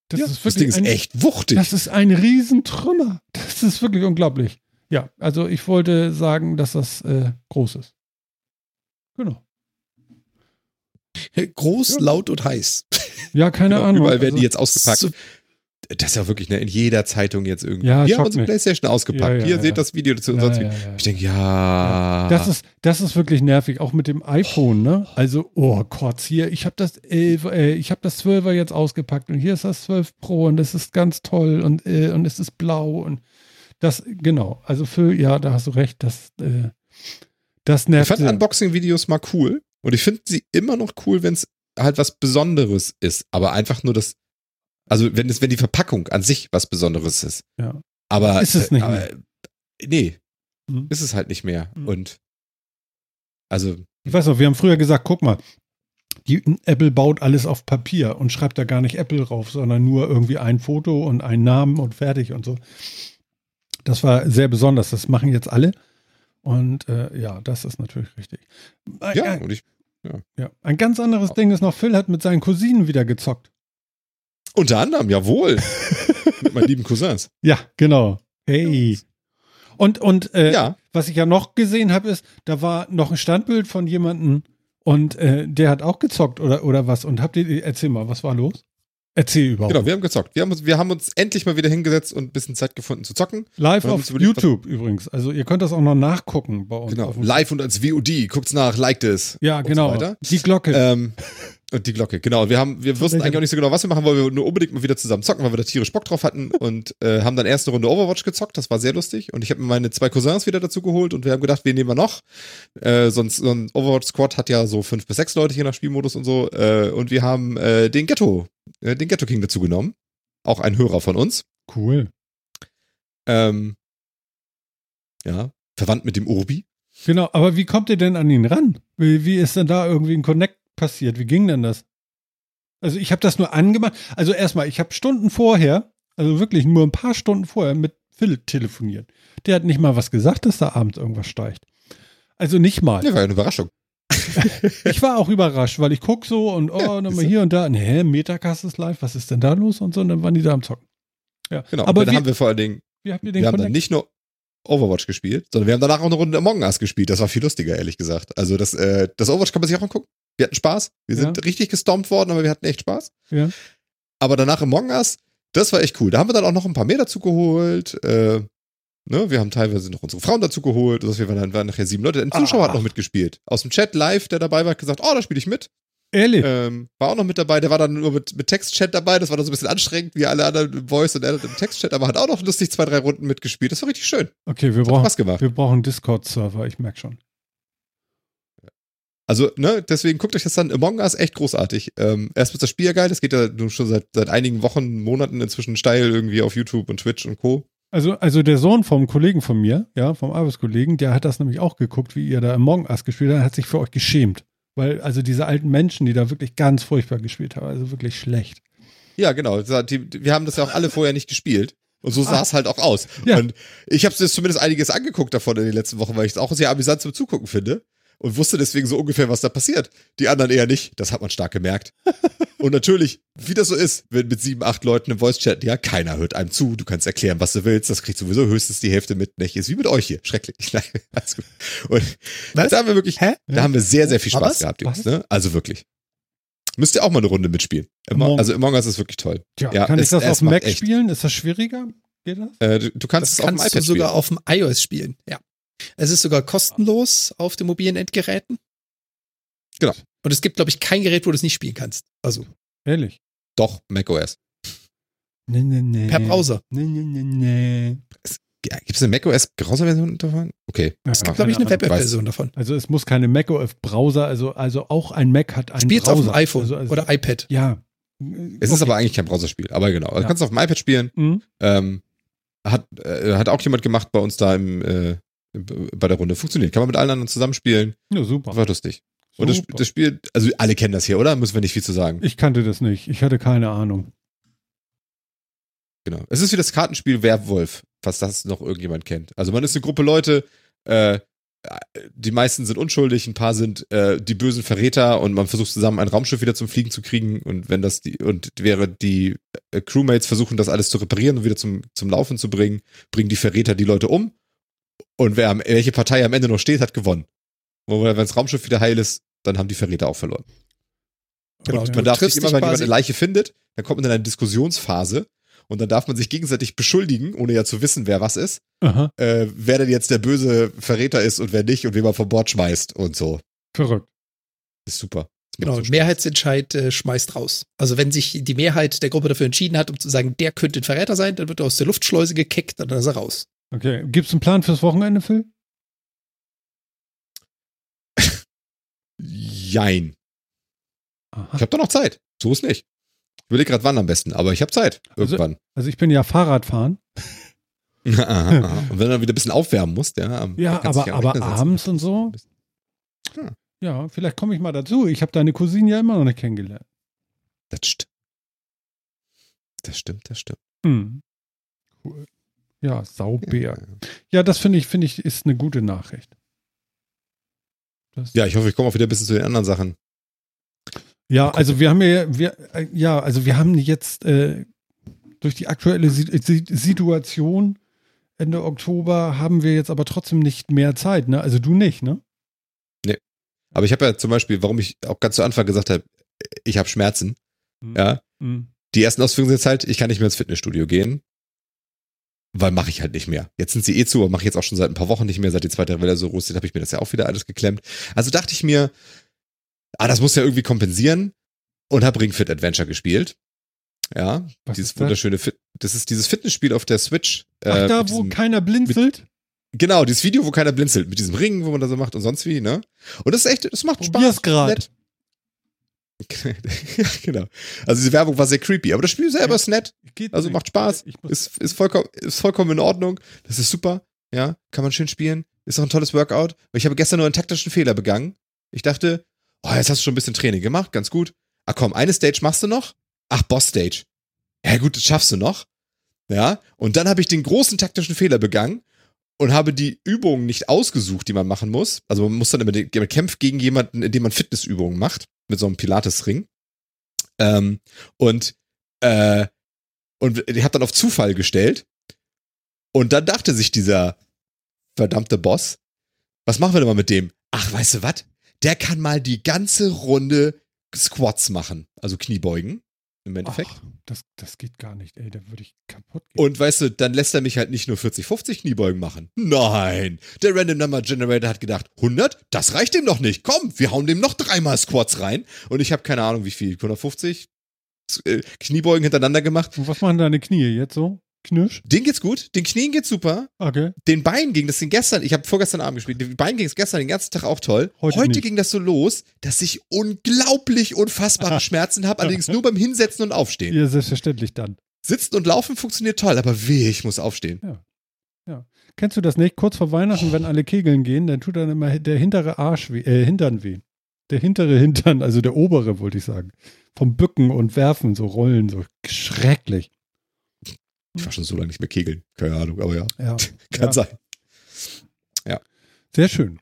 Das, ja, ist das Ding ist ein, echt wuchtig. Das ist ein Riesentrümmer. Das ist wirklich unglaublich. Ja, also ich wollte sagen, dass das äh, groß ist. Genau. Groß, ja. laut und heiß. Ja, keine genau, Ahnung. Überall werden also, die jetzt ausgepackt. Das ist ja wirklich ne, in jeder Zeitung jetzt irgendwie. Ja, Hier haben wir unsere Playstation ausgepackt. Ja, ja, Hier ja. seht das Video dazu. Ja, sonst Ich denke, ja. Das, ist, das ist wirklich nervig, auch mit dem iPhone, ne? Also, oh Gott, hier, ich habe das 11, äh, ich habe das 12er jetzt ausgepackt und hier ist das 12 Pro und das ist ganz toll und, äh, und es ist blau und das, genau. Also für, ja, da hast du recht, das, äh, das nervt. Ich fand Unboxing-Videos mal cool und ich finde sie immer noch cool, wenn es halt was Besonderes ist, aber einfach nur das also wenn es, wenn die Verpackung an sich was Besonderes ist. Ja. Aber ist es nicht aber, mehr. Nee, mhm. ist es halt nicht mehr. Mhm. Und also. Ich weiß noch, wir haben früher gesagt, guck mal, die, Apple baut alles auf Papier und schreibt da gar nicht Apple drauf, sondern nur irgendwie ein Foto und einen Namen und fertig und so. Das war sehr besonders. Das machen jetzt alle. Und äh, ja, das ist natürlich richtig. Ja, und ich. Ja. ja. Ein ganz anderes Ding ist noch, Phil hat mit seinen Cousinen wieder gezockt. Unter anderem, jawohl. Mit meinen lieben Cousins. Ja, genau. Hey. Und, und äh, ja. was ich ja noch gesehen habe, ist, da war noch ein Standbild von jemandem und äh, der hat auch gezockt oder, oder was. Und habt ihr, erzähl mal, was war los? Erzähl überhaupt. Genau, wir haben gezockt. Wir haben uns, wir haben uns endlich mal wieder hingesetzt und ein bisschen Zeit gefunden zu zocken. Live auf YouTube übrigens. Also ihr könnt das auch noch nachgucken bei uns. Genau, live und als VOD. Guckt's nach, liked es. Ja, genau. So Die Glocke. Ähm, und die Glocke, genau. Wir haben, wir wussten eigentlich auch nicht so genau, was wir machen, weil wir nur unbedingt mal wieder zusammen zocken, weil wir da tierisch Bock drauf hatten und äh, haben dann erste Runde Overwatch gezockt. Das war sehr lustig. Und ich habe mir meine zwei Cousins wieder dazu geholt und wir haben gedacht, wen nehmen wir noch? Äh, sonst so ein Overwatch-Squad hat ja so fünf bis sechs Leute je nach Spielmodus und so. Äh, und wir haben äh, den Ghetto, äh, den Ghetto King dazu genommen. Auch ein Hörer von uns. Cool. Ähm, ja, verwandt mit dem Urbi. Genau, aber wie kommt ihr denn an ihn ran? Wie, wie ist denn da irgendwie ein Connect passiert? Wie ging denn das? Also ich habe das nur angemacht. Also erstmal, ich habe Stunden vorher, also wirklich nur ein paar Stunden vorher mit Philipp telefoniert. Der hat nicht mal was gesagt, dass da abends irgendwas steigt. Also nicht mal. Ja, war ja eine Überraschung. ich war auch überrascht, weil ich gucke so und oh, ja, nochmal hier und da. Nee, Metacast ist live, was ist denn da los? Und so, und dann waren die da am Zocken. Ja, genau. Aber dann haben wir vor allen Dingen, wir haben dann nicht nur Overwatch gespielt, sondern wir haben danach auch eine Runde Among Us gespielt. Das war viel lustiger, ehrlich gesagt. Also das, äh, das Overwatch kann man sich auch angucken. Wir hatten Spaß. Wir ja. sind richtig gestompt worden, aber wir hatten echt Spaß. Ja. Aber danach Among Us, das war echt cool. Da haben wir dann auch noch ein paar mehr dazu geholt. Äh, ne, wir haben teilweise noch unsere Frauen dazu geholt. Also wir waren dann waren nachher sieben Leute. Ein Zuschauer ah. hat noch mitgespielt. Aus dem Chat live, der dabei war, hat gesagt, oh, da spiele ich mit. Ehrlich? Ähm, war auch noch mit dabei. Der war dann nur mit, mit Textchat dabei. Das war dann so ein bisschen anstrengend, wie alle anderen im Voice und er im Textchat, aber hat auch noch lustig zwei, drei Runden mitgespielt. Das war richtig schön. Okay, wir das brauchen, wir brauchen Discord-Server, ich merke schon. Also, ne, deswegen guckt euch das dann. Among Us echt großartig. Ähm, erst wird das Spiel ja geil, das geht ja nun schon seit, seit einigen Wochen, Monaten inzwischen steil irgendwie auf YouTube und Twitch und Co. Also, also der Sohn vom Kollegen von mir, ja, vom Arbeitskollegen, der hat das nämlich auch geguckt, wie ihr da Among Us gespielt habt, hat sich für euch geschämt. Weil, also diese alten Menschen, die da wirklich ganz furchtbar gespielt haben, also wirklich schlecht. Ja, genau. Die, wir haben das ja auch alle vorher nicht gespielt. Und so sah es halt auch aus. Ja. Und ich habe es zumindest einiges angeguckt davon in den letzten Wochen, weil ich es auch sehr amüsant zum Zugucken finde und wusste deswegen so ungefähr, was da passiert. Die anderen eher nicht. Das hat man stark gemerkt. und natürlich, wie das so ist, wenn mit sieben, acht Leuten im Voice-Chat, ja, keiner hört einem zu, du kannst erklären, was du willst, das kriegt sowieso höchstens die Hälfte mit. Nicht, ist wie mit euch hier. Schrecklich. Nein, alles gut. Und was? da haben wir wirklich, Hä? da haben wir sehr, sehr viel Spaß was? gehabt, Jungs, ne? Also wirklich. Müsst ihr auch mal eine Runde mitspielen. Among also Among Us ist wirklich toll. Ja, ja kann es, ich das auf Mac echt. spielen? Ist das schwieriger? Geht das? Äh, du, du, kannst das es auf dem iPad sogar auf dem iOS spielen. Ja. Es ist sogar kostenlos auf den mobilen Endgeräten. Genau. Und es gibt, glaube ich, kein Gerät, wo du es nicht spielen kannst. Also. Ehrlich? Doch, macOS. Nee, nee, nee. Per Browser. Nee, nee, nee, nee. Gibt es eine macOS Browser-Version davon? Okay. Es gibt, glaube ich, eine Web-Version davon. Also es muss keine macOS Browser, also, also auch ein Mac hat einen Spielt's Browser. auf dem iPhone also, also, oder iPad. Ja. Es ist aber eigentlich kein Browserspiel, aber genau. Also Ja. kannst du auf dem iPad spielen. Mhm. Ähm, hat, äh, hat auch jemand gemacht bei uns da im, äh, bei der Runde. Funktioniert. Kann man mit allen anderen zusammenspielen. Ja, super. War lustig. Und das, Super. das Spiel, also alle kennen das hier, oder? Müssen wir nicht viel zu sagen. Ich kannte das nicht. Ich hatte keine Ahnung. Genau. Es ist wie das Kartenspiel Werwolf, falls das noch irgendjemand kennt. Also man ist eine Gruppe Leute, äh, die meisten sind unschuldig, ein paar sind äh, die bösen Verräter und man versucht zusammen ein Raumschiff wieder zum Fliegen zu kriegen und wenn das die und wäre die äh, Crewmates versuchen das alles zu reparieren und wieder zum zum Laufen zu bringen, bringen die Verräter die Leute um und wer am, welche Partei am Ende noch steht, hat gewonnen. Und wenn das Raumschiff wieder heil ist, dann haben die Verräter auch verloren. Genau, und man darf sich immer, wenn jemand eine Leiche findet, dann kommt man in eine Diskussionsphase und dann darf man sich gegenseitig beschuldigen, ohne ja zu wissen, wer was ist, Aha, äh, wer denn jetzt der böse Verräter ist und wer nicht und wen man vom Bord schmeißt und so. verrückt. Ist super. Genau, so. Mehrheitsentscheid äh, schmeißt raus. Also wenn sich die Mehrheit der Gruppe dafür entschieden hat, um zu sagen, der könnte ein Verräter sein, dann wird er aus der Luftschleuse gekickt und dann ist er raus. Okay. Gibt es einen Plan fürs Wochenende, Phil? Jein. Aha. Ich habe doch noch Zeit. So ist nicht. Ich überlege gerade wann am besten, aber ich habe Zeit. Also- Irgendwann. Also ich bin ja Fahrradfahren. aha, aha. Und wenn du wieder ein bisschen aufwärmen musst, ja. am- Ja, aber, am aber abends und so. Hm. Ja, vielleicht komme ich mal dazu. Ich habe deine Cousine ja immer noch nicht kennengelernt. Das stimmt. Das stimmt, das stimmt. Hm. Cool. Ja, Saubär. Ja, das finde ich, finde ich, ist eine gute Nachricht. Das, Ja, ich hoffe, ich komme auch wieder ein bisschen zu den anderen Sachen. Ja, also wir haben ja, wir, äh, ja, also wir haben jetzt äh, durch die aktuelle Si- Si- Situation Ende Oktober haben wir jetzt aber trotzdem nicht mehr Zeit, ne? Also du nicht, ne? Aber ich habe ja zum Beispiel, warum ich auch ganz zu Anfang gesagt habe, ich habe Schmerzen. Hm. Ja. Hm. Die ersten Ausführungen sind jetzt halt, ich kann nicht mehr ins Fitnessstudio gehen. Weil mache ich halt nicht mehr. Jetzt sind sie eh zu, aber mache ich jetzt auch schon seit ein paar Wochen nicht mehr. Seit die zweite Welle so groß ist, habe ich mir das ja auch wieder alles geklemmt. Also dachte ich mir, ah, das muss ja irgendwie kompensieren und habe Ring Fit Adventure gespielt. Ja, Was dieses wunderschöne Fit, das ist dieses Fitnessspiel auf der Switch. Ach, äh, da, wo diesem- keiner blinzelt? Genau, dieses Video, wo keiner blinzelt, mit diesem Ring, wo man da so macht und sonst wie, ne? Und das ist echt, das macht Probier's Spaß. grad. nett. Ja, genau. Also diese Werbung war sehr creepy, aber das Spiel selber Ja. ist nett, also macht Spaß, ist, ist, vollkommen, ist vollkommen in Ordnung, das ist super, ja, kann man schön spielen, ist auch ein tolles Workout. Ich habe gestern nur einen taktischen Fehler begangen. Ich dachte, oh, jetzt hast du schon ein bisschen Training gemacht, ganz gut. Ach komm, eine Stage machst du noch? Ach, Boss Stage. Ja gut, das schaffst du noch. Ja, und dann habe ich den großen taktischen Fehler begangen und habe die Übungen nicht ausgesucht, die man machen muss. Also man muss dann immer, den- man kämpft gegen jemanden, indem man Fitnessübungen macht, mit so einem Pilates-Ring. Ähm, und, äh, und ich habe dann auf Zufall gestellt. Und dann dachte sich dieser verdammte Boss, was machen wir denn mal mit dem? Ach, weißt du was? Der kann mal die ganze Runde Squats machen, also Kniebeugen im Endeffekt. ach, das, das geht gar nicht, ey, da würde ich kaputt gehen. Und weißt du, dann lässt er mich halt nicht nur 40, 50 Kniebeugen machen. Nein, der Random Number Generator hat gedacht, 100? Das reicht dem noch nicht. Komm, wir hauen dem noch dreimal Squats rein. Und ich habe keine Ahnung, wie viel, 150 äh, Kniebeugen hintereinander gemacht. Und was machen deine Knie jetzt so? Knirsch? Den geht's gut, den Knien geht's super. Okay. Den Beinen ging das ging gestern, ich habe vorgestern Abend gespielt, den Beinen ging es gestern den ganzen Tag auch toll. Heute Heute, ging das so los, dass ich unglaublich unfassbare Schmerzen habe, allerdings nur beim Hinsetzen und Aufstehen. Ja, selbstverständlich dann. Sitzen und Laufen funktioniert toll, aber weh, ich muss aufstehen. Kennst du das nicht? Kurz vor Weihnachten, wenn alle kegeln gehen, dann tut dann immer der hintere Arsch weh, äh, Hintern weh. Der hintere Hintern, also der obere, wollte ich sagen. Vom Bücken und Werfen, so Rollen, so schrecklich. Ich war schon so lange nicht mehr kegeln, keine Ahnung, aber ja, Ja. kann ja. sein. Sehr schön.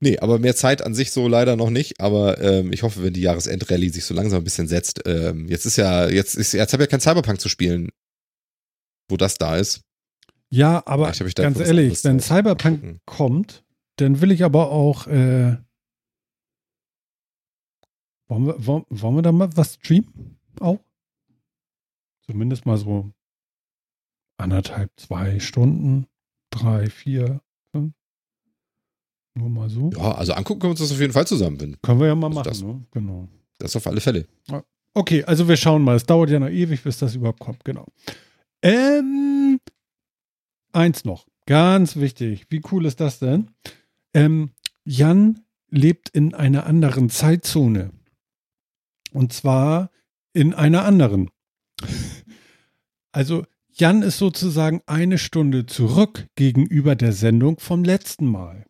Nee, aber mehr Zeit an sich so leider noch nicht. Aber ähm, ich hoffe, wenn die Jahresendrallye sich so langsam ein bisschen setzt. Ähm, jetzt ist ja, jetzt ist, jetzt habe ich ja kein Cyberpunk zu spielen, wo das da ist. Ja, aber ganz ehrlich, wenn. Cyberpunk Gucken. kommt, dann will ich aber auch, äh, wollen, wir, wollen, wollen wir da mal was streamen? Auch? Zumindest mal so anderthalb, zwei Stunden, drei, vier, fünf. Nur mal so. Ja, also angucken können wir uns das auf jeden Fall zusammen. Wenn, Können wir ja mal Also machen, das- ne? Genau. das auf alle Fälle. Okay, also wir schauen mal. Es dauert ja noch ewig, bis das überhaupt kommt. Genau. Ähm, eins noch. Ganz wichtig. Wie cool ist das denn? Ähm, Jan lebt in einer anderen Zeitzone. Und zwar in einer anderen. Also Jan ist sozusagen eine Stunde zurück gegenüber der Sendung vom letzten Mal.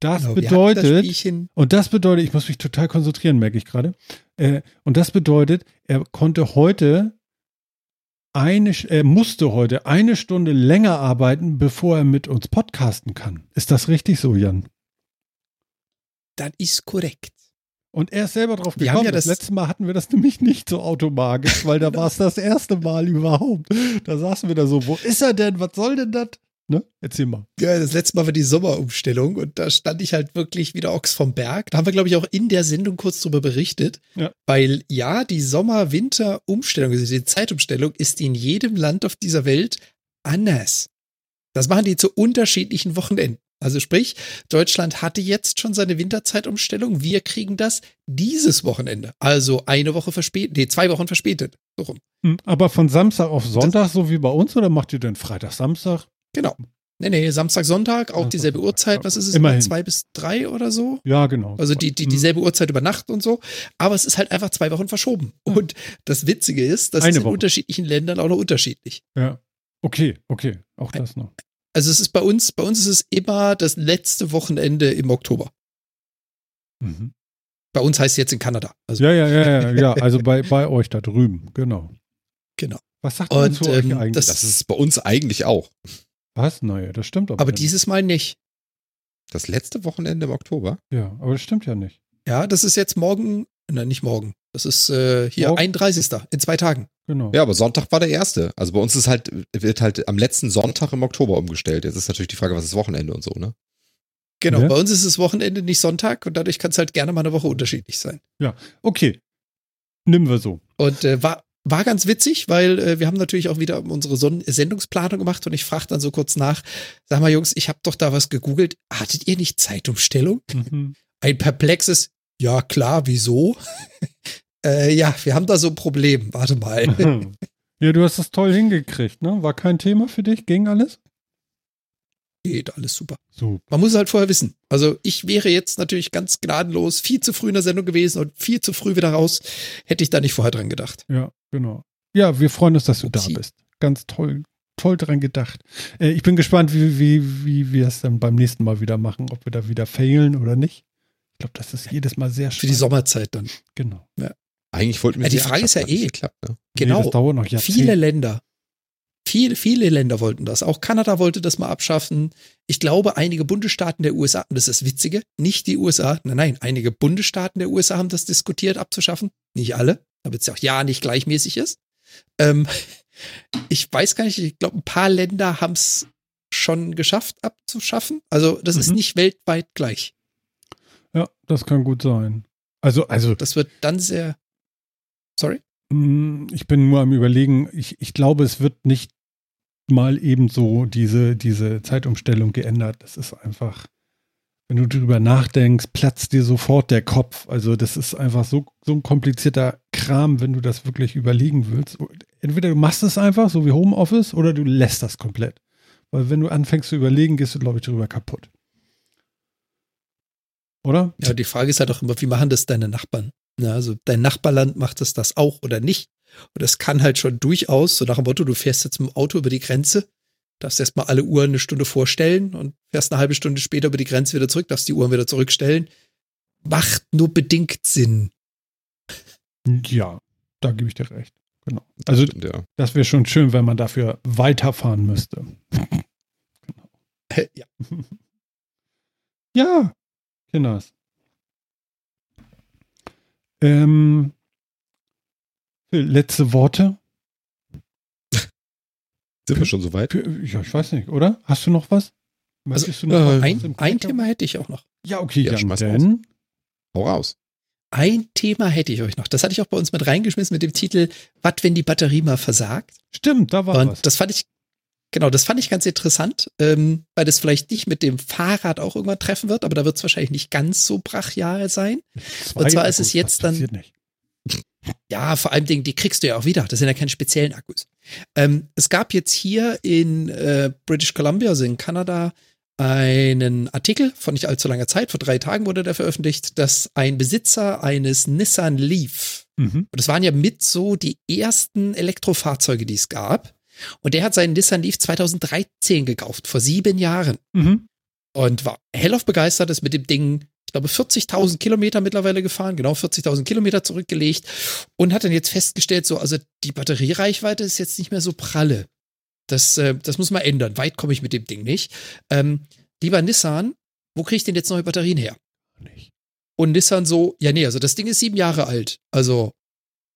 Das genau, bedeutet, das und das bedeutet, ich muss mich total konzentrieren, merke ich gerade. Äh, und das bedeutet, er konnte heute eine, er musste heute eine Stunde länger arbeiten, bevor er mit uns podcasten kann. Ist das richtig so, Jan? Das ist korrekt. Und er ist selber drauf gekommen. Ja das, das, letzte Mal hatten wir das nämlich nicht so automatisch, weil da war es das erste Mal überhaupt. Da saßen wir da so, wo ist er denn? Was soll denn das? Ne? Erzähl mal. Ja, das letzte Mal war die Sommerumstellung und da stand ich halt wirklich wieder Ochs vom Berg. Da haben wir, glaube ich, auch in der Sendung kurz drüber berichtet. Ja. Weil ja, die Sommer-Winter-Umstellung, also die Zeitumstellung, ist in jedem Land auf dieser Welt anders. Das machen die zu unterschiedlichen Wochenenden. Also sprich, Deutschland hatte jetzt schon seine Winterzeitumstellung. Wir kriegen das dieses Wochenende. Also eine Woche verspätet, nee, zwei Wochen verspätet. So rum. Hm, aber von Samstag auf Sonntag, das, so wie bei uns, oder macht ihr denn Freitag, Samstag? Genau. Nee, nee, Samstag, Sonntag, auch dieselbe Uhrzeit. Was ist es? Immerhin. Zwei bis drei oder so? Ja, genau. Also die, die, dieselbe Uhrzeit über Nacht und so. Aber es ist halt einfach zwei Wochen verschoben. Und das Witzige ist, das ist in Woche. unterschiedlichen Ländern auch noch unterschiedlich. Ja. Okay, okay. Auch das noch. Also es ist bei uns, bei uns ist es immer das letzte Wochenende im Oktober. Mhm. Bei uns heißt es jetzt in Kanada. Also. Ja, ja, ja, ja, ja. Also bei, bei euch da drüben, genau. Genau. Was sagt man zu ähm, euch eigentlich? Das, das, ist bei uns eigentlich auch. Was? Naja, das stimmt aber. Aber nicht. dieses Mal nicht. Das letzte Wochenende im Oktober? Ja, aber das stimmt ja nicht. Ja, das ist jetzt morgen, nein, nicht morgen. Das ist äh, hier morgen? 31. in zwei Tagen. Genau. Ja, aber Sonntag war der erste. Also bei uns ist halt, wird halt am letzten Sonntag im Oktober umgestellt. Jetzt ist natürlich die Frage, was ist Wochenende und so, ne? Genau, ja. bei uns ist es Wochenende, nicht Sonntag und dadurch kann es halt gerne mal eine Woche unterschiedlich sein. Ja, okay. Nehmen wir so. Und äh, war, war ganz witzig, weil äh, wir haben natürlich auch wieder unsere Son Sendungsplanung gemacht und ich frage dann so kurz nach, sag mal Jungs, ich habe doch da was gegoogelt, hattet ihr nicht Zeitumstellung? Mhm. Ein perplexes, ja klar, wieso? Äh, ja, wir haben da so ein Problem, warte mal. ja, du hast das toll hingekriegt, ne? War kein Thema für dich, ging alles? Geht alles super. super. Man muss es halt vorher wissen. Also ich wäre jetzt natürlich ganz gnadenlos viel zu früh in der Sendung gewesen und viel zu früh wieder raus. Hätte ich da nicht vorher dran gedacht. Ja, genau. Ja, wir freuen uns, dass du Upsi. da bist. Ganz toll, toll dran gedacht. Äh, ich bin gespannt, wie, wie, wie wir es dann beim nächsten Mal wieder machen, ob wir da wieder failen oder nicht. Ich glaube, das ist jedes Mal sehr schwer. Für die Sommerzeit dann. Genau. Ja. Eigentlich wollten wir ja, Die Frage ist ja eh. Geklappt, ne? Genau. Nee, das dauert noch Jahrzehnte. Viele Länder Viele, viele Länder wollten das. Auch Kanada wollte das mal abschaffen. Ich glaube, einige Bundesstaaten der USA, und das ist das Witzige, nicht die USA, nein, nein, einige Bundesstaaten der USA haben das diskutiert abzuschaffen. Nicht alle, damit es ja auch ja nicht gleichmäßig ist. Ähm, ich weiß gar nicht, ich glaube, ein paar Länder haben es schon geschafft abzuschaffen. Also das mhm. ist nicht weltweit gleich. Ja, das kann gut sein. Also, also. Das wird dann sehr. Sorry? Mm, ich bin nur am Überlegen, ich, ich glaube, es wird nicht mal eben so diese, diese Zeitumstellung geändert. Das ist einfach, wenn du drüber nachdenkst, platzt dir sofort der Kopf. Also das ist einfach so, so ein komplizierter Kram, wenn du das wirklich überlegen willst. Entweder du machst es einfach, so wie Homeoffice, oder du lässt das komplett. Weil wenn du anfängst zu überlegen, gehst du, glaube ich, drüber kaputt. Oder? Ja, die Frage ist halt auch immer, wie machen das deine Nachbarn? Ja, also dein Nachbarland macht es das auch oder nicht. Und das kann halt schon durchaus, so nach dem Motto, du fährst jetzt mit dem Auto über die Grenze, darfst erstmal alle Uhren eine Stunde vorstellen und fährst eine halbe Stunde später über die Grenze wieder zurück, darfst die Uhren wieder zurückstellen. Macht nur bedingt Sinn. Ja, da gebe ich dir recht. Genau. Also, das, ja. das wäre schon schön, wenn man dafür weiterfahren müsste. genau. Ja. ja, Kinders. Ähm, letzte Worte? Sind wir schon so weit? Ja, ich weiß nicht, oder? Hast du noch was? Also, du noch äh, ein, ein Thema hätte ich auch noch. Ja, okay, ja, Jan, dann. Hau raus. Ein Thema hätte ich euch noch. Das hatte ich auch bei uns mit reingeschmissen mit dem Titel Was, wenn die Batterie mal versagt? Stimmt, da war Und was. Das fand ich Genau, das fand ich ganz interessant, ähm, weil das vielleicht nicht mit dem Fahrrad auch irgendwann treffen wird, aber da wird es wahrscheinlich nicht ganz so brachial sein. Und zwar ist es jetzt dann. Nicht. Ja, vor allem Dingen, die kriegst du ja auch wieder. Das sind ja keine speziellen Akkus. Ähm, es gab jetzt hier in äh, British Columbia, also in Kanada, einen Artikel von nicht allzu langer Zeit, vor drei Tagen wurde der veröffentlicht, dass ein Besitzer eines Nissan Leaf, mhm. und das waren ja mit so die ersten Elektrofahrzeuge, die es gab, und der hat seinen Nissan Leaf 2013 gekauft, vor sieben Jahren. Mhm. Und war hellauf begeistert, ist mit dem Ding, ich glaube, 40.000 Kilometer mittlerweile gefahren, genau 40.000 Kilometer zurückgelegt und hat dann jetzt festgestellt, so, also die Batteriereichweite ist jetzt nicht mehr so pralle. Das, äh, das muss man ändern. Weit komme ich mit dem Ding nicht. Ähm, lieber Nissan, wo kriege ich denn jetzt neue Batterien her? Nicht. Und Nissan so, ja, nee, also das Ding ist sieben Jahre alt. Also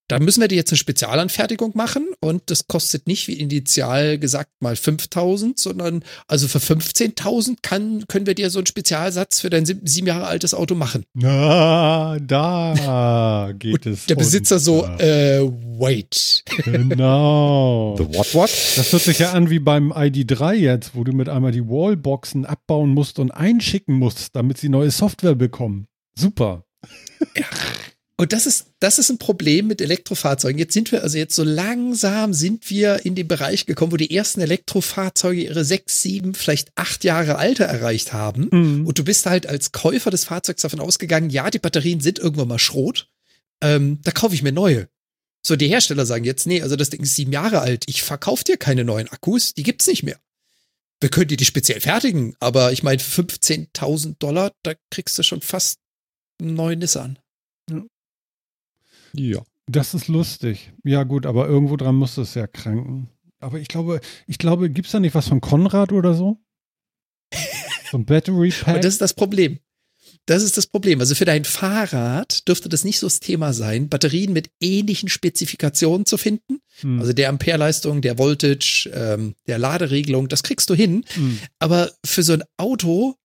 da müssen wir dir jetzt eine Spezialanfertigung machen und das kostet nicht wie initial gesagt mal 5000, sondern also für 15.000 kann, können wir dir so einen Spezialsatz für dein sieben Jahre altes Auto machen. Ah, da geht es. Der Besitzer so, äh, wait. Genau. The what what? Das hört sich ja an wie beim ID3 jetzt, wo du mit einmal die Wallboxen abbauen musst und einschicken musst, damit sie neue Software bekommen. Super. Ja. Und das ist, das ist ein Problem mit Elektrofahrzeugen. Jetzt sind wir, also jetzt so langsam sind wir in den Bereich gekommen, wo die ersten Elektrofahrzeuge ihre sechs, sieben, vielleicht acht Jahre Alter erreicht haben. Mhm. Und du bist halt als Käufer des Fahrzeugs davon ausgegangen, ja, die Batterien sind irgendwann mal Schrot. Ähm, da kaufe ich mir neue. So, die Hersteller sagen jetzt, nee, also das Ding ist sieben Jahre alt. Ich verkaufe dir keine neuen Akkus, die gibt's nicht mehr. Wir können dir die speziell fertigen, aber ich meine, für 15.000 Dollar, da kriegst du schon fast einen neuen Nissan. Ja. Ja. Das ist lustig. Ja, gut, aber irgendwo dran muss es ja kranken. Aber ich glaube, ich glaube, gibt es da nicht was von Konrad oder so? So ein Battery Pack? Aber das ist das Problem. Das ist das Problem. Also für dein Fahrrad dürfte das nicht so das Thema sein, Batterien mit ähnlichen Spezifikationen zu finden. Hm. Also der Ampereleistung, der Voltage, ähm, der Laderegelung, das kriegst du hin. Hm. Aber für so ein Auto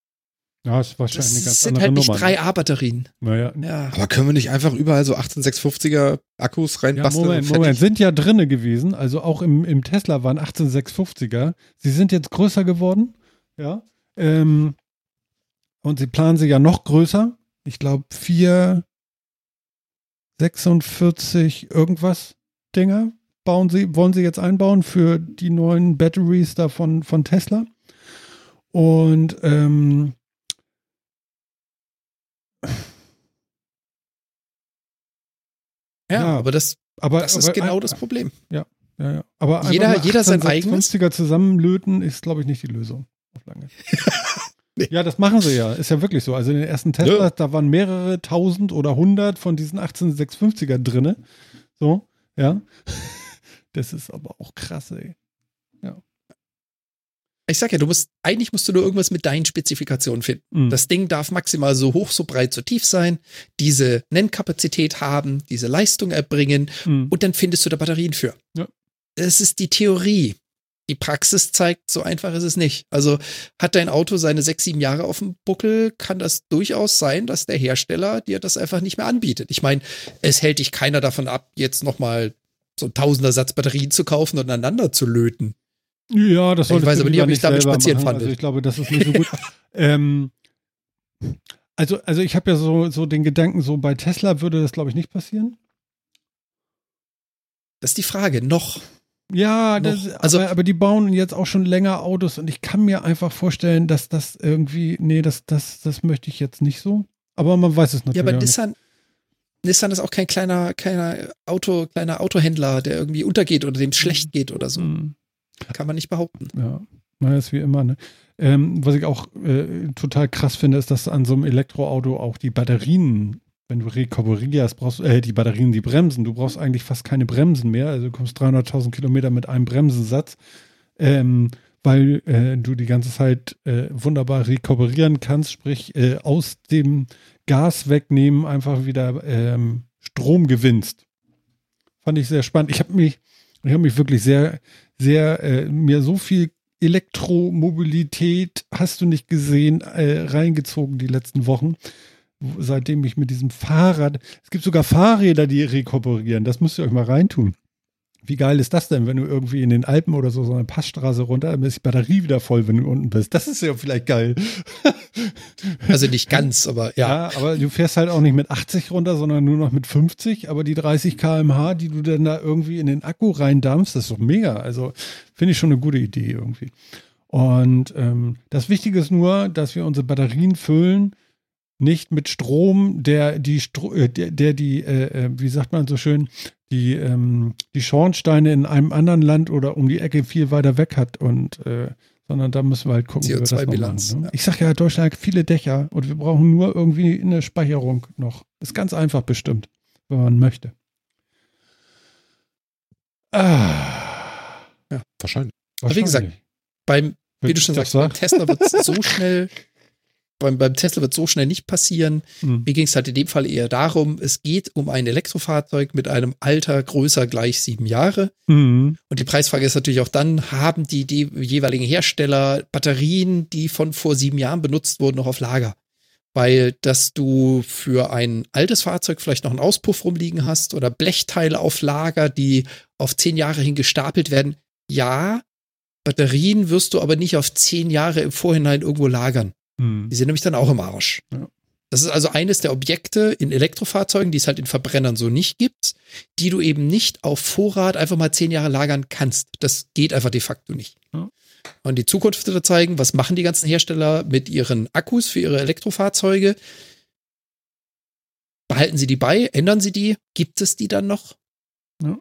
ja, ist wahrscheinlich das eine ganz sind halt nicht Nummer, 3A-Batterien. Ne? Naja. Ja. Aber können wir nicht einfach überall so 18650er Akkus reinbasteln? Ja, Moment, Moment, sind ja drinne gewesen. Also auch im, im Tesla waren 18650er. Sie sind jetzt größer geworden. Ja. Ähm, und sie planen sie ja noch größer. Ich glaube, 4, 46 irgendwas Dinger bauen sie, wollen sie jetzt einbauen für die neuen Batteries da von, von Tesla. Und ähm, Ja, ja, aber das, aber, das ist aber, genau das Problem. Ja, ja, ja. Aber jeder, jeder sein eigenes. zusammenlöten ist, glaube ich, nicht die Lösung auf lange. nee. Ja, das machen sie ja. Ist ja wirklich so. Also in den ersten Teslas, ja. da waren mehrere tausend oder hundert von diesen 18650er drinne. So, ja. Das ist aber auch krass, ey. Ich sag ja, du musst, eigentlich musst du nur irgendwas mit deinen Spezifikationen finden. Mhm. Das Ding darf maximal so hoch, so breit, so tief sein, diese Nennkapazität haben, diese Leistung erbringen mhm. und dann findest du da Batterien für. Ja. Das ist die Theorie. Die Praxis zeigt, so einfach ist es nicht. Also hat dein Auto seine sechs, sieben Jahre auf dem Buckel, kann das durchaus sein, dass der Hersteller dir das einfach nicht mehr anbietet. Ich meine, es hält dich keiner davon ab, jetzt nochmal so ein Tausender Satz Batterien zu kaufen und aneinander zu löten. Ja, das sollte ich weiß aber nicht, ob ich damit spazieren fand. Also ich glaube, das ist nicht so gut. ähm, also, also ich habe ja so, so den Gedanken, so bei Tesla würde das, glaube ich, nicht passieren. Das ist die Frage, noch. Ja, das, also, aber, aber, die bauen jetzt auch schon länger Autos und ich kann mir einfach vorstellen, dass das irgendwie, nee, das, das, das möchte ich jetzt nicht so. Aber man weiß es natürlich. Ja, aber Nissan, Nissan ist auch kein kleiner, kleiner Auto, kleiner Autohändler, der irgendwie untergeht oder dem es schlecht geht oder so. Mhm. Kann man nicht behaupten. Ja, naja, ist wie immer. Ne? Ähm, was ich auch äh, total krass finde, ist, dass an so einem Elektroauto auch die Batterien, wenn du rekuperierst, brauchst äh, die Batterien, die Bremsen, du brauchst eigentlich fast keine Bremsen mehr. Also du kommst 300.000 Kilometer mit einem Bremsensatz, ähm, weil äh, du die ganze Zeit äh, wunderbar rekuperieren kannst, sprich äh, aus dem Gas wegnehmen einfach wieder ähm, Strom gewinnst. Fand ich sehr spannend. Ich habe mich, ich habe mich wirklich sehr sehr, äh, mir so viel Elektromobilität hast du nicht gesehen, äh, reingezogen die letzten Wochen. Seitdem ich mit diesem Fahrrad, es gibt sogar Fahrräder, die rekuperieren, das müsst ihr euch mal reintun. Wie geil ist das denn, wenn du irgendwie in den Alpen oder so so eine Passstraße runter, dann ist die Batterie wieder voll, wenn du unten bist. Das ist ja vielleicht geil. Also nicht ganz, aber ja. Ja, aber du fährst halt auch nicht mit 80 runter, sondern nur noch mit 50. Aber die 30 km/h, die du dann da irgendwie in den Akku reindampfst, das ist doch mega. Also finde ich schon eine gute Idee irgendwie. Und ähm, das Wichtige ist nur, dass wir unsere Batterien füllen, nicht mit Strom, der die, Stro äh, der, der die, äh, äh, wie sagt man so schön, die, ähm, die Schornsteine in einem anderen Land oder um die Ecke viel weiter weg hat und äh, sondern da müssen wir halt gucken, wie wir das machen, ne? ja. Ich sage ja, Deutschland hat viele Dächer und wir brauchen nur irgendwie eine Speicherung noch. Ist ganz einfach bestimmt, wenn man möchte. Ah. Ja, wahrscheinlich. Aber wie gesagt, beim, wie du schon sagst, beim Tesla wird es so schnell beim, beim Tesla wird so schnell nicht passieren. Mhm. Mir ging es halt in dem Fall eher darum, es geht um ein Elektrofahrzeug mit einem Alter größer gleich sieben Jahre. Mhm. Und die Preisfrage ist natürlich auch dann, haben die, die jeweiligen Hersteller Batterien, die von vor sieben Jahren benutzt wurden, noch auf Lager? Weil, dass du für ein altes Fahrzeug vielleicht noch einen Auspuff rumliegen hast oder Blechteile auf Lager, die auf zehn Jahre hin gestapelt werden. Ja, Batterien wirst du aber nicht auf zehn Jahre im Vorhinein irgendwo lagern. Hm. Die sind nämlich dann auch im Arsch. Ja. Das ist also eines der Objekte in Elektrofahrzeugen, die es halt in Verbrennern so nicht gibt, die du eben nicht auf Vorrat einfach mal zehn Jahre lagern kannst. Das geht einfach de facto nicht. Ja. Und die Zukunft wird zeigen, was machen die ganzen Hersteller mit ihren Akkus für ihre Elektrofahrzeuge? Behalten sie die bei? Ändern sie die? Gibt es die dann noch? Ja,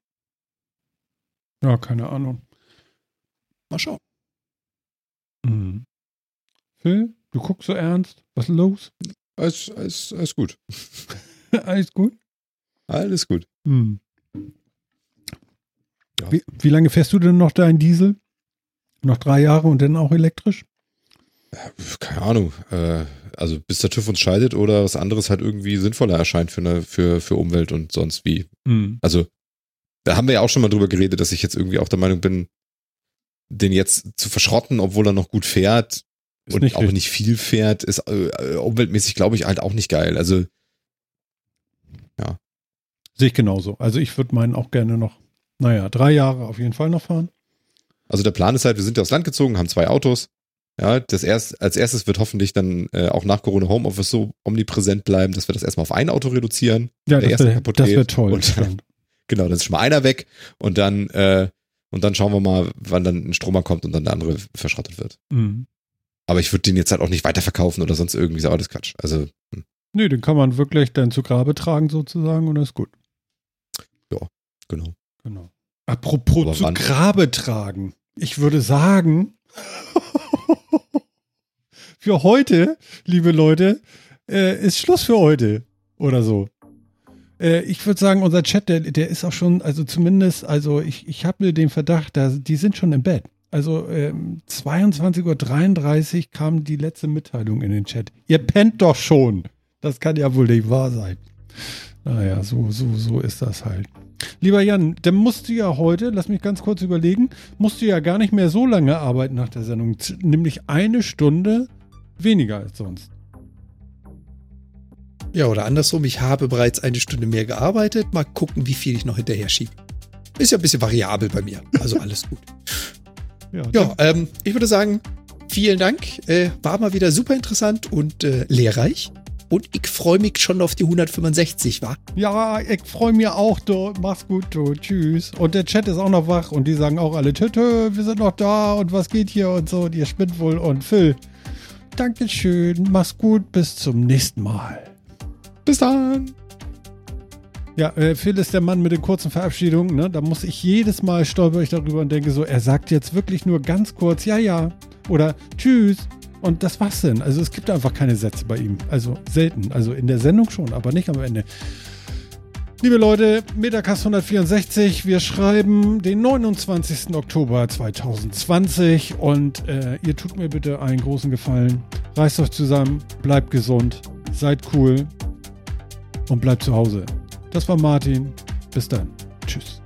ja keine Ahnung. Mal schauen. Mhm. Phil? Du guckst so ernst. Was ist los? Alles, alles, alles gut. alles gut? Alles gut. Hm. Ja. Wie, wie, lange fährst du denn noch deinen Diesel? Noch drei Jahre und dann auch elektrisch? Keine Ahnung. Äh, also bis der TÜV uns scheidet oder was anderes halt irgendwie sinnvoller erscheint für, eine, für, für Umwelt und sonst wie. Hm. Also da haben wir ja auch schon mal drüber geredet, dass ich jetzt irgendwie auch der Meinung bin, den jetzt zu verschrotten, obwohl er noch gut fährt, ist und auch richtig. nicht viel fährt, ist äh, umweltmäßig, glaube ich, halt auch nicht geil. Also, ja. Sehe ich genauso. Also, ich würde meinen auch gerne noch, naja, drei Jahre auf jeden Fall noch fahren. Also, der Plan ist halt, wir sind ja aufs Land gezogen, haben zwei Autos. Ja, das erst, als erstes wird hoffentlich dann äh, auch nach Corona Homeoffice so omnipräsent bleiben, dass wir das erstmal auf ein Auto reduzieren. Ja, das wäre wär toll. Und dann, genau, dann ist schon mal einer weg und dann, äh, und dann schauen wir mal, wann dann ein Stromer kommt und dann der andere verschrottet wird. Mhm. Aber ich würde den jetzt halt auch nicht weiterverkaufen oder sonst irgendwie so alles Quatsch. Also. Hm. Nee, den kann man wirklich dann zu Grabe tragen sozusagen und das ist gut. Ja, genau. Genau. Apropos Aber zu wann? Grabe tragen. Ich würde sagen, für heute, liebe Leute, äh, ist Schluss für heute oder so. Äh, ich würde sagen, unser Chat, der, der ist auch schon, also zumindest, also ich, ich habe mir den Verdacht, da, die sind schon im Bett. Also ähm, 22.33 Uhr kam die letzte Mitteilung in den Chat. Ihr pennt doch schon. Das kann ja wohl nicht wahr sein. Naja, so, so, so ist das halt. Lieber Jan, dann musst du ja heute, lass mich ganz kurz überlegen, musst du ja gar nicht mehr so lange arbeiten nach der Sendung. Nämlich eine Stunde weniger als sonst. Ja, oder andersrum, ich habe bereits eine Stunde mehr gearbeitet. Mal gucken, wie viel ich noch hinterher schiebe. Ist ja ein bisschen variabel bei mir. Also alles gut. Ja, ja ähm, ich würde sagen, vielen Dank. Äh, war mal wieder super interessant und äh, lehrreich. Und ich freue mich schon auf die 165, wa? Ja, ich freue mich auch, du. Mach's gut, du. Tschüss. Und der Chat ist auch noch wach und die sagen auch alle, tö, tö, wir sind noch da und was geht hier und so. Und ihr spinnt wohl. Und Phil, Dankeschön. Mach's gut. Bis zum nächsten Mal. Bis dann. Ja, äh, Phil ist der Mann mit den kurzen Verabschiedungen. Ne? Da muss ich jedes Mal stolper ich darüber und denke so, er sagt jetzt wirklich nur ganz kurz, ja, ja. Oder tschüss. Und das war's denn. Also es gibt einfach keine Sätze bei ihm. Also selten. Also in der Sendung schon, aber nicht am Ende. Liebe Leute, Metacast 164, wir schreiben den 29. Oktober 2020 und äh, ihr tut mir bitte einen großen Gefallen. Reißt euch zusammen, bleibt gesund, seid cool und bleibt zu Hause. Das war Martin. Bis dann. Tschüss.